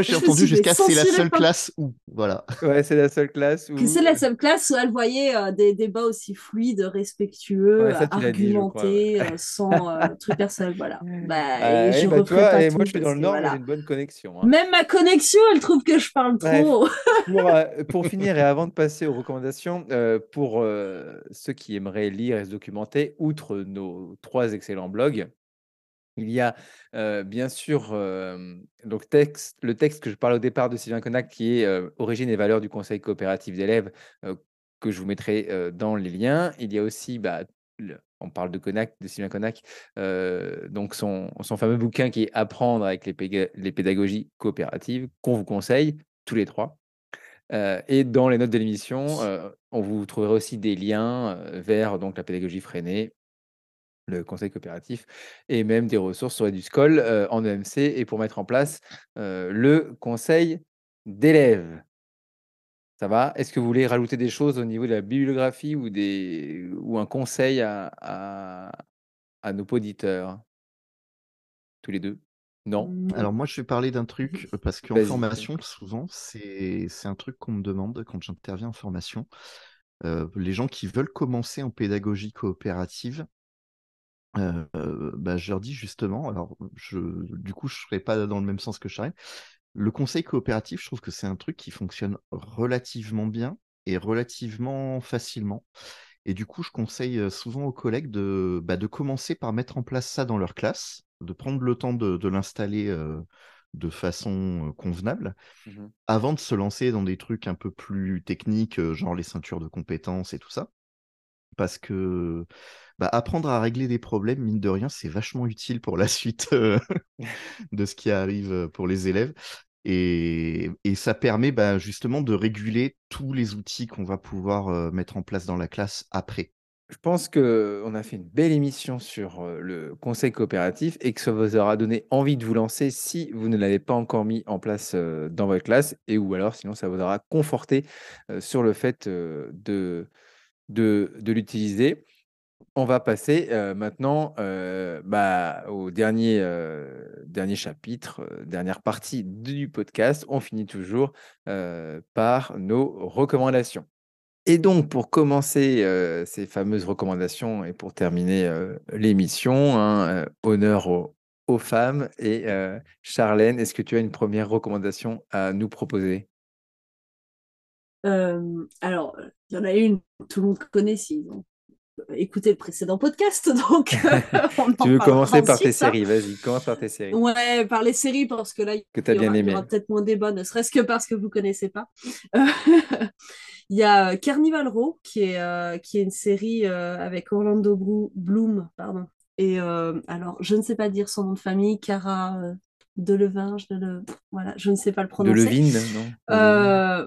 j'ai entendu jusqu'à c'est la seule classe où. Voilà. Ouais, c'est la seule classe où. C'est la seule classe où elle voyait euh, des débats aussi fluides, respectueux, argumentés, euh, sans euh, truc personnel. Voilà. Bah, et je bah, toi, et moi, je suis dans le Nord, j'ai une bonne connexion. Hein. Même ma connexion, elle trouve que je parle trop. pour, pour, finir, et avant de passer aux recommandations, pour ceux qui aimeraient lire et se documenter, outre nos trois excellents blogs, il y a bien sûr donc texte, le texte que je parle au départ de Sylvain Connac, qui est Origine et valeurs du Conseil coopératif d'élèves, que je vous mettrai dans les liens. Il y a aussi, bah, on parle de Connac, de Sylvain Connac, donc son, son, fameux bouquin qui est Apprendre avec les, les pédagogies coopératives, qu'on vous conseille tous les trois. et dans les notes de l'émission, on vous trouverez aussi des liens vers donc, la pédagogie freinée le conseil coopératif, et même des ressources sur EduScol euh, en EMC et pour mettre en place euh, le conseil d'élèves. Ça va? Est-ce que vous voulez rajouter des choses au niveau de la bibliographie ou, des, ou un conseil à, à, nos auditeurs? Tous les deux? Non? Mmh, Alors moi, je vais parler d'un truc, euh, parce qu'en formation, souvent, c'est un truc qu'on me demande quand j'interviens en formation. les gens qui veulent commencer en pédagogie coopérative, bah, je leur dis justement, alors je, du coup, je ne serai pas dans le même sens que Charles. Le conseil coopératif, je trouve que c'est un truc qui fonctionne relativement bien et relativement facilement. Et du coup, je conseille souvent aux collègues de, bah, de commencer par mettre en place ça dans leur classe, de prendre le temps de, l'installer de façon convenable, mmh avant de se lancer dans des trucs un peu plus techniques, genre les ceintures de compétences et tout ça. Parce que bah, apprendre à régler des problèmes, mine de rien, c'est vachement utile pour la suite de ce qui arrive pour les élèves. Et, ça permet bah, justement de réguler tous les outils qu'on va pouvoir mettre en place dans la classe après. Je pense qu'on a fait une belle émission sur le conseil coopératif et que ça vous aura donné envie de vous lancer si vous ne l'avez pas encore mis en place dans votre classe et ou alors sinon ça vous aura conforté sur le fait de, de, l'utiliser. On va passer maintenant bah, au dernier, dernier chapitre, dernière partie du podcast. On finit toujours par nos recommandations. Et donc, pour commencer ces fameuses recommandations et pour terminer l'émission, hein, honneur aux, femmes. Et Charlène, est-ce que tu as une première recommandation à nous proposer? Alors, il y en a une, tout le monde connaît s'ils écouté le précédent podcast. Donc, tu veux commencer par tes hein. séries Vas-y, commence par tes séries. Ouais, par les séries, parce que là, que il y aura, aura peut-être moins débat, ne serait-ce que parce que vous ne connaissez pas. Il y a euh, Carnival Row, qui est, euh, qui est une série euh, avec Orlando Bloom. Pardon. Et alors, je ne sais pas dire son nom de famille, Cara Delevinge, de voilà, je ne sais pas le prononcer. Delevine, non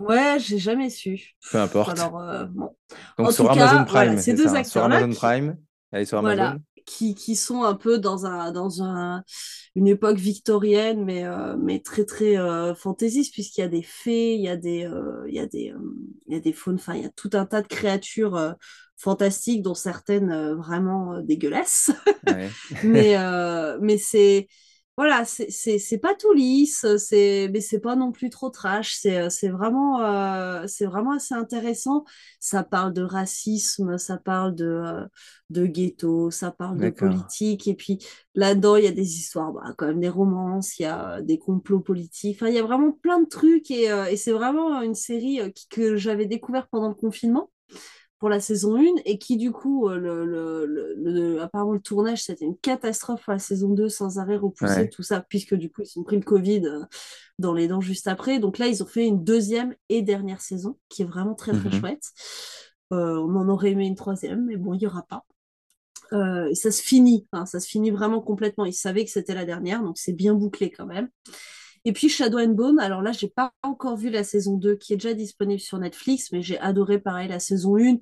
Ouais, j'ai jamais su. Peu importe. Alors, bon. Donc sur Amazon Prime, c'est deux acteurs sur Amazon Prime. Elle sur Amazon qui, qui, sont un peu dans, un, dans un, une époque victorienne, mais, euh, mais très très euh, fantaisiste, puisqu'il y a des fées, il y a des, euh, il y a des, il y a des faunes, enfin, il y a tout un tas de créatures fantastiques, dont certaines vraiment dégueulasses. mais mais c'est voilà, c'est pas tout lisse, mais c'est pas non plus trop trash. C'est vraiment, euh, c'est vraiment assez intéressant. Ça parle de racisme, ça parle de, euh, de ghetto, ça parle de politique. Et puis là-dedans, il y a des histoires, bah, quand même des romances, il y a des complots politiques. Enfin, il y a vraiment plein de trucs. Et, euh, et c'est vraiment une série que j'avais découvert pendant le confinement pour la saison 1 et qui du coup, euh, le, le, le, apparemment le tournage c'était une catastrophe pour la saison 2 sans arrêt repoussé, tout ça, puisque du coup ils ont pris le Covid euh, dans les dents juste après. Donc là ils ont fait une deuxième et dernière saison qui est vraiment très très mhm. chouette. Euh, on en aurait aimé une troisième, mais bon, il n'y aura pas. et ça se finit, ça se finit vraiment complètement. Ils savaient que c'était la dernière, donc c'est bien bouclé quand même. Et puis Shadow and Bone, alors là, j'ai pas encore vu la saison 2 qui est déjà disponible sur Netflix, mais j'ai adoré pareil la saison 1.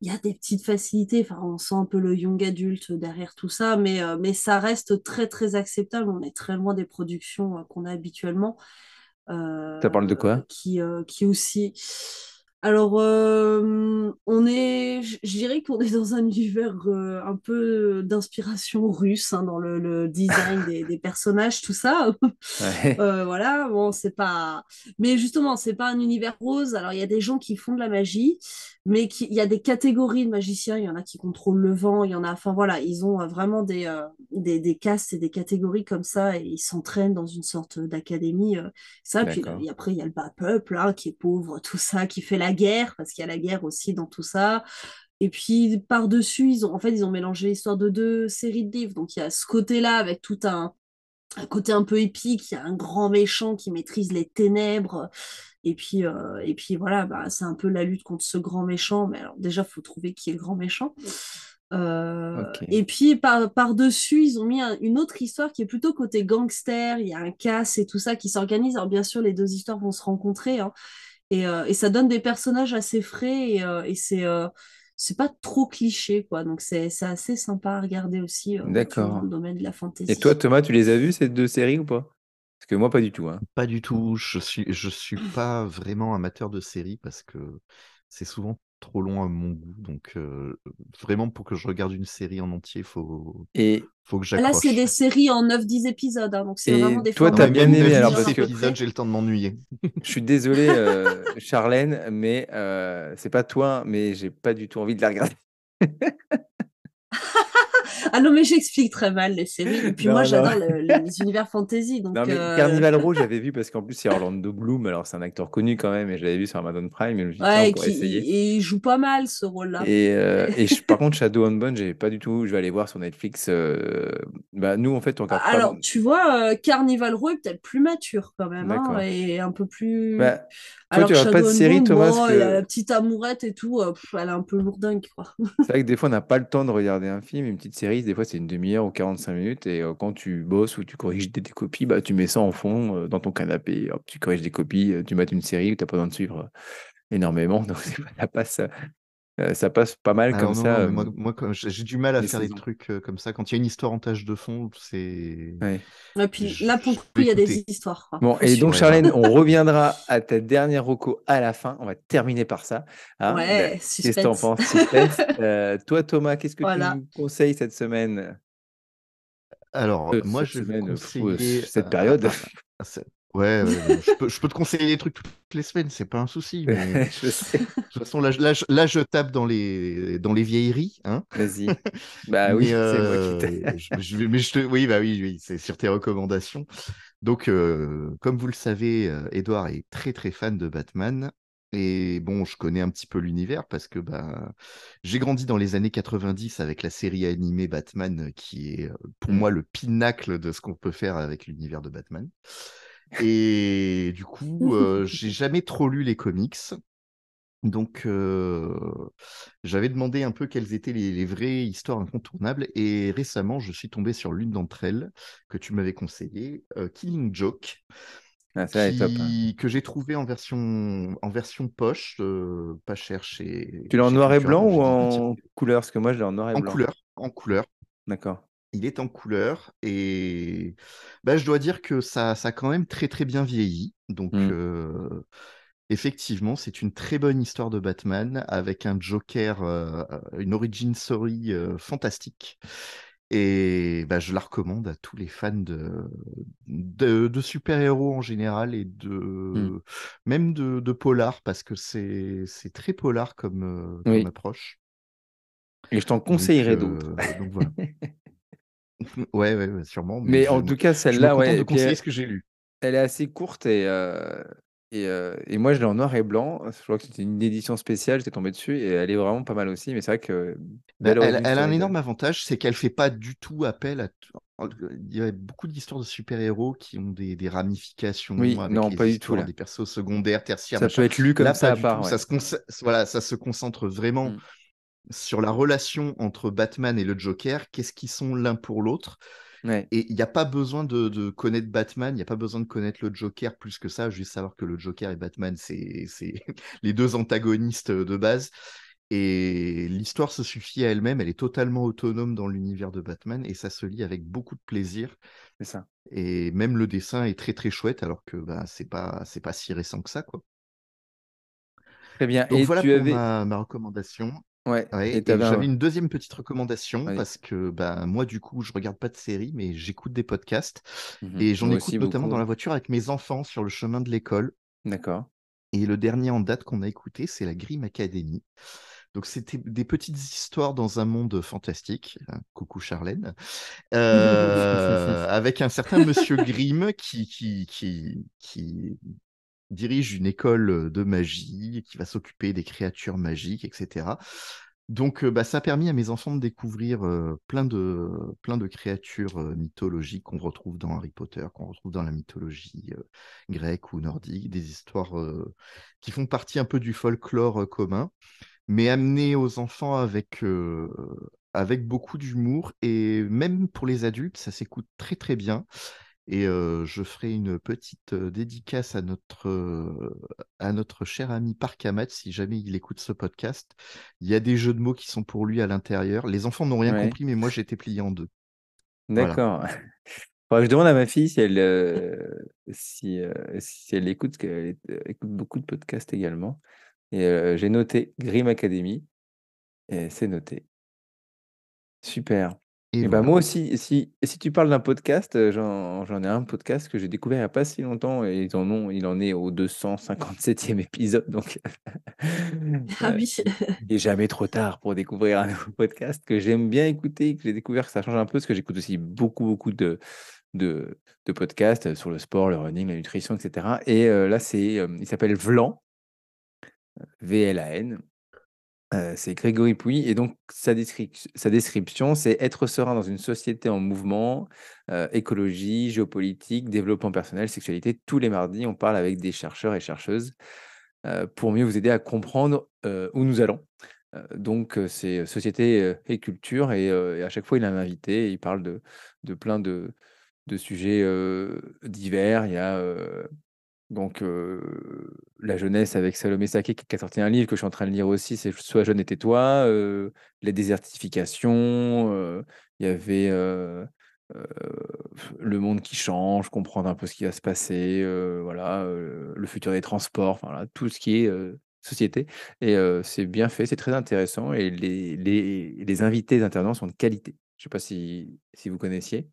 Il y a des petites facilités, enfin, on sent un peu le young adulte derrière tout ça, mais, euh, mais ça reste très très acceptable. On est très loin des productions euh, qu'on a habituellement. Euh, ça parle de quoi? qui, qui aussi. Alors, euh, on est, je dirais qu'on est dans un univers euh, un peu d'inspiration russe hein, dans le, design des, personnages, tout ça. Euh, voilà, bon, c'est pas. Mais justement, c'est pas un univers rose. Alors, il y a des gens qui font de la magie, mais il y a des catégories de magiciens. Il y en a qui contrôlent le vent, il y en a. Enfin, voilà, ils ont vraiment des, des, des, castes et des catégories comme ça et ils s'entraînent dans une sorte d'académie. ça, puis après, il y a le bas peuple hein, qui est pauvre, tout ça, qui fait la guerre, parce qu'il y a la guerre aussi dans tout ça. Et puis par-dessus, ils ont en fait ils ont mélangé l'histoire de deux séries de livres. Donc il y a ce côté-là avec tout un, côté un peu épique, il y a un grand méchant qui maîtrise les ténèbres. Et puis, euh, et puis voilà, bah, c'est un peu la lutte contre ce grand méchant. Mais alors déjà, il faut trouver qui est le grand méchant. Euh, et puis par, par-dessus, ils ont mis une autre histoire qui est plutôt côté gangster. Il y a un casse et tout ça qui s'organise. Alors bien sûr, les deux histoires vont se rencontrer. Hein. Euh, et, ça donne des personnages assez frais et, euh, c'est euh, c'est pas trop cliché quoi donc c'est assez sympa à regarder aussi dans le domaine de la fantasy. Et toi Thomas tu les as vus ces deux séries ou pas? Parce que moi pas du tout. Hein. Pas du tout. Je suis je suis pas vraiment amateur de séries parce que c'est souvent trop long à mon goût. Donc, vraiment, pour que je regarde une série en entier, il faut, et... faut que j'accroche. Là, c'est des séries en 9-10 épisodes. Hein, donc, c'est vraiment des Toi, tu as bien aimé. Alors, parce que j'ai le temps de m'ennuyer. je suis désolé, Charlène, mais c'est pas toi, mais j'ai pas du tout envie de la regarder. ah non, mais j'explique très mal les séries. Et puis moi, j'adore les univers fantasy. Donc, non, mais euh, Carnival Row, j'avais vu parce qu'en plus, c'est Orlando Bloom. Alors, c'est un acteur connu quand même. Et je l'avais vu sur Amazon Prime. Et, ouais, et il joue pas mal ce rôle-là. Et, euh, et par contre, Shadow and Bone, j'ai pas du tout. Je vais aller voir sur Netflix. Euh, bah, nous, en fait, on regarde Alors, tu vois, Carnival Row est peut-être plus mature quand même. Hein, et un peu plus. Bah, toi, tu pas de série, Thomas. La petite amourette et tout. elle est un peu lourdingue, quoi. c'est vrai que des fois, on n'a pas le temps de regarder un film. Une petite série, des fois, c'est une demi-heure ou 45 minutes. Et quand tu bosses ou tu corriges des, copies, bah, tu mets ça en fond dans ton canapé. tu corriges des copies, tu mets une série où tu n'as pas besoin de suivre énormément. Donc, ça passe, ça passe pas mal ah comme ça. moi, j'ai du mal à faire des trucs comme ça. Quand il y a une histoire en tâche de fond, c'est. Et puis là, pour le coup, il y a des histoires. Bon, et donc, Charlène, on reviendra à ta dernière roco à la fin. On va terminer par ça. Hein. ouais, Qu'est-ce que tu en penses Toi, Thomas, qu'est-ce que tu nous conseilles cette semaine? Alors, moi, je vais conseiller... cette période. Ouais, je, peux, je, peux, te conseiller des trucs toutes les semaines, c'est pas un souci. Mais... je sais. De toute façon, là, là, là, je tape dans les, dans les vieilleries. Hein Vas-y. Bah oui, c'est moi qui euh, je, mais je te... Oui, bah oui, oui c'est sur tes recommandations. Donc, euh, comme vous le savez, Edouard est très très fan de Batman. Et bon, je connais un petit peu l'univers parce que bah, j'ai grandi dans les années 90 avec la série animée Batman, qui est pour mmh. moi le pinacle de ce qu'on peut faire avec l'univers de Batman. Et du coup, euh, j'ai jamais trop lu les comics. Donc, euh, j'avais demandé un peu quelles étaient les, vraies histoires incontournables. Et récemment, je suis tombé sur l'une d'entre elles que tu m'avais conseillée, euh, Killing Joke. Ah, ça top, hein. que j'ai trouvé en version, en version poche, pas cher chez. Tu l'as en noir et blanc ou en couleur? Parce que moi, je l'ai en noir et en blanc. Couleur, en couleur. D'accord il est en couleur et bah, je dois dire que ça, ça a quand même très très bien vieilli. Donc mmh. effectivement, c'est une très bonne histoire de Batman avec un Joker, une origin story fantastique. Et bah, je la recommande à tous les fans de, de, super-héros en général et de mmh. même de, polar parce que c'est très polar comme, approche. Et je t'en conseillerais d'autres. donc voilà. Ouais, ouais, sûrement. Mais, en tout cas, celle-là, ouais. de conseiller ce que j'ai lu. Elle est assez courte et, euh, et, euh, et, moi, je l'ai en noir et blanc. Je crois que c'était une édition spéciale, j'étais tombé dessus et elle est vraiment pas mal aussi. Mais c'est vrai que. Bah, elle, a un énorme avantage, c'est qu'elle fait pas du tout appel à. Il y a beaucoup d'histoires de super-héros qui ont des, des ramifications. Oui, non, pas du tout. Là. Des persos secondaires, tertiaires. Ça peut être lu comme ça à part. Ça, se voilà, ça se concentre vraiment. Mmh sur la relation entre Batman et le Joker, qu'est-ce qu'ils sont l'un pour l'autre? Et il n'y a pas besoin de, connaître Batman, il n'y a pas besoin de connaître le Joker plus que ça, juste savoir que le Joker et Batman, c'est les deux antagonistes de base. Et l'histoire se suffit à elle-même, elle est totalement autonome dans l'univers de Batman et ça se lit avec beaucoup de plaisir. C'est ça. Et même le dessin est très très chouette alors que bah, c'est pas c'est pas si récent que ça quoi. Très bien. Donc et voilà pour ma, recommandation. Ouais, et, j'avais une deuxième petite recommandation parce que bah, moi, du coup, je regarde pas de séries, mais j'écoute des podcasts mmh et j'en écoute notamment dans la voiture avec mes enfants sur le chemin de l'école. D'accord. Et le dernier en date qu'on a écouté, c'est la Grimm Academy. Donc, c'était des petites histoires dans un monde fantastique. Hein, coucou Charlène. Euh, avec un certain monsieur Grimm qui, qui, qui, qui dirige une école de magie qui va s'occuper des créatures magiques, etc. Donc, bah, ça a permis à mes enfants de découvrir plein, de, plein de créatures mythologiques qu'on retrouve dans Harry Potter, qu'on retrouve dans la mythologie grecque ou nordique, des histoires qui font partie un peu du folklore commun, mais amenées aux enfants avec, avec beaucoup d'humour et même pour les adultes, ça s'écoute très très bien. Et je ferai une petite dédicace à notre, à notre cher ami Parkamat si jamais il écoute ce podcast. Il y a des jeux de mots qui sont pour lui à l'intérieur. Les enfants n'ont rien compris, mais moi été plié en deux. D'accord. je demande à ma fille si elle, si, si elle écoute, qu'elle écoute beaucoup de podcasts également. Et j'ai noté Grim Academy. Et c'est noté. Super. Et, bah moi aussi, si, si tu parles d'un podcast, euh, j'en ai un podcast que j'ai découvert il n'y a pas si longtemps et ils en ont, il en est au 257e épisode. Donc, ah oui. il n'est jamais trop tard pour découvrir un nouveau podcast que j'aime bien écouter, que j'ai découvert que ça change un peu parce que j'écoute aussi beaucoup, beaucoup de, de, de, podcasts sur le sport, le running, la nutrition, etc. Et euh, là, c'est, euh, il s'appelle Vlan, V-L-A-N. C'est Grégory Pouy. Et donc, sa, description, c'est être serein dans une société en mouvement, écologie, géopolitique, développement personnel, sexualité. Tous les mardis, on parle avec des chercheurs et chercheuses pour mieux vous aider à comprendre où nous allons. donc, c'est société et culture. Et, à chaque fois, il a un invité. il parle de, de plein de, de sujets divers. Il y a donc, la jeunesse avec Salomé Saké qui a sorti un livre que je suis en train de lire aussi, c'est Sois jeune et tais-toi, les désertifications, il y avait le monde qui change, comprendre un peu ce qui va se passer, voilà, le futur des transports, tout ce qui est société. Et c'est bien fait, c'est très intéressant. Et les, les, les invités intervenants sont de qualité. Je ne sais pas si, si vous connaissiez.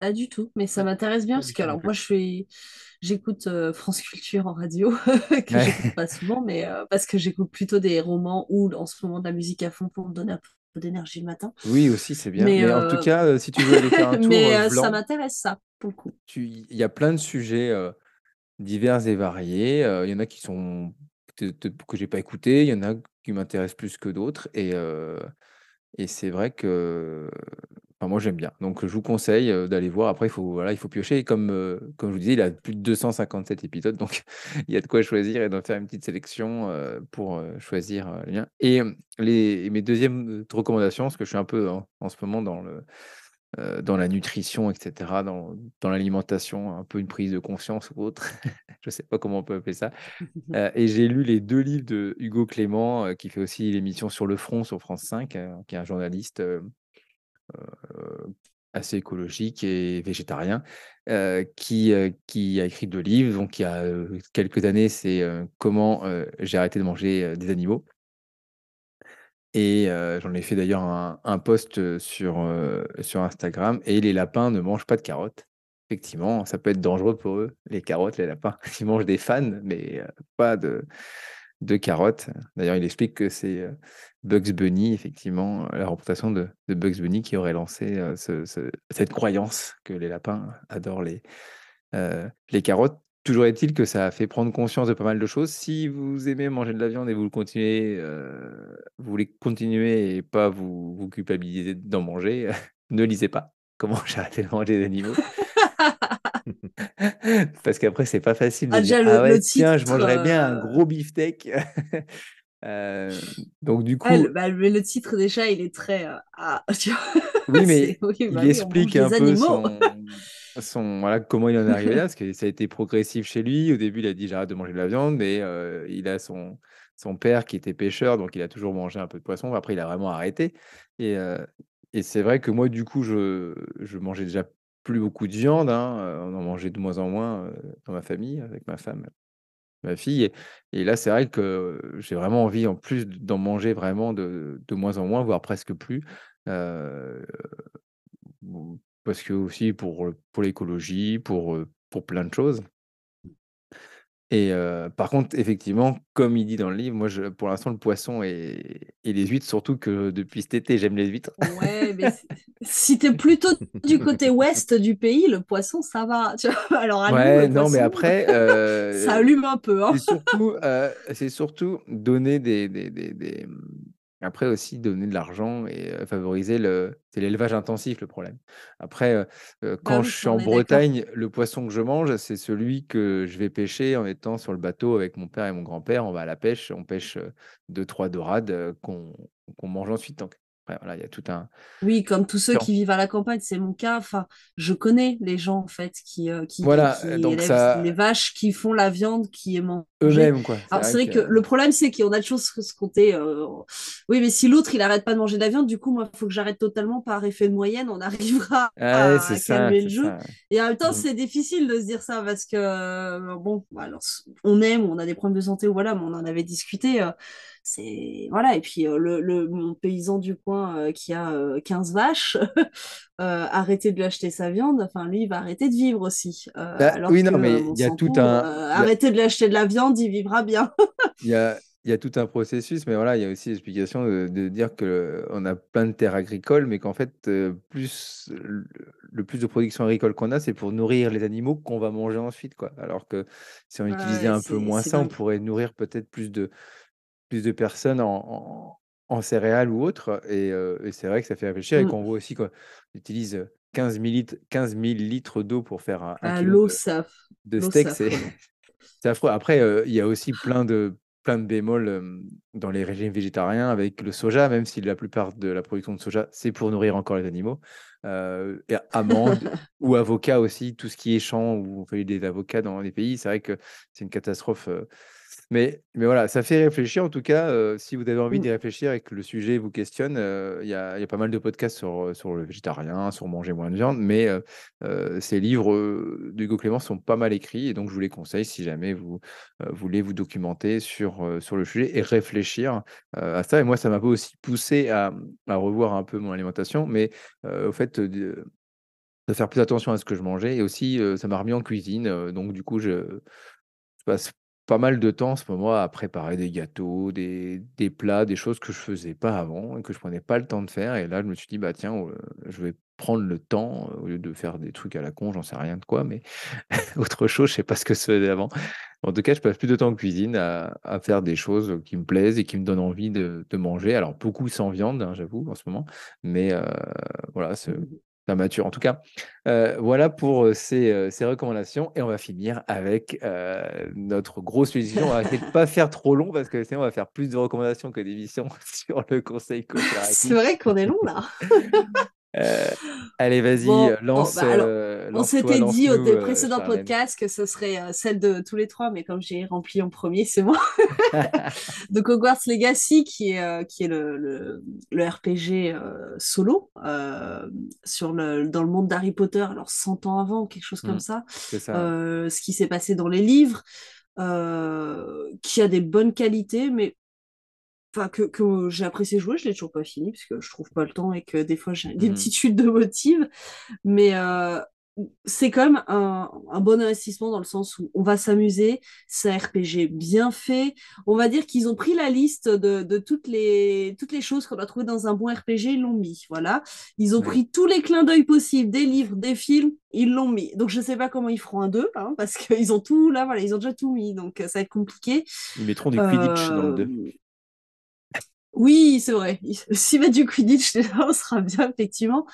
Pas du tout, mais ça m'intéresse bien parce que alors moi je suis j'écoute euh, France Culture en radio que j'écoute pas souvent, mais euh, parce que j'écoute plutôt des romans ou en ce moment de la musique à fond pour me donner un peu d'énergie le matin. Oui aussi c'est bien. Mais, en tout euh, cas si tu veux aller faire un tour, mais ça m'intéresse ça pour le coup. Il y a plein de sujets divers et variés. Il y en a qui sont que j'ai pas écouté, il y en a qui m'intéressent plus que d'autres et et c'est vrai que moi, j'aime bien. Donc, je vous conseille d'aller voir. Après, il faut, voilà, il faut piocher. Comme, comme je vous disais, il a plus de 257 épisodes. Donc, il y a de quoi choisir et d'en faire une petite sélection pour choisir les liens. Et les, mes deuxièmes recommandations, parce que je suis un peu en, ce moment dans, le, dans la nutrition, etc., dans, dans l'alimentation, un peu une prise de conscience ou autre. je ne sais pas comment on peut appeler ça. et j'ai lu les deux livres de Hugo Clément, qui fait aussi l'émission Sur le front sur France 5, qui est un journaliste euh, assez écologique et végétarien, euh, qui, euh, qui a écrit deux livres. Donc, il y a quelques années, c'est Comment j'ai arrêté de manger des animaux. Et j'en ai fait d'ailleurs un, un, post sur, sur Instagram. Et les lapins ne mangent pas de carottes. Effectivement, ça peut être dangereux pour eux, les carottes, les lapins. Ils mangent des fans, mais pas de, de carottes. D'ailleurs, il explique que c'est Bugs Bunny, effectivement, la représentation de, Bugs Bunny qui aurait lancé cette croyance que les lapins adorent les, les carottes. Toujours est-il que ça a fait prendre conscience de pas mal de choses. Si vous aimez manger de la viande et vous continuez, vous voulez continuer et pas vous, vous culpabiliser d'en manger, ne lisez pas comment j'ai arrêté de manger des animaux. Parce qu'après, c'est pas facile de ah, dire, le, ah ouais, tiens, je mangerais bien un gros beefsteak. Euh, donc du coup, bah, le, titre déjà, il est très. Euh, ah, oui, mais il bah explique un peu son, voilà comment il en est arrivé là, parce que ça a été progressif chez lui. Au début, il a dit j'arrête de manger de la viande, mais il a son son père qui était pêcheur, donc il a toujours mangé un peu de poisson. Après, il a vraiment arrêté. Et, et c'est vrai que moi, du coup, je, je mangeais déjà plus beaucoup de viande. Hein, on en mangeait de moins en moins dans ma famille avec ma femme ma fille. Et, là, c'est vrai que j'ai vraiment envie, en plus d'en manger vraiment de, moins en moins, voire presque plus. parce que aussi pour, pour l'écologie, pour, pour plein de choses. Et par contre, effectivement, comme il dit dans le livre, moi, je, pour l'instant, le poisson et, et les huîtres, surtout que depuis cet été, j'aime les huîtres. Ouais, mais si tu es plutôt du côté ouest du pays, le poisson, ça va. Tu vois Alors, à ouais, non, mais après. ça allume un peu. Hein. C'est surtout, surtout donner des, des, des, des après aussi, donner de l'argent et favoriser le. C'est l'élevage intensif le problème. Après, bah quand je suis en Bretagne, le poisson que je mange, c'est celui que je vais pêcher en étant sur le bateau avec mon père et mon grand-père. On va à la pêche, on pêche deux, trois dorades qu'on mange ensuite. Donc, voilà, il y a tout un. Oui, comme tous ceux qui vivent à la campagne, c'est mon cas. Enfin, je connais les gens en fait qui, euh, qui, voilà, donc élèvent ça... les vaches qui font la viande qui est mangée. Eux-mêmes, quoi. Alors, c'est vrai que... le problème, c'est qu'on a de choses se compter. Euh... Oui, mais si l'autre, il arrête pas de manger de la viande, du coup, moi, il faut que j'arrête totalement par effet de moyenne. On arrivera à, calmer le jeu. Et en même temps, mmh. c'est difficile de se dire ça parce que, euh, bon, alors, on aime, on a des problèmes de santé, ou voilà, mais on en avait discuté. Euh, c'est voilà. Et puis le, le, mon paysan du coin qui a 15 vaches, arrêter de lui acheter sa viande, enfin lui il va arrêter de vivre aussi. Bah, oui, non, mais il y a tout un. Arrêter de lui acheter de la viande, il vivra bien. Il y a, il y a tout un processus, mais voilà, il y a aussi l'explication de, dire qu'on a plein de terres agricoles, mais qu'en fait, plus le, plus de production agricole qu'on a, c'est pour nourrir les animaux qu'on va manger ensuite, quoi. Alors que si on utilisait un peu moins ça, on pourrait nourrir peut-être plus de, plus de personnes en, en, céréales ou autres. Et, c'est vrai que ça fait réfléchir et mmh. qu'on voit aussi qu'on utilise 15 000 litres, 15 000 litres d'eau pour faire un, ah, kilo de, de steak. C'est affreux. Après, il y a aussi plein de plein de bémols dans les régimes végétariens avec le soja, même si la plupart de la production de soja, c'est pour nourrir encore les animaux. et amandes ou avocats aussi, tout ce qui est champ où on fait des avocats dans les pays, c'est vrai que c'est une catastrophe mais, mais voilà, ça fait réfléchir. En tout cas, euh, si vous avez envie mmh. d'y réfléchir et que le sujet vous questionne, euh, il y, a, y, a, pas mal de podcasts sur, sur le végétarien, sur manger moins de viande. Mais ces livres d'Hugo Clément sont pas mal écrits. Et donc, je vous les conseille si jamais vous voulez vous documenter sur, sur le sujet et réfléchir à ça. Et moi, ça m'a aussi poussé à, à, revoir un peu mon alimentation. Mais au fait, de, de, faire plus attention à ce que je mangeais. Et aussi, ça m'a remis en cuisine. donc, du coup, je, je passe pas mal de temps en ce moment à préparer des gâteaux, des, plats, des choses que je faisais pas avant et que je prenais pas le temps de faire. Et là, je me suis dit, bah tiens, je vais prendre le temps au lieu de faire des trucs à la con, j'en sais rien de quoi, mais autre chose, je sais pas ce que c'était avant. En tout cas, je passe plus de temps en cuisine à, à, faire des choses qui me plaisent et qui me donnent envie de, manger. Alors, beaucoup sans viande, hein, j'avoue, en ce moment, mais euh, voilà, mature. En tout cas, euh, voilà pour euh, euh, ces, recommandations. Et on va finir avec notre grosse décision. On va essayer de pas faire trop long parce que sinon, on va faire plus de recommandations que d'émissions sur le conseil coopératif. C'est vrai qu'on est long là. Euh, allez, vas-y, euh, lance. Bah, euh, on s'était dit au précédent podcast que ce serait celle de tous les trois, mais comme j'ai rempli en premier, c'est moi. Donc Hogwarts Legacy, qui est, qui est le, le, RPG solo sur le, dans le monde d'Harry Potter, alors 100 ans avant, quelque chose comme mmh, ça. ça. ce qui s'est passé dans les livres. qui a des bonnes qualités, mais enfin que, que j'ai apprécié jouer, je l'ai toujours pas fini parce que je trouve pas le temps et que des fois j'ai des mmh petites chutes de motive, mais euh, c'est quand même un, un, bon investissement dans le sens où on va s'amuser, c'est un RPG bien fait. On va dire qu'ils ont pris la liste de, de, toutes, les, toutes les choses qu'on a trouvées dans un bon RPG, ils l'ont mis. Voilà. Ils ont pris tous les clins d'œil possibles, des livres, des films, ils l'ont mis. Donc je sais pas comment ils feront un 2, hein, parce qu'ils ont tout, là, voilà, ils ont déjà tout mis, donc ça va être compliqué. Ils mettront du Quidditch dans le 2. Oui, c'est vrai. S'il met du Quidditch, on sera bien, effectivement.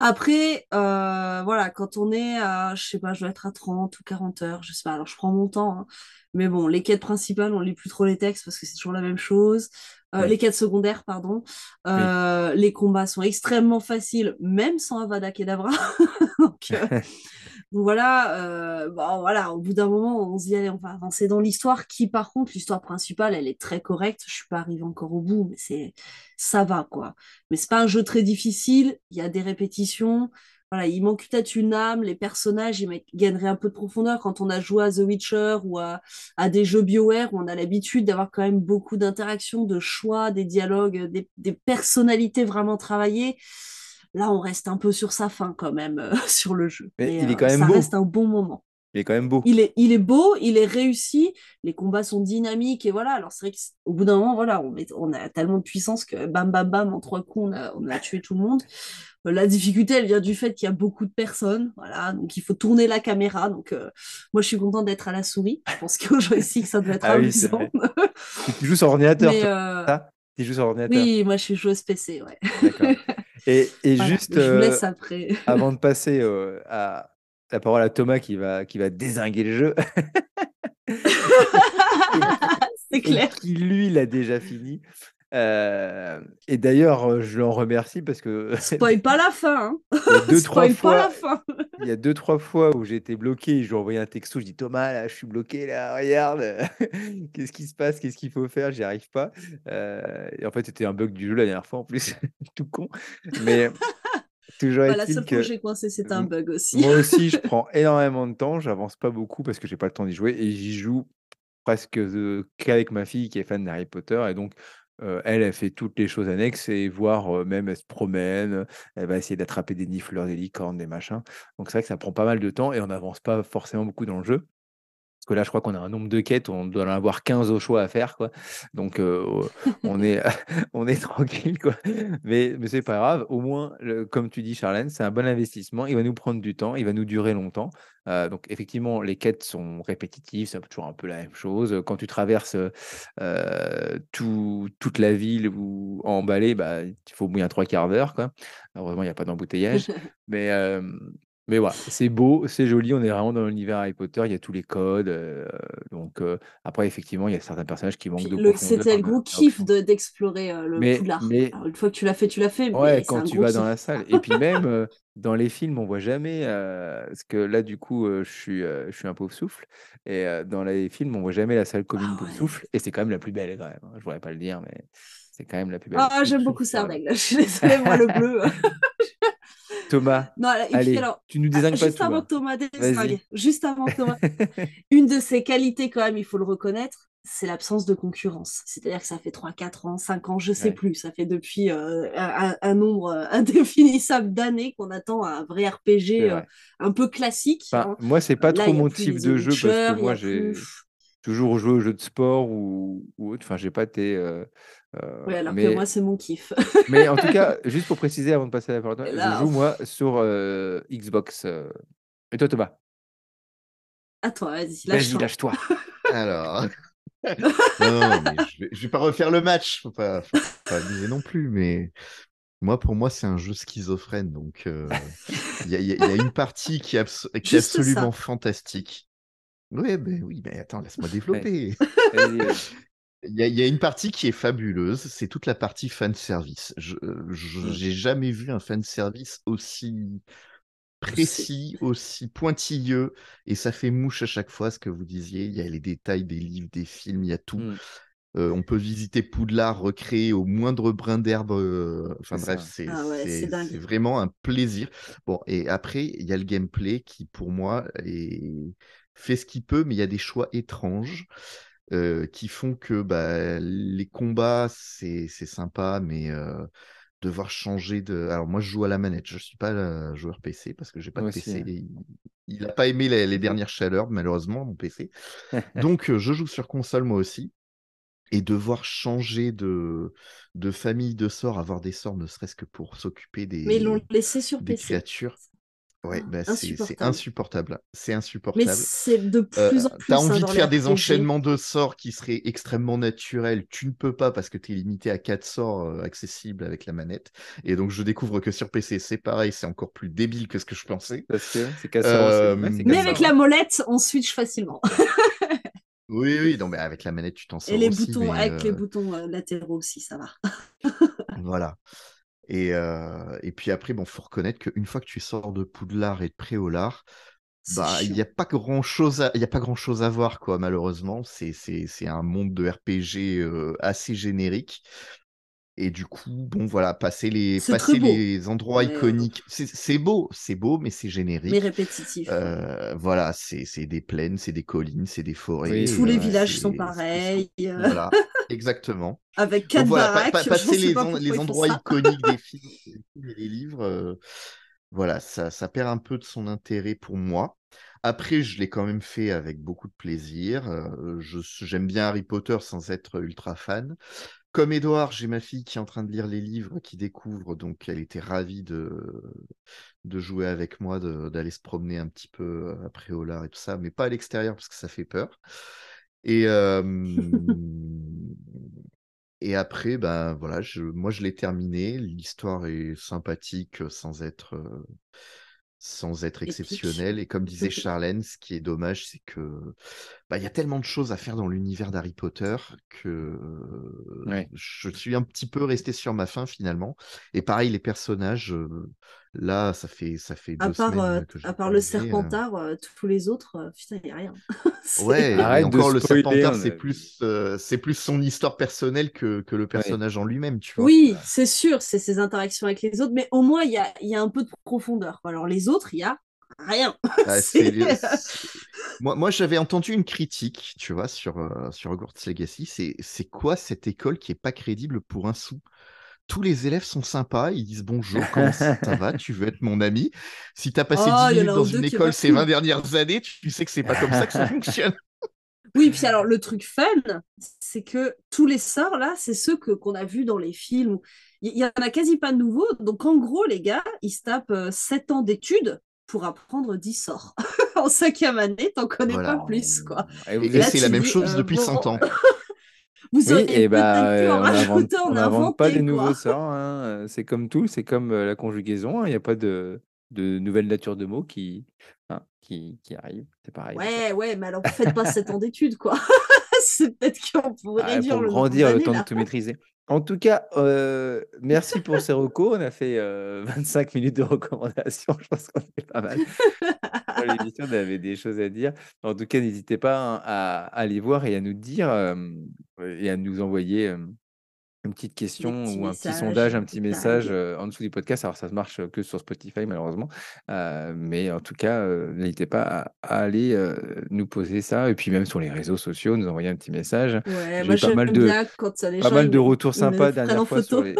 Après, euh, voilà, quand on est à, je sais pas, je dois être à 30 ou 40 heures, je sais pas, alors je prends mon temps. Hein. Mais bon, les quêtes principales, on lit plus trop les textes parce que c'est toujours la même chose. Euh, les quêtes secondaires, pardon. Euh, les combats sont extrêmement faciles, même sans Avada Kedavra. Donc, donc voilà, euh, bon, voilà, au bout d'un moment, on se dit, allez, on va avancer dans l'histoire, qui par contre, l'histoire principale, elle est très correcte. Je suis pas arrivée encore au bout, mais c'est, ça va, quoi. Mais c'est pas un jeu très difficile, il y a des répétitions. Voilà, il manque peut-être une âme, les personnages, ils gagneraient un peu de profondeur quand on a joué à The Witcher ou à, à des jeux BioWare où on a l'habitude d'avoir quand même beaucoup d'interactions, de choix, des dialogues, des personnalités vraiment travaillées. Là, on reste un peu sur sa fin quand même euh, sur le jeu. Mais, il est euh, quand même ça reste un bon moment. Il est quand même beau. Il est, il est beau, il est réussi, les combats sont dynamiques et voilà. Alors c'est vrai qu'au bout d'un moment, voilà, on, on, a tellement de puissance que bam bam bam en trois coups, on a, on a tué tout le monde. Euh, la difficulté, elle vient du fait qu'il y a beaucoup de personnes, voilà, donc il faut tourner la caméra. Donc moi, je suis contente d'être à la souris. Je pense qu'aujourd'hui, que ça doit être ah amusant. tu joues sur ordinateur, tu joues sur ordinateur. Oui, moi, je suis joueuse PC, ouais. D'accord. Et, juste euh, avant de passer euh, à la parole à Thomas qui va, qui va désinguer le jeu. C'est clair. Qui lui l'a déjà fini. Euh, et d'ailleurs, je l'en remercie parce que. Spoil pas la fin. Hein. Il y a deux, trois fois. La fin. il y a deux, trois fois où j'ai été bloqué. Je lui ai envoyé un texto. Je dis Thomas, là, je suis bloqué. Là, regarde. Qu'est-ce qui se passe? Qu'est-ce qu'il faut faire? J'y arrive pas. Euh, et en fait, c'était un bug du jeu la dernière fois en plus. Tout con. Mais. Toujours bah, la seule fois que j'ai coincé, c'est un bug aussi. Moi aussi, je prends énormément de temps. J'avance pas beaucoup parce que j'ai pas le temps d'y jouer et j'y joue presque qu'avec ma fille qui est fan d'Harry Potter. Et donc, elle, elle fait toutes les choses annexes et voire même elle se promène, elle va essayer d'attraper des nifleurs, des licornes, des machins. Donc c'est vrai que ça prend pas mal de temps et on n'avance pas forcément beaucoup dans le jeu que là, je crois qu'on a un nombre de quêtes, on doit en avoir 15 au choix à faire, quoi. Donc, euh, on, est, on est tranquille, quoi. Mais, mais c'est pas grave. Au moins, comme tu dis, Charlène, c'est un bon investissement. Il va nous prendre du temps, il va nous durer longtemps. Euh, donc, effectivement, les quêtes sont répétitives, c'est toujours un peu la même chose. Quand tu traverses euh, tout, toute la ville ou emballé, bah, il faut bien trois quarts d'heure, quoi. Heureusement, il n'y a pas d'embouteillage. mais, mais voilà, c'est beau, c'est joli, on est vraiment dans l'univers Harry Potter, il y a tous les codes. Euh, donc euh, après, effectivement, il y a certains personnages qui manquent de le, C'était le gros kiff d'explorer euh, le mais, Poudlard. Mais, une fois que tu l'as fait, tu l'as fait. Ouais, quand tu vas dans la salle. Et puis même dans les films, on voit jamais. parce que là, du coup, je, suis, je suis un pauvre souffle. Et dans les films, on voit jamais la salle commune ah, pauvre souffle. Et c'est quand même la plus belle, quand même. Hein, je voudrais pas le dire, mais c'est quand même la plus belle. Ah, j'aime beaucoup Sardaigle. Je suis désolée, moi, le bleu. Thomas. Non, allez, tu nous désignes pas juste Avant Thomas juste avant Thomas, une de ses qualités quand même, il faut le reconnaître, c'est l'absence de concurrence. C'est-à-dire que ça fait 3, 4 ans, 5 ans, je sais plus, ça fait depuis euh, un, nombre euh, indéfinissable d'années qu'on attend un vrai RPG euh, un peu classique. Enfin, hein. Moi, c'est pas trop mon type de jeu parce que moi, j'ai toujours joué aux jeux de sport ou, ou autre. Enfin, j'ai pas été euh, oui, alors que moi, c'est mon kiff. mais en tout cas, juste pour préciser avant de passer à la parole, je joue moi sur euh, Xbox. Euh. Et toi, Thomas? À toi, vas-y, lâche-toi. lâche-toi. alors. non, mais je, vais, vais pas refaire le match, faut pas, faut pas non plus, mais moi, pour moi, c'est un jeu schizophrène, donc il y, y, a une partie qui, est, qui est absolument fantastique. Oui, ben oui, mais attends, laisse-moi développer. Il y, a, une partie qui est fabuleuse, c'est toute la partie fan service. Je n'ai mmh. jamais vu un fan service aussi précis, aussi pointilleux, et ça fait mouche à chaque fois ce que vous disiez. Il y a les détails des livres, des films, il y a tout. Mmh. Euh, on peut visiter Poudlard, recréer au moindre brin d'herbe. Euh, enfin bref, ah c'est vraiment un plaisir. Bon, et après, il y a le gameplay qui, pour moi, fait ce qu'il peut, mais il y a des choix étranges. Euh, qui font que bah, les combats, c'est sympa, mais euh, devoir changer de. Alors, moi, je joue à la manette, je ne suis pas joueur PC parce que j'ai pas de PC. Il n'a pas aimé les, dernières chaleurs, malheureusement, mon PC. Donc, je joue sur console, moi aussi. Et devoir changer de, de famille de sorts, avoir des sorts, ne serait-ce que pour s'occuper des, Mais ils l'ont laissé sur des PC. créatures. Ouais, bah, c'est insupportable. C'est insupportable. Mais c'est de euh, plus en plus. T'as hein, envie de faire des enchaînements de sorts qui seraient extrêmement naturels. Tu ne peux pas parce que tu es limité à 4 sorts euh, accessibles avec la manette. Et donc, je découvre que sur PC, c'est pareil, c'est encore plus débile que ce que je pensais. Parce que c'est euh, Mais avec la molette, on switch facilement. oui, oui, non, mais avec la manette, tu t'en sors. Et les aussi, boutons, avec les boutons latéraux aussi, ça va. voilà. Et, euh, et puis après, bon, faut reconnaître qu'une fois que tu sors de Poudlard et de Préolard, bah, il n'y a pas grand chose à, il y a pas grand chose à voir, quoi, malheureusement. C'est, c'est, c'est un monde de RPG euh, assez générique. Et du coup, bon, voilà, passer les, passer les endroits iconiques. C'est beau, c'est beau, mais c'est générique. Mais répétitif. Euh, voilà, c'est des plaines, c'est des collines, c'est des forêts. Tous les villages sont pareils. Voilà, exactement. Avec quatre baraques. passer les, les endroits iconiques des films et des livres, euh, voilà, ça, ça perd un peu de son intérêt pour moi. Après, je l'ai quand même fait avec beaucoup de plaisir. Euh, j'aime bien Harry Potter sans être ultra fan. Comme Edouard, j'ai ma fille qui est en train de lire les livres, qui découvre, donc elle était ravie de, de jouer avec moi, d'aller se promener un petit peu après Olar et tout ça, mais pas à l'extérieur parce que ça fait peur. Et, et après, ben voilà, je, moi je l'ai terminé. L'histoire est sympathique sans être sans être exceptionnel. Et comme disait Charlène, ce qui est dommage, c'est que bah, il y a tellement de choses à faire dans l'univers d'Harry Potter que je suis un petit peu resté sur ma fin finalement. Et pareil, les personnages, Là, ça fait, ça fait à part, euh, À part le Serpentard, euh, tous les autres, putain, il n'y a rien. ouais, encore le Serpentard, c'est plus, c'est plus son histoire personnelle que, que le personnage en lui-même, tu vois. Oui, c'est sûr, c'est ses interactions avec les autres, mais au moins, il y a, y a, un peu de profondeur. Alors, les autres, il y a rien. Ah, moi, moi j'avais entendu une critique, tu vois, sur, euh, sur Hogwarts Legacy. C'est, c'est quoi cette école qui est pas crédible pour un sou? Tous les élèves sont sympas, ils disent bonjour, comment ça va, tu veux être mon ami? Si tu as passé 10 minutes dans une école ces 20 dernières années, tu sais que c'est pas comme ça que ça fonctionne. Oui, puis alors le truc fun, c'est que tous les sorts là, c'est ceux que qu'on a vus dans les films. Il y, en a quasi pas de nouveaux. Donc en gros, les gars, ils se tapent 7 euh, ans d'études pour apprendre 10 sorts. en cinquième année, t'en connais pas plus, quoi. Et, c'est la même chose euh, depuis 100 ans. Vous oui, et bah, euh, on n'invente pas des nouveaux sorts. Hein. C'est comme tout, c'est comme la conjugaison. Hein. Il n'y a pas de, de nouvelle nature de mots qui, hein, qui, qui arrive. C'est pareil. Ouais, ouais, mais alors faites pas 7 ans d'études, quoi. c'est peut-être qu'on pourrait ah, réduire pour le grandir le temps de tout maîtriser. En tout cas, euh, merci pour ces recos. On a fait 25 minutes de recommandations. Je pense qu'on est pas mal. Dans l'émission, on avait des choses à dire. En tout cas, n'hésitez pas hein, à, aller voir et à nous dire et à nous envoyer une petite question ou un petit sondage, un petit message en dessous du podcast. Alors, ça ne marche que sur Spotify, malheureusement. mais en tout cas, n'hésitez pas à, aller nous poser ça. Et puis, même sur les réseaux sociaux, nous envoyer un petit message. Ouais, moi, pas mal de, bien quand ça, pas mal de retours sympas dernière fois sur les,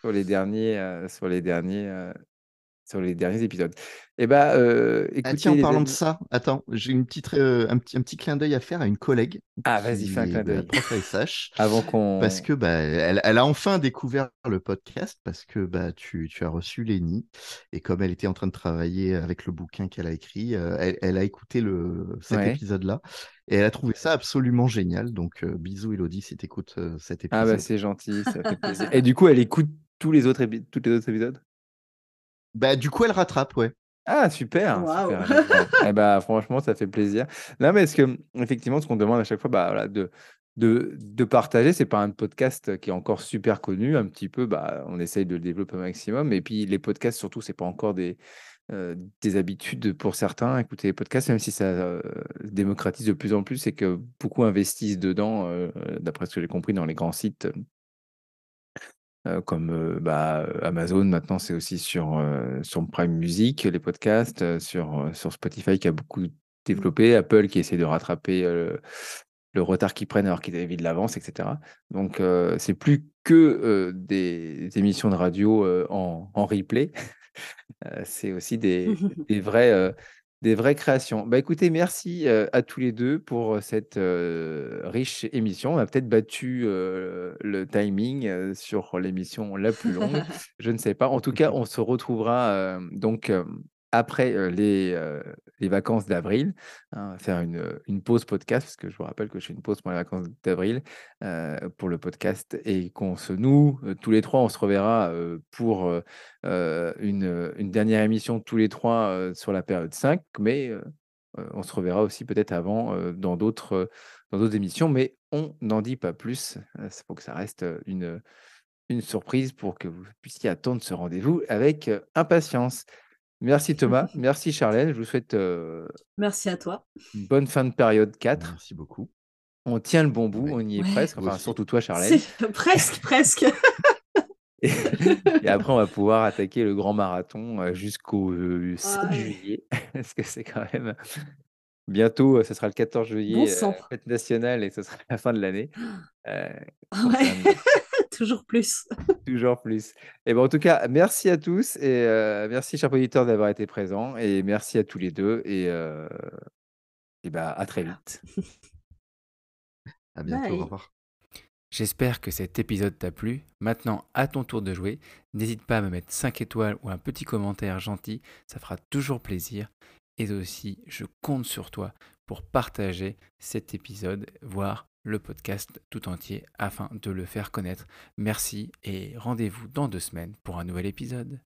sur les derniers, sur les derniers sur les derniers épisodes. Et eh bah, euh, ah, écoutez, en parlant de ça, attends, j'ai une petite, euh, un, petit, un petit clin d'œil à faire à une collègue. Ah, vas-y, fais un clin d'œil. Avant qu'on. Parce que bah, elle, elle, a enfin découvert le podcast parce que bah, tu, tu as reçu Lénie et comme elle était en train de travailler avec le bouquin qu'elle a écrit, euh, elle, elle, a écouté le, cet épisode-là et elle a trouvé ça absolument génial. Donc, bisous Elodie si tu écoutes cet épisode. Ah, bah, c'est gentil, ça fait plaisir. et du coup, elle écoute tous les autres, tous les autres épisodes? Bah, du coup, elle rattrape, ouais. Ah, super, eh bah, franchement, ça fait plaisir. Non, mais est-ce que, effectivement, ce qu'on demande à chaque fois, bah, voilà, de, de, de partager, c'est pas un podcast qui est encore super connu, un petit peu, bah, on essaye de le développer au maximum. Et puis, les podcasts, surtout, c'est pas encore des, euh, des habitudes pour certains. Écouter les podcasts, même si ça euh, démocratise de plus en plus, c'est que beaucoup investissent dedans, euh, d'après ce que j'ai compris, dans les grands sites euh, comme euh, bah, Amazon, maintenant c'est aussi sur, euh, sur Prime Music, les podcasts, sur, sur Spotify qui a beaucoup mmh. développé, Apple qui essaie de rattraper le retard qu'ils prennent alors qu'ils avaient de l'avance, etc. Donc c'est plus que des, émissions de radio en, en, replay, c'est aussi des, des vrais des vraies créations. Bah, écoutez, merci à tous les deux pour cette riche émission. On a peut-être battu le timing sur l'émission la plus longue. Je ne sais pas. En tout cas, on se retrouvera donc après les, les vacances d'avril, hein, faire une, une, pause podcast, parce que je vous rappelle que je fais une pause pour les vacances d'avril pour le podcast et qu'on se noue tous les trois, on se reverra pour une, une, dernière émission tous les trois sur la période 5, mais on se reverra aussi peut-être avant dans d'autres dans d'autres émissions, mais on n'en dit pas plus. C'est pour que ça reste une, une surprise pour que vous puissiez attendre ce rendez-vous avec impatience. Merci Thomas, merci Charlène. Je vous souhaite Merci à toi. une bonne fin de période 4. Merci beaucoup. On tient le bon bout, on y est presque. Enfin, surtout toi, Charlène. presque, presque. Et, après, on va pouvoir attaquer le grand marathon jusqu'au 7 juillet. Parce que c'est quand même. Bientôt, ce sera le 14 juillet, fête nationale, et ce sera la fin de l'année. ouais. Toujours plus. Toujours plus. Et ben, en tout cas, merci à tous et merci, chers auditeurs, d'avoir été présents. Et merci à tous les deux. Et, et bah, à très vite. à bientôt. Au revoir. J'espère que cet épisode t'a plu. Maintenant, à ton tour de jouer. N'hésite pas à me mettre 5 étoiles ou un petit commentaire gentil. Ça fera toujours plaisir. Et aussi, je compte sur toi pour partager cet épisode, voire le podcast tout entier afin de le faire connaître. Merci et rendez-vous dans deux semaines pour un nouvel épisode.